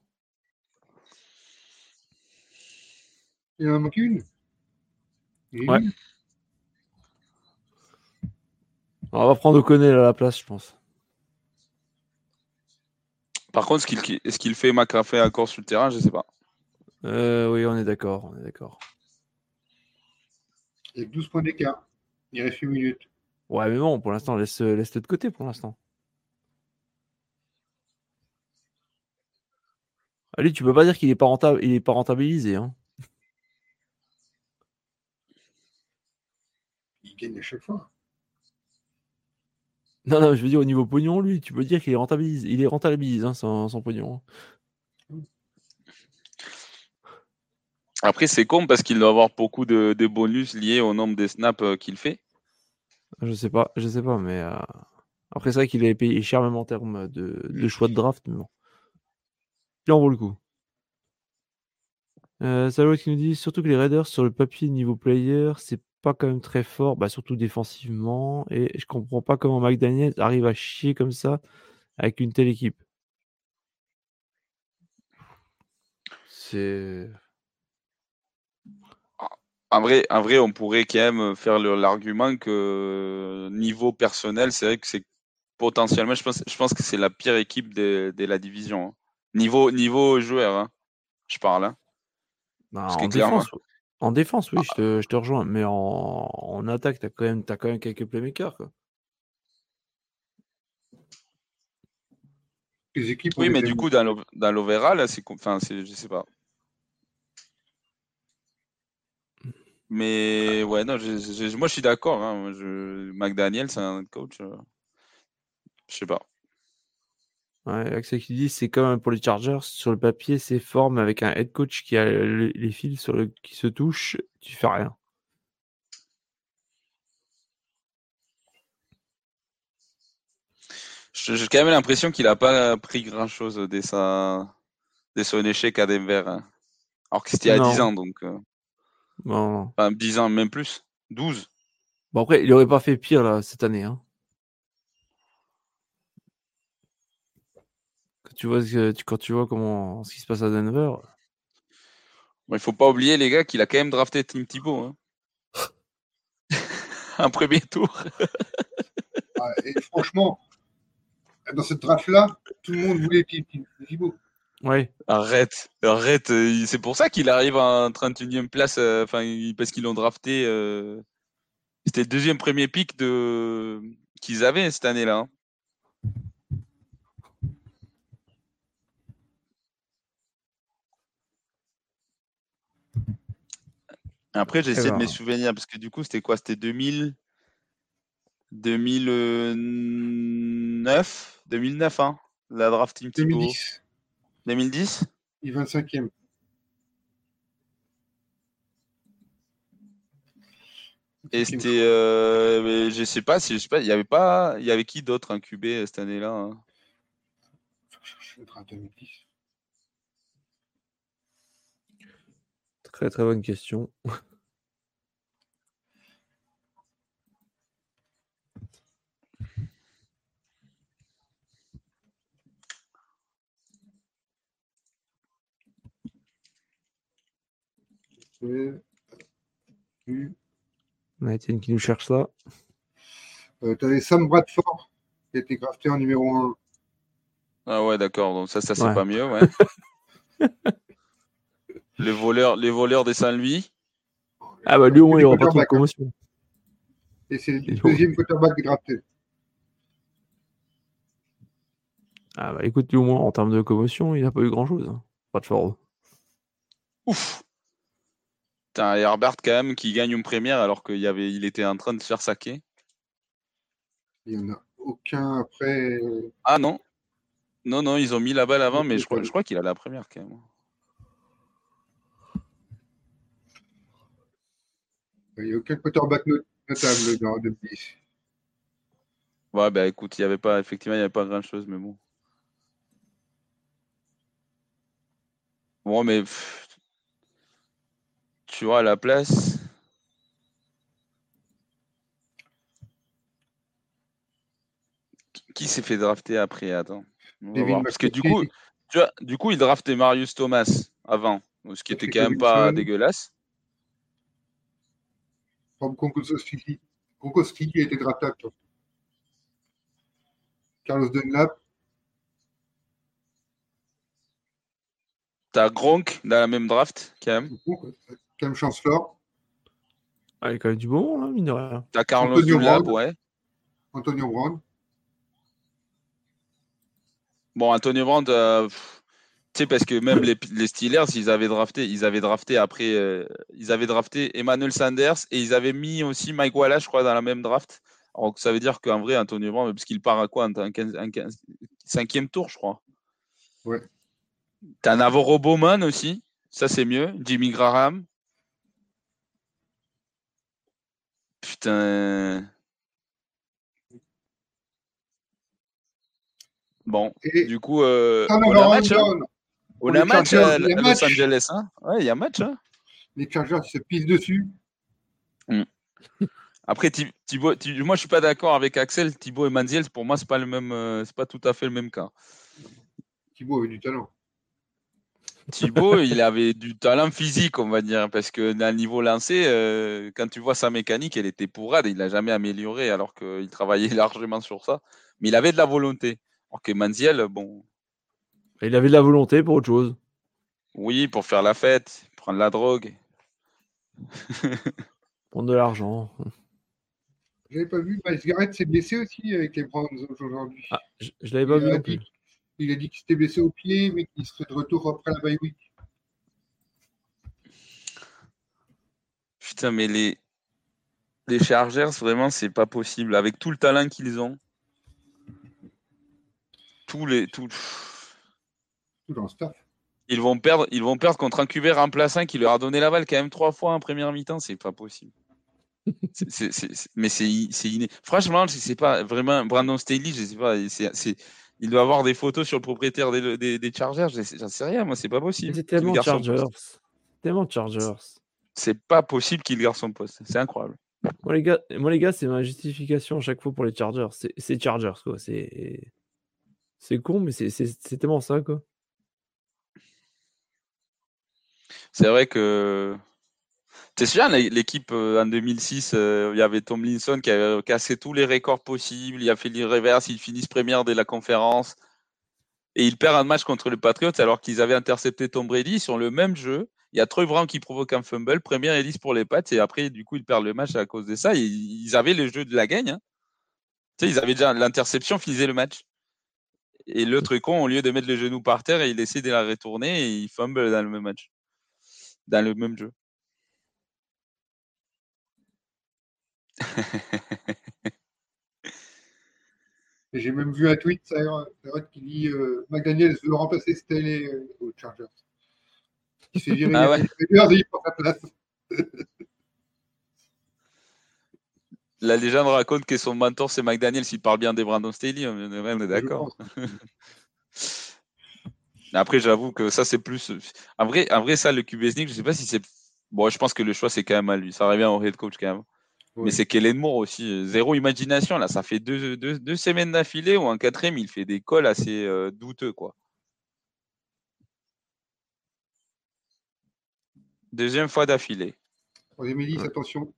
Il en a manqué une. Ouais. On va prendre O'Connell à la place, je pense. Par contre, ce qu'il est-ce qu'il fait McCaffrey encore sur le terrain, je sais pas. Euh, oui, on est d'accord, on est d'accord. Il y a que 12 points d'écart. Il reste 8 minutes. Ouais, mais bon, pour l'instant, laisse, laisse de côté pour l'instant. Allez, tu peux pas dire qu'il est pas rentable, il est pas rentabilisé. Hein. Il gagne à chaque fois. Non, non, je veux dire au niveau pognon, lui, tu peux dire qu'il est rentabilisé. Il est rentabilisé, hein, son, son pognon. Après, c'est con parce qu'il doit avoir beaucoup de, de bonus liés au nombre de snaps euh, qu'il fait. Je sais pas, je sais pas, mais euh, après c'est vrai qu'il est payé cher même en termes de, de choix de draft, mais bon. Il en vaut le coup? Euh, Salut qui nous dit surtout que les Raiders sur le papier niveau player, c'est pas quand même très fort, bah, surtout défensivement, et je comprends pas comment McDaniel arrive à chier comme ça avec une telle équipe. C'est En vrai, en vrai, on pourrait quand même faire le- l'argument que niveau personnel, c'est vrai que c'est potentiellement, je pense, je pense que c'est la pire équipe de, de la division. hein. Niveau, niveau joueur, hein, je parle. hein. bah, Parce en, que clairement- défense, en défense, oui, je te, je te rejoins, mais en, en attaque, t'as quand même, t'as quand même quelques playmakers. Quoi. Les équipes Oui, mais du coup, dans l'ov- dans l'overall, c'est, enfin, je sais pas. Mais ouais, non, je- je- moi je suis d'accord. Hein. McDaniel, c'est un coach. euh, Je sais pas. Ouais, Axel qui dit c'est comme pour les Chargers, sur le papier c'est fort, mais avec un head coach qui a le- les fils sur le, qui se touchent, tu fais rien. J'ai quand même l'impression qu'il a pas pris grand chose dès, sa... dès son échec à Denver. hein. Alors que c'était il y a Non. 10 ans, donc. euh, Bon. Enfin, 10 ans, même plus. 12. Bon, après, il aurait pas fait pire là cette année. Hein. Quand tu vois ce que tu, quand tu vois comment ce qui se passe à Denver, Bon, il faut pas oublier, les gars, qu'il a quand même drafté Tim Thibault. Hein. [laughs] un premier tour. [laughs] Ah, et franchement, dans cette draft-là, tout le monde voulait Tim- Thibault. ouais, Arrête, arrête. euh, C'est pour ça qu'il arrive en 31e place, euh, enfin, parce qu'ils l'ont drafté. euh, C'était le deuxième premier pick de... qu'ils avaient cette année-là. hein. Après, j'essaie de ben. me souvenir, parce que du coup, c'était quoi? C'était 2000... 2009 2009, hein La draft Team Thibault. 2010, 2010 il est 25e. Et c'était, euh, mais je sais pas si je sais pas, il y avait pas, il y avait qui d'autre QB euh, cette année-là hein? Faut chercher le draft 2010. Très très bonne question. On a Étienne qui nous cherche ça. Euh, T'avais Sam Bradford qui a été drafté en numéro 1. Ah ouais, d'accord. Donc ça, ça c'est Ouais. pas mieux, ouais. [laughs] les voleurs, les voleurs des Saint-Louis. Ah bah lui au moins il aura pas trop de hein. commotion. Et c'est le deuxième quarterback drafté. Ah bah écoute lui au moins en termes de commotion il n'a pas eu grand chose. Pas de fort. Ouf. Putain, et Herbert quand même qui gagne une première alors qu'il y avait, il était en train de se faire saquer. Il n'y en a aucun après. Ah non, non, non, ils ont mis la balle avant, mais je crois, je crois qu'il a la première quand même. Il n'y a aucun quarterback not- notable dans 2010. Ouais, bah écoute, il y avait pas, effectivement, il y avait pas grand chose, mais bon. Bon, mais pff, tu vois, à la place. Qui- s'est fait drafter après? Attends. Parce que du coup, tu vois, du coup, il draftait Marius Thomas avant, ce qui était quand même pas dégueulasse. Été drafté à toi. Carlos Dunlap. T'as Gronk dans la même draft, quand même. Donc, Quand même Chancellor, Ah, il y a quand même du bon, hein, mine de rien. T'as Carlos Antonio Dunlap, Brown. ouais. Antonio Brown. Bon, Antonio Brown, euh, pff, tu sais, parce que même les, les Steelers, ils avaient drafté, ils avaient drafté après, euh, ils avaient drafté Emmanuel Sanders et ils avaient mis aussi Mike Wallace, je crois, dans la même draft. Alors, ça veut dire qu'en vrai, Antonio Brown, parce qu'il part à quoi Un 15 un 15 cinquième tour, je crois. Ouais. T'as Navarro Bowman aussi, ça c'est mieux. Jimmy Graham. Putain. Bon, Et du coup, euh, on a match, hein. On a match à. Los Angeles. Hein ouais, il y a match. Hein Les Chargers se pissent dessus. Après, Thi- Thibaut, Thi- moi je suis pas d'accord avec Axel. Thibaut et Manziel, pour moi, c'est pas le même, euh, c'est pas tout à fait le même cas. Thibaut avait du talent. Thibaut, [laughs] il avait du talent physique, on va dire, parce que d'un niveau lancé, euh, quand tu vois sa mécanique, elle était pourrade, il l'a jamais amélioré, alors qu'il travaillait [laughs] largement sur ça. Mais il avait de la volonté. Alors que Manziel, bon, Il avait de la volonté pour autre chose. oui, pour faire la fête, prendre la drogue. [laughs] Prendre de l'argent. J'avais pas vu. Miles Garrett s'est blessé aussi avec les Browns aujourd'hui. Ah, je, je l'avais pas il, vu a dit, il a dit qu'il s'était blessé au pied, mais qu'il serait de retour après la bye week. Putain, mais les, les Chargers, vraiment, c'est pas possible. Avec tout le talent qu'ils ont, tous les, tout, Tout dans le staff. ils vont perdre, ils vont perdre contre un QB remplaçant qui leur a donné la balle quand même trois fois en première mi-temps. C'est pas possible. [laughs] Mais c'est inné. Franchement, je sais pas vraiment. Brandon Staley, je sais pas. c'est- il doit avoir des photos sur le propriétaire des, des, des Chargers. J'en sais rien. Moi, c'est pas possible. C'est tellement Chargers. Tellement Chargers. C'est pas possible qu'il garde son poste. C'est incroyable. Moi les gars, moi, les gars c'est ma justification à chaque fois pour les Chargers. C'est- Chargers, quoi. C'est c'est con, mais c'est tellement ça, quoi. C'est vrai que. T'es sûr, l'é- l'équipe euh, en 2006, euh, il y avait Tomlinson qui avait cassé tous les records possibles. Il a fait les reverse, ils finissent première de la conférence. Et ils perdent un match contre les Patriots alors qu'ils avaient intercepté Tom Brady sur le même jeu. Il y a Troy Brown qui provoque un fumble, première 10 pour les Pats, et après, du coup, ils perdent le match à cause de ça. Ils avaient le jeu de la gagne. hein. Ils avaient déjà l'interception, finisait le match. Et l'autre con, au lieu de mettre les genoux par terre, il essaie de la retourner et il fumble dans le même match. Dans le même jeu. J'ai même vu un tweet, qui dit euh, McDaniel veut remplacer Staley euh, aux Chargers. Il s'est viré Ah il ouais. il prend sa place. [laughs] La légende raconte que son mentor, c'est McDaniel, s'il parle bien des Brandon Staley, on est d'accord. [laughs] Après, j'avoue que ça, c'est plus. En vrai, en vrai, ça, le QB sneak, je sais pas si c'est. Bon, je pense que le choix, c'est quand même à lui. Ça revient au head coach quand même. Mais c'est Kellen Moore aussi. Zéro imagination, là. Ça fait deux, deux, deux semaines d'affilée ou en quatrième, il fait des calls assez euh, douteux, quoi. Deuxième fois d'affilée. Troisième attention.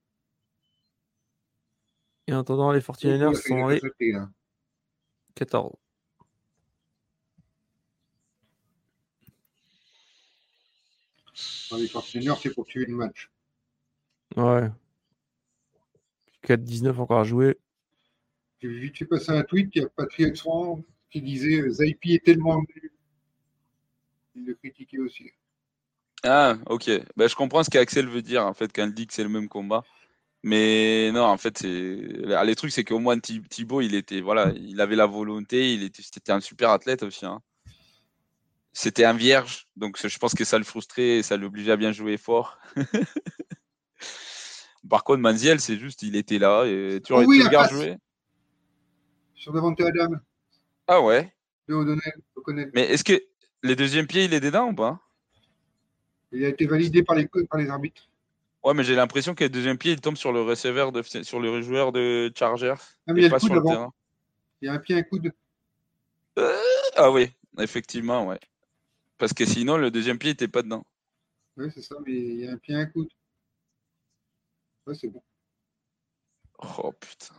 Et en attendant, les 49ers sont les Sauté, là. 14. Dans les 49ers, c'est pour tuer le match. Ouais. 4-19 encore à jouer. J'ai vu vite fait passer un tweet, il y a Patrick Swan qui disait euh, Zaipi est tellement nul. Il le critiquait aussi. Ah, ok. Ben, je comprends ce qu'Axel veut dire, en fait, quand il dit que c'est le même combat. Mais non, en fait, c'est. Les trucs, c'est qu'au moins Thi- Thibaut, il était, voilà, il avait la volonté, il était, c'était un super athlète aussi. hein. C'était un vierge, donc je pense que ça le frustrait et ça l'obligeait à bien jouer fort. [laughs] Par contre, Manziel, c'est juste, il était là. Et tu, Oh oui, regardes passe. jouer. Sur Davante Adam, Ah ouais. de O'Donnell, O'Connell. Mais est-ce que les deuxièmes pieds, il est dedans ou pas? Il a été validé par les, par les arbitres. Ouais, mais j'ai l'impression que le deuxième pied, il tombe sur le receveur de, sur le joueur de Chargers Ah, mais et il y a pas le sur le terrain. Il y a un pied, un coude. Ah oui, effectivement, ouais. Parce que sinon, le deuxième pied n'était pas dedans. Oui, c'est ça, mais il y a un pied, un coude. Ouais, c'est bon. Oh putain.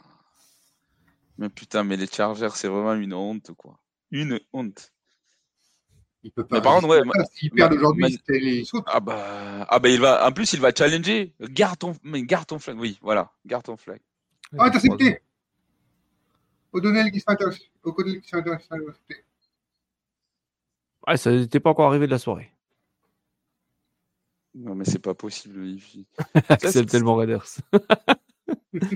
Mais putain, mais les Chargers, c'est vraiment une honte, quoi. Une honte. Il peut pas. Mais par contre, ouais, S'ils perdent ma- aujourd'hui, les sautes. Ah bah, ah bah il va, en plus il va challenger. Garde ton, mais garde ton flag. Oui, voilà, garde ton flag. Ah, intercepté O'Donnell qui se fait intercepter. O'Donnell qui. Ouais, ça n'était pas encore arrivé de la soirée. Non mais c'est pas possible. il- [laughs] Axel c'est- tellement Raiders. [laughs]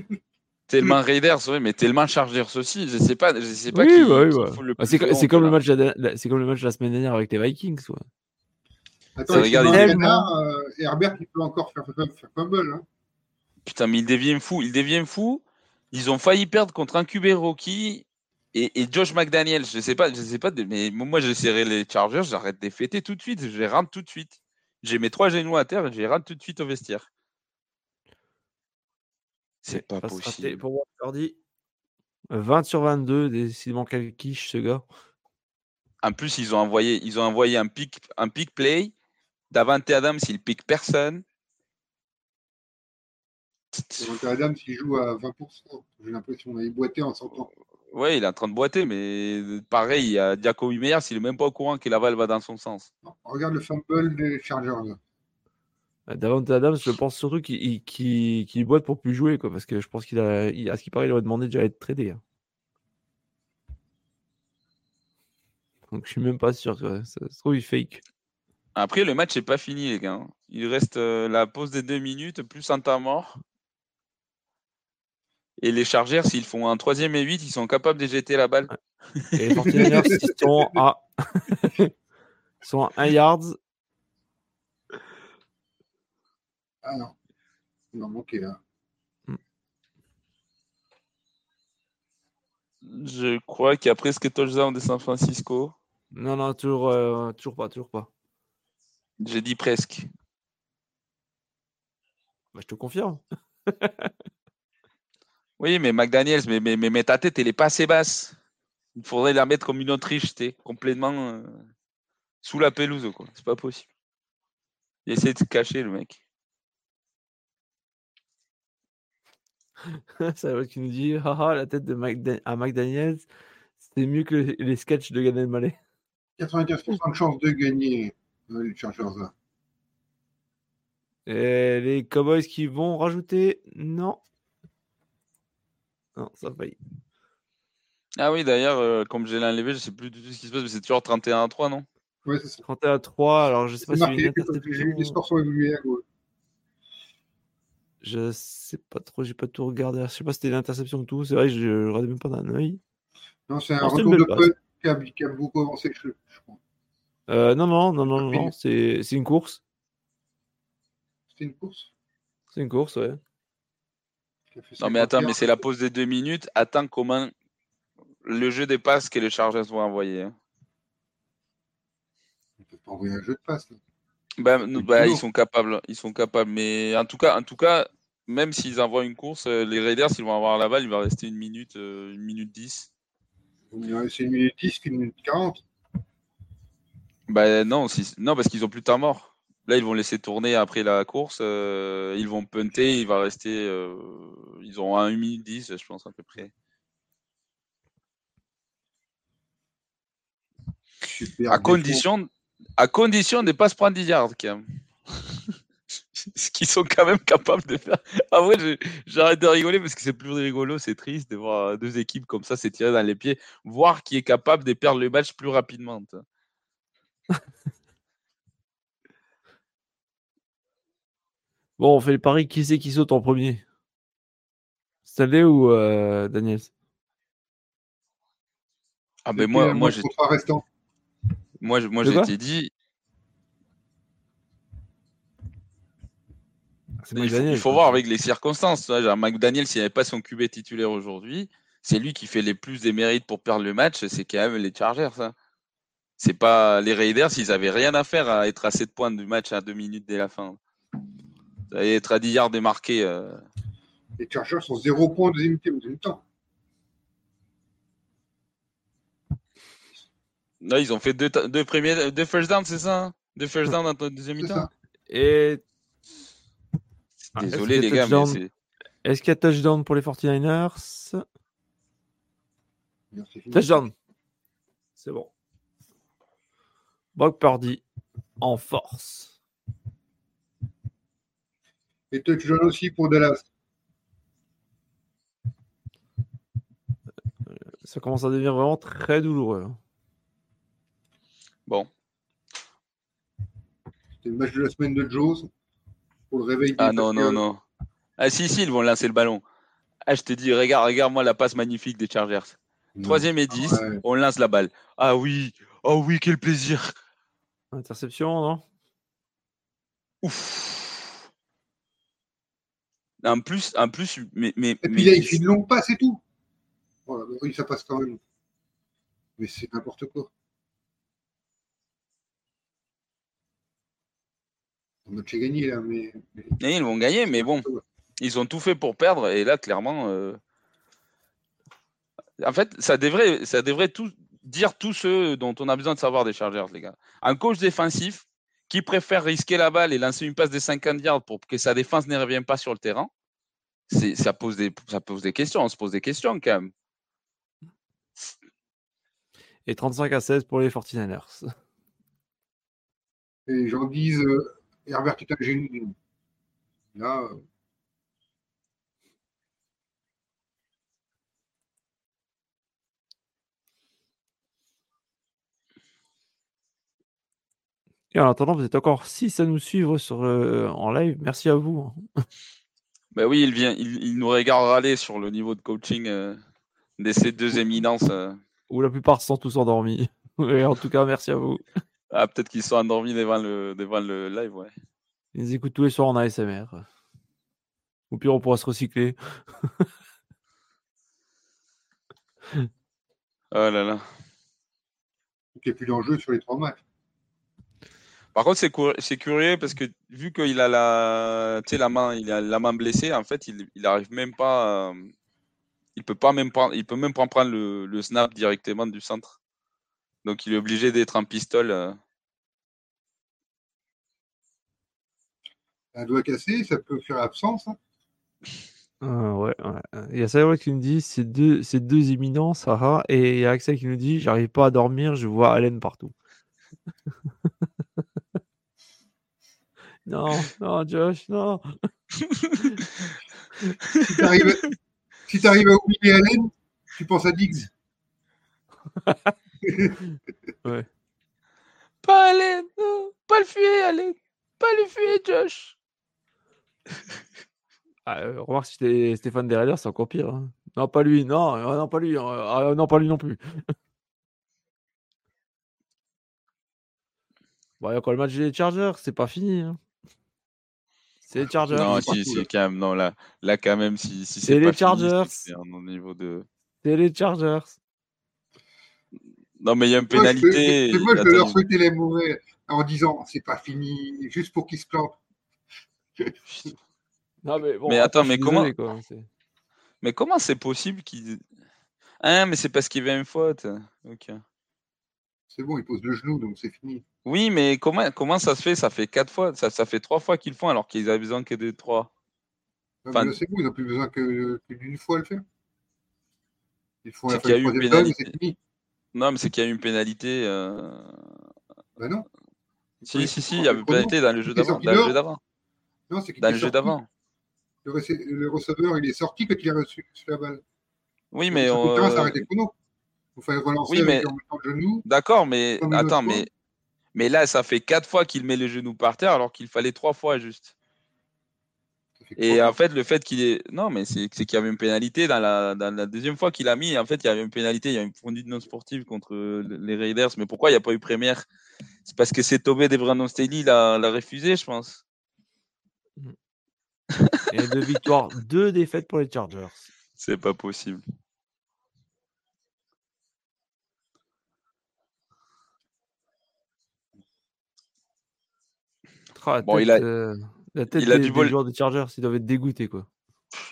Tellement Raiders, oui, mais tellement Chargers aussi. Je sais pas, je sais pas Oui, qui, ouais, qui ouais. le Bah, plus c'est co- comme, le match la- la- c'est comme le match la semaine dernière avec les Vikings. ouais. Attends, Ça il regarde, il canard, euh, et Herbert, il peut encore faire, faire, faire fumble. Hein. Putain, mais ils deviennent fous. Ils deviennent fous. Ils ont failli perdre contre un QB rookie et, et Josh McDaniels. Je sais pas, je sais pas, mais moi j'essaierai les Chargers, j'arrête de les fêter tout de suite. Je les rentre tout de suite. J'ai mes trois genoux à terre et je les rentre tout de suite au vestiaire. C'est pas possible. Pour moi, Jordi. 20 sur 22, décidément quel quiche ce gars. En plus, ils ont envoyé, ils ont envoyé un pick, un pick play. Davante Adams, il pique personne. Devante Adams, il joue à 20%. J'ai l'impression qu'il a boité en sortant. Ouais, il est en train de boiter, mais pareil, il y a Jacoby Meyers, il est même pas au courant que la balle va dans son sens. Regarde le fumble des Chargers. Là. Euh, Davante Adams, je pense surtout qu'il il- qu'il- qu'il boite pour plus jouer, quoi, parce que je pense qu'il a, il- à ce qui paraît, il aurait demandé déjà à être tradé. hein. Donc je suis même pas sûr. quoi. Ça se trouve, il fake. Après, le match n'est pas fini, les gars. hein. Il reste euh, la pause des deux minutes, plus un temps mort. Et les Chargers, s'ils font un troisième et 8, ils sont capables de jeter la balle. Et les 49ers, [laughs] ils sont à, [laughs] ils sont à 1 yard. Ah non. Il va manquer là. Je crois qu'il y a presque touchdown de San Francisco. Non, non, toujours, euh, toujours pas, toujours pas. J'ai dit presque. Bah, je te confirme. [laughs] Oui, mais McDaniels, mais, mais, mais, mais ta tête, elle est pas assez basse. Il faudrait la mettre comme une Autriche, t'es complètement euh, sous la pelouse, quoi. C'est pas possible. Il essaie de se cacher, le mec. C'est l'autre qui nous dit Haha, la tête de McDa- à McDaniels, c'est mieux que les, les sketchs de Gad Elmaleh. 95% de chance de gagner euh, les Chargers là. Et les Cowboys qui vont rajouter Non. Non, ça faillit. Ah oui, d'ailleurs, euh, comme j'ai l'enlevé, je sais plus du tout ce qui se passe, mais c'est toujours 31 à 3, non? Ouais, c'est ça. 31 à 3, alors je sais pas C'est a marqué. une J'ai les interception. scores sont évolués à gauche. Je sais pas trop, j'ai pas tout regardé. Je sais pas si c'était l'interception ou tout. C'est vrai que je regardais même pas d'un œil. Non, c'est un Non, c'est retour de punt qui a, qui a beaucoup avancé, je, je crois. Euh, non, non, non, non, non, c'est c'est une course. C'était une course? C'est une course, ouais. Non, mais attends, 51. mais c'est la pause des deux minutes. Attends comment le jeu des passes que les Chargers vont envoyer. hein. On peut pas envoyer un jeu de passe. Ben, ben, boulot. ils sont capables, ils sont capables. Mais en tout cas, en tout cas, même s'ils envoient une course, euh, les Raiders, ils vont avoir la balle, il va rester une minute, euh, une minute 10. C'est une minute 10, une minute 40. Ben non, si- non, parce qu'ils ont plus de temps mort. Là, ils vont laisser tourner après la course. euh, ils vont punter, il va rester. euh, ils auront un 1 minute 10, je pense, à peu près. Super. À défaut. condition, à condition de ne pas se prendre 10 yards, quand [laughs] même. Ce qu'ils sont quand même capables de faire. En vrai, je- j'arrête de rigoler parce que c'est plus rigolo, c'est triste de voir deux équipes comme ça s'étirer dans les pieds, voir qui est capable de perdre le match plus rapidement. tu vois. Bon, on fait le pari. Qui c'est qui saute en premier? Stanley ou euh, Daniels? Ah, ben Depuis moi, moi, j'ai- faut pas restant. moi, je- moi, t'ai dit, il faut, il faut voir avec les circonstances. vois, Genre, McDaniel, s'il n'y avait pas son QB titulaire aujourd'hui, c'est lui qui fait les plus des mérites pour perdre le match, c'est quand même les Chargers. ça. C'est pas les Raiders, ils avaient rien à faire à être à 7 points du match à 2 minutes dès la fin. Ça à 10 yards démarqué. euh. Les Chargers sont 0 points de deuxième temps. Là, ils ont fait deux, deux premiers, deux first down, c'est ça hein? Deux first down dans le deuxième mi-temps? Et Ah, Désolé les y gars, mais c'est. est-ce qu'il y a touchdown pour les 49ers C'est fini. Touchdown. C'est bon. Brock Purdy en force. Et touchdown aussi pour Dallas. Ça commence à devenir vraiment très douloureux. hein. Bon, C'était le match de la semaine de Joe pour le réveil ah non, non, non. Ah si, si, ils vont lancer le ballon. Ah, je te dis, regarde, regarde-moi la passe magnifique des Chargers. Non. Troisième et 10, Ouais. on lance la balle. Ah oui, oh oui, quel plaisir. Interception, non? Ouf. En plus, en plus, mais, mais, Et puis mais- là, il fait une longue passe et tout. Voilà, bah oui, ça passe quand même. Mais c'est n'importe quoi. Le match est gagné là, mais. mais- Et ils vont gagner, mais bon, ils ont tout fait pour perdre. Et là, clairement, euh, en fait, ça devrait, ça devrait tout dire tout ce dont on a besoin de savoir des Chargers, les gars. Un coach défensif qui préfère risquer la balle et lancer une passe de 50 yards pour que sa défense ne revienne pas sur le terrain, ça, pose des, ça pose des questions. On se pose des questions quand même. Et 35 à 16 pour les 49ers. Et les gens disent euh, Herbert est un génie. Là, euh, Et en attendant, vous êtes encore 6 à nous suivre sur, euh, en live. Merci à vous. Ben oui, il, vient, il, il nous regarde râler sur le niveau de coaching euh, de ces deux éminences. euh. Ou la plupart sont tous endormis. [laughs] Et en tout cas, merci à vous. Ah, peut-être qu'ils sont endormis devant le, devant le live, ouais. Ils écoutent tous les soirs en ASMR. Au pire, on pourra se recycler. [laughs] Oh là là. il n'y a plus d'enjeu sur les trois matchs. Par contre, c'est curieux parce que vu qu'il a la, main, il a la main blessée, en fait, il, il arrive même pas, euh, il peut pas même prendre, il peut même pas prendre le, le snap directement du centre. Donc, il est obligé d'être en pistole. euh. Un doigt cassé, ça peut faire absence. hein. Ah, ouais, ouais. Il y a Cyber qui nous dit c'est deux, c'est deux éminences, haha. Et il y a Axel qui nous dit j'arrive pas à dormir, je vois Allen partout. [laughs] non, non, Josh, non. Si tu arrives, si t'arrives à oublier Allen, tu penses à Diggs. [laughs] Pas aller, non, pas le fuir, allez, pas le fuir, Josh. Ah, euh, remarque si c'était Stéphane derrière, c'est encore pire. hein. Non, pas lui, non, euh, non, pas lui, euh, ah, non, pas lui non plus. [laughs] Bon, il y a encore le match des Chargers, c'est pas fini. hein. C'est les Chargers. Non, c'est si, là. quand même, non, là, là, quand même, si, si C'est c'est les Chargers. c'est niveau de. C'est les Chargers. Non, mais il y a une pénalité. moi, je peux leur souhaiter les mauvais en disant c'est pas fini, juste pour qu'ils se plantent. [laughs] Non, mais, bon, Mais attends, mais comment- désolé, quoi, c'est- Mais comment c'est possible qu'il. Ah, mais c'est parce qu'il y avait une faute. Ok. C'est bon, ils posent le genou, donc c'est fini. Oui, mais comment, comment ça se fait? Ça fait quatre fois, ça, ça fait trois fois qu'ils le font alors qu'ils avaient besoin que de trois. Enfin- c'est bon, ils n'ont plus besoin que, que d'une fois à le faire. Ils font la qu'il y a eu troisième pénalité. fini. Non, mais c'est qu'il y a eu une pénalité. euh, Bah non. Si, si, si, il y avait une pénalité dans le jeu Il d'avant. Dans le jeu d'avant. Non, c'est qu'il Dans le jeu d'avant. Le, rece- le receveur, il est sorti quand il a reçu la balle. Oui, mais. Le chronos. Il faut relancer Oui, mais- le genou. D'accord, mais attends, mais. Mais là, ça fait quatre fois qu'il met les genoux par terre alors qu'il fallait trois fois juste. Et en fait, le fait qu'il est. Non, mais c'est c'est qu'il y avait une pénalité dans la, dans la deuxième fois qu'il a mis. En fait, il y avait une pénalité, il y a une conduite non sportive contre les Raiders. Mais pourquoi il n'y a pas eu première? C'est parce que c'est Tobé de Brandon Staley l'a l'a refusé, je pense. Et deux victoires, deux défaites pour les Chargers. C'est pas possible. La Bon, il a- euh, la tête il a des, du des bol. joueurs des Chargers, ils doivent être dégoûtés, quoi.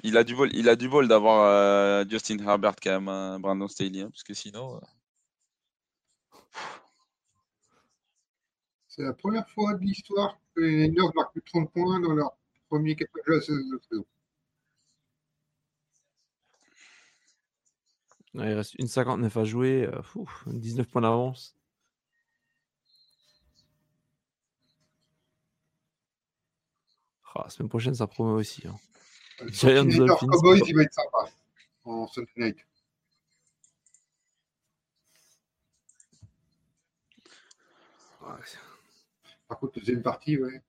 Il a du bol, il a du bol d'avoir euh, Justin Herbert quand même, euh, Brandon Staley, hein, parce que sinon. euh, C'est la première fois de l'histoire que les Niners marquent plus de 30 points dans leur premier 4 matchs de la saison. Ouais, il reste une 59 à jouer, euh, fou, 19 points d'avance. Ah, la semaine prochaine, ça promet aussi. hein. Le Giants 49ers Dolphins. Cowboys, il va être sympa en Sunday night. Par contre, deuxième partie, ouais.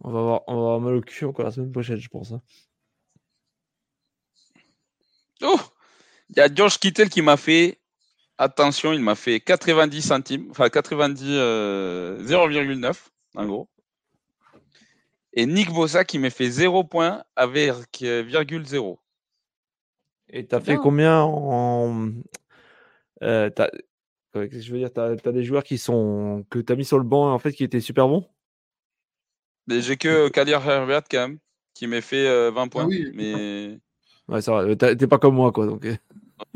On va avoir, on va avoir mal au cul encore la semaine prochaine, je pense. hein. Oh Il y a George Kittle qui m'a fait, attention, il m'a fait 90 centimes, enfin 90, euh, 0,9 en gros. Et Nick Bossa qui m'a fait 0 points avec euh, virgule 0. Et t'as fait bien. combien en. Euh, que je veux dire, t'as as des joueurs qui sont que t'as mis sur le banc en fait qui étaient super bons? J'ai que Kadir Herbert quand même, qui m'a fait euh, 20 points. oui. mais [laughs] Ouais, ça va. euh, T'es pas comme moi quoi. Donc euh,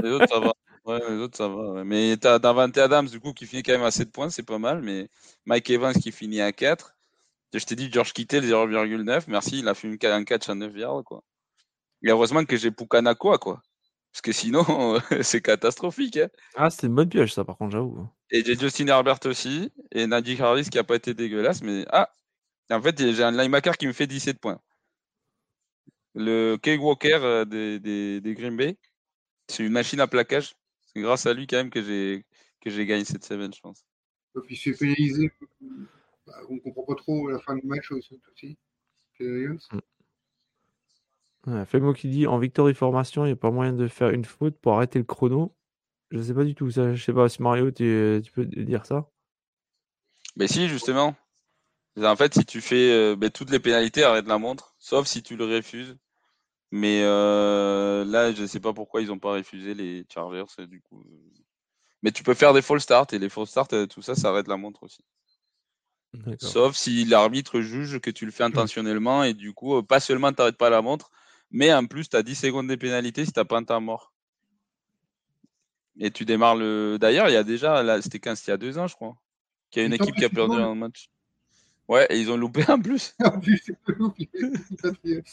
les autres, ça va. Ouais, les autres, ça va. ouais. Mais t'as Davante Adams, du coup, qui finit quand même à 7 points, c'est pas mal. Mais Mike Evans qui finit à 4. Je t'ai dit George Kittle 0,9. Merci, il a fait une, un catch à 9 yards, quoi. Et heureusement que j'ai Pukanako, quoi. Parce que sinon, [laughs] c'est catastrophique. hein. Ah, c'était une bonne pioche ça par contre, j'avoue. Et j'ai Justin Herbert aussi. Et Najee Harris qui a pas été dégueulasse. Mais ah, en fait, j'ai un linebacker qui me fait 17 points. Le Kay Walker euh, des, des, des Green Bay. C'est une machine à plaquage. C'est grâce à lui quand même que j'ai que j'ai gagné cette semaine, je pense. Donc, il se fait pénaliser. Bah, on ne comprend pas trop la fin du match aussi. aussi. Les Lions. Ouais, Fais-moi qui dit en victory formation, il n'y a pas moyen de faire une faute pour arrêter le chrono. Je sais pas du tout ça. Je sais pas si Mario, tu, tu peux dire ça? Mais si, justement. En fait, si tu fais euh, ben, toutes les pénalités, arrête la montre, sauf si tu le refuses. Mais euh, là, je sais pas pourquoi ils n'ont pas refusé les Chargers. et Du coup, euh. Mais tu peux faire des false starts et les false starts, euh, tout ça, ça arrête la montre aussi. Sauf si l'arbitre juge que tu le fais intentionnellement et du coup, euh, pas seulement tu n'arrêtes pas la montre, mais en plus, tu as 10 secondes de pénalité si tu pas un temps mort. Et tu démarres le. D'ailleurs, il y a déjà, là, c'était quand? C'était il y a deux ans, je crois, qu'il y a une équipe qui a perdu un match. Ouais, et ils ont loupé en plus. [laughs]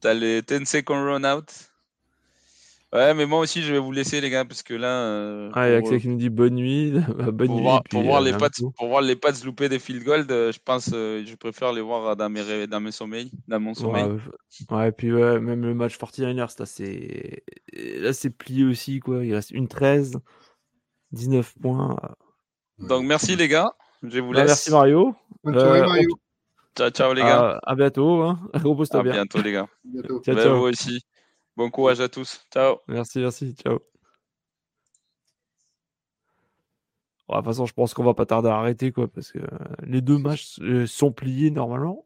T'as les 10 second run out. Ouais, mais moi aussi, je vais vous laisser, les gars, parce que là. euh, Ah, il y a pour, Axel qui nous dit bonne nuit. [laughs] Bah, bonne pour nuit. voir, et pour voir euh, les à Pats, pour voir les Pats louper des field goals, euh, je pense, euh, je préfère les voir dans mes, rêves- dans mes sommeils, dans mon sommeil. Ouais, ouais, puis ouais, même le match 49ers, là, c'est là, c'est plié aussi, quoi. Il reste une 13, 19 points. Donc, merci, les gars. Je vous Bah, laisse. merci Mario. Bonne soirée, Euh, Mario. Ciao, ciao, les gars. À, à bientôt. Hein. [laughs] Repose-toi à bien. bientôt, les gars. À bientôt. Ciao, Ouais, ciao. vous aussi. Bon courage à tous. Ciao. Merci, merci. Ciao. Bon, de toute façon, je pense qu'on va pas tarder à arrêter, quoi, parce que euh, les deux matchs euh, sont pliés normalement.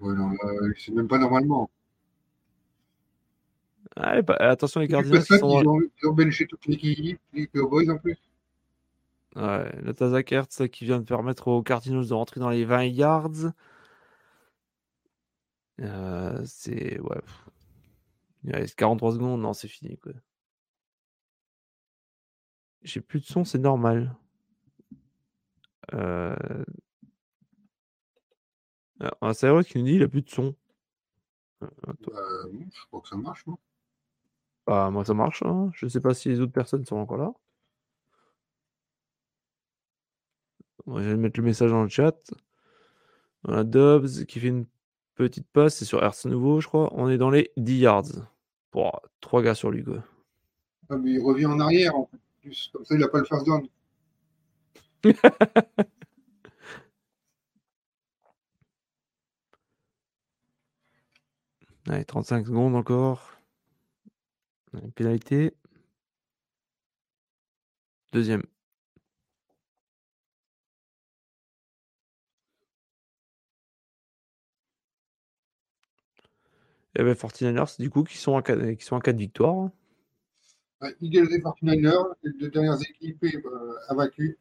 Ouais, non, là, c'est même pas normalement. Allez, bah, attention, les Les Cardinals qui sont. ils ont, ils ont benché toute l'équipe, les Cowboys en plus. Ouais, le Tazak Hertz là, qui vient de permettre aux Cardinals de rentrer dans les 20 yards. Euh, c'est. Ouais. Pff. Il reste 43 secondes, non, c'est fini, quoi. J'ai plus de son, c'est normal. Euh... Ah, un serveur qui nous dit il a plus de son. Euh. Bah, je crois que ça marche. Moi. Bah, moi ça marche, hein. Je sais pas si les autres personnes sont encore là. Bon, je vais mettre le message dans le chat. On a Dobbs qui fait une petite passe, c'est sur Hertz nouveau, je crois. On est dans les 10 yards. Pour trois gars sur lui, quoi. Ah, mais il revient en arrière en plus. Comme ça, il n'a pas le first down. [laughs] Allez, 35 secondes encore. Une pénalité. Deuxième. Et ben 49ers, du coup, qui sont en 4, qui sont en 4 victoires. Ouais, Eagles et 49ers, les deux dernières équipes euh, invaincues.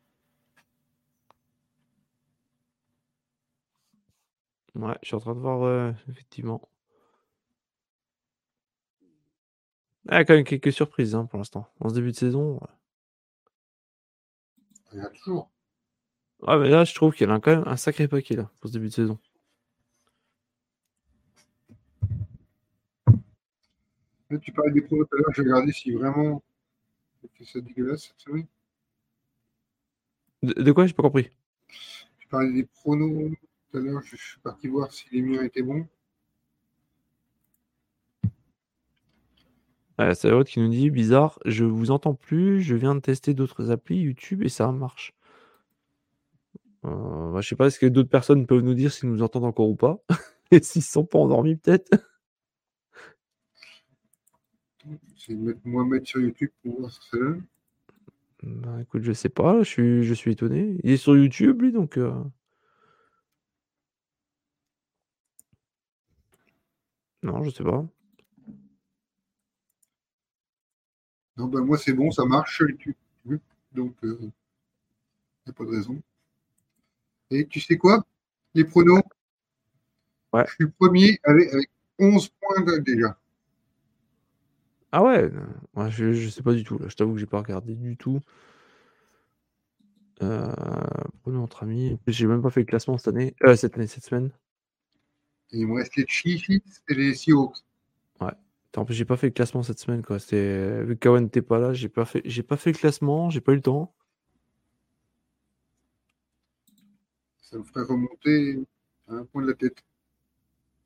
Ouais, je suis en train de voir, euh, effectivement. Ah, Il y a quand même quelques surprises hein, pour l'instant. En ce début de saison. Il y en a toujours. Ah, mais là, je trouve qu'il y en a quand même un sacré paquet là, pour ce début de saison. Là, tu parlais des pros tout à l'heure, j'ai regardé si vraiment c'était ça dégueulasse cette semaine. De, de quoi? J'ai pas compris. Tu parlais des pronos Tout à l'heure, je suis parti voir si les miens étaient bons. Ouais, c'est l'autre qui nous dit bizarre, je vous entends plus, je viens de tester d'autres applis YouTube et ça marche. Euh, bah, je sais pas, est-ce que d'autres personnes peuvent nous dire s'ils nous entendent encore ou pas? [laughs] Et s'ils sont pas endormis peut-être Je vais mettre, moi mettre sur YouTube pour voir ce. Bah écoute, je sais pas, je suis, je suis étonné. Il est sur YouTube lui, donc... euh, Non, je sais pas. Non, ben moi c'est bon, ça marche sur YouTube. Donc, il n'y a pas de raison. Et tu sais quoi? Les pronos? Ouais. Je suis premier avec, avec 11 points déjà. Ah ouais, ouais je, sais pas du tout. Là. Je t'avoue que j'ai pas regardé du tout. Euh, Bruno entre amis. J'ai même pas fait le classement cette année. Euh, cette année, cette semaine. Et il me reste les Chiefs et les Seahawks. Ouais. En plus, j'ai pas fait le classement cette semaine. Quoi. Vu que Kawan n'était pas là, j'ai pas, fait... j'ai pas fait le classement, j'ai pas eu le temps. Ça me ferait remonter à un point de la tête.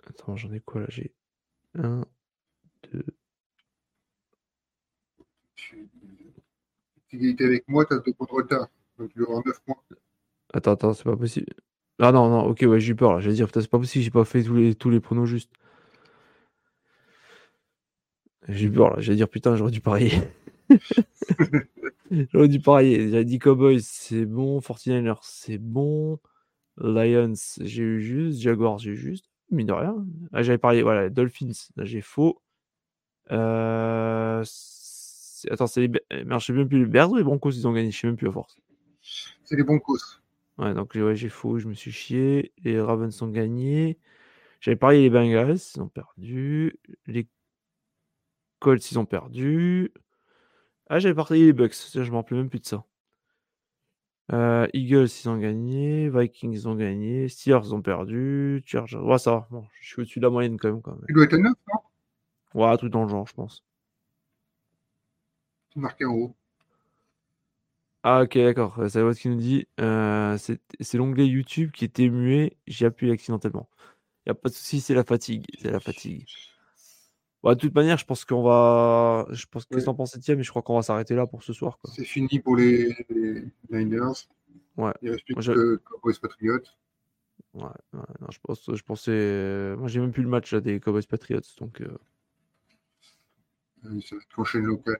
Attends, j'en ai quoi là? J'ai 1, 2, avec moi, t'as deux points de retard. Donc il aura 9 points. Attends, attends, c'est pas possible. Ah non, non, ok, ouais, j'ai eu peur là. J'allais dire, c'est pas possible, j'ai pas fait tous les, tous les pronos justes. J'ai eu peur là. J'allais dire, putain, j'aurais dû parier. [laughs] j'aurais dû parier. J'avais dit Cowboys, c'est bon. 49ers, c'est bon. Lions, j'ai eu juste. Jaguars, j'ai eu juste. Mine de rien. Ah, j'avais parié, voilà, Dolphins, j'ai faux. Euh, Attends, c'est les. Be- Merde, je sais même plus. Les Bears ou les Broncos, ils ont gagné. Je sais même plus à force. C'est les causes. Ouais, donc ouais, j'ai faux, je me suis chié. Les Ravens ont gagné. J'avais parié les Bengals, ils ont perdu. Les Colts, ils ont perdu. Ah, j'avais parié les Bucks, je me rappelais même plus de ça. Euh, Eagles, ils ont gagné. Vikings, ils ont gagné. Steelers, ils ont perdu. Chargers, ouais, ça va. Bon, je suis au-dessus de la moyenne quand même. Quand même. Tu dois être à 9, non? Ouais, truc dans le genre, je pense. Tu marques en haut. Ah, ok, d'accord. Euh, Ça va ce qu'il nous dit. Euh, c'est l'onglet YouTube qui était muet. J'ai appuyé accidentellement. Il n'y a pas de souci, c'est la fatigue. C'est la fatigue. Bah, de toute manière, je pense qu'on va. Je pense que Ouais. tu en penses, mais je crois qu'on va s'arrêter là pour ce soir. C'est fini pour les, les Niners. Ouais. Il reste plus Moi, je- que Cowboys Patriots. Ouais, ouais, non, je, pense, je pensais. euh, Moi, j'ai même plus le match là, des Cowboys Patriots. Donc, euh, Euh, Ça va être prochaine locale.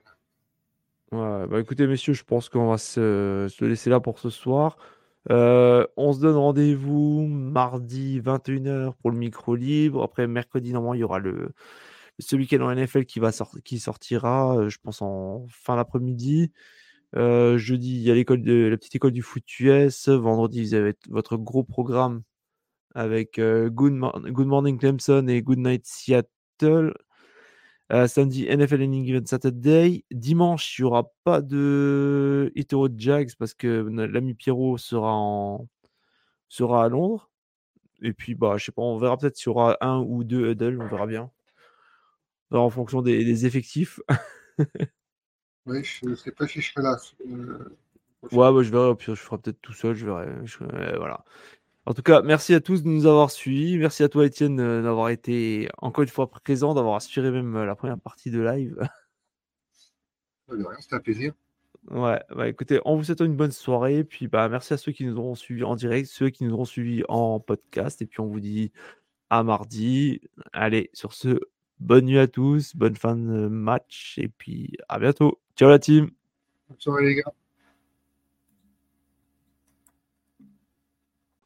Ouais, bah écoutez, messieurs, je pense qu'on va se, se laisser là pour ce soir. Euh, on se donne rendez-vous mardi 21h pour le micro libre. Après, mercredi, normalement, il y aura le, ce week-end en NFL qui, va qui sortira, euh, je pense, en fin d'après-midi. Euh, jeudi, il y a l'école de la petite école du foot US. Vendredi, vous avez votre gros programme avec Good, Good Morning Clemson et Good Night Seattle. Euh, samedi, NFL Any Given Saturday. Dimanche, il n'y aura pas de Hetero Jags parce que l'ami Pierrot sera, en... sera à Londres. Et puis, bah, je sais pas, on verra peut-être s'il y aura un ou deux huddle, on verra bien. En fonction des, des effectifs. [laughs] Ouais, je ne sais pas si je serai là. Euh, Ouais, bah, je verrai. Au pire, je ferai peut-être tout seul. Je verrai. je- euh, voilà. En tout cas, merci à tous de nous avoir suivis. Merci à toi, Étienne, d'avoir été encore une fois présent, d'avoir assuré même euh, la première partie de live. [laughs] de rien, C'était un plaisir. Ouais, bah écoutez, on vous souhaite une bonne soirée. Puis bah merci à ceux qui nous auront suivis en direct, ceux qui nous auront suivis en podcast. Et puis on vous dit à mardi. Allez, sur ce, bonne nuit à tous, bonne fin de match. Et puis à bientôt. Ciao la team. Bonne soirée, les gars.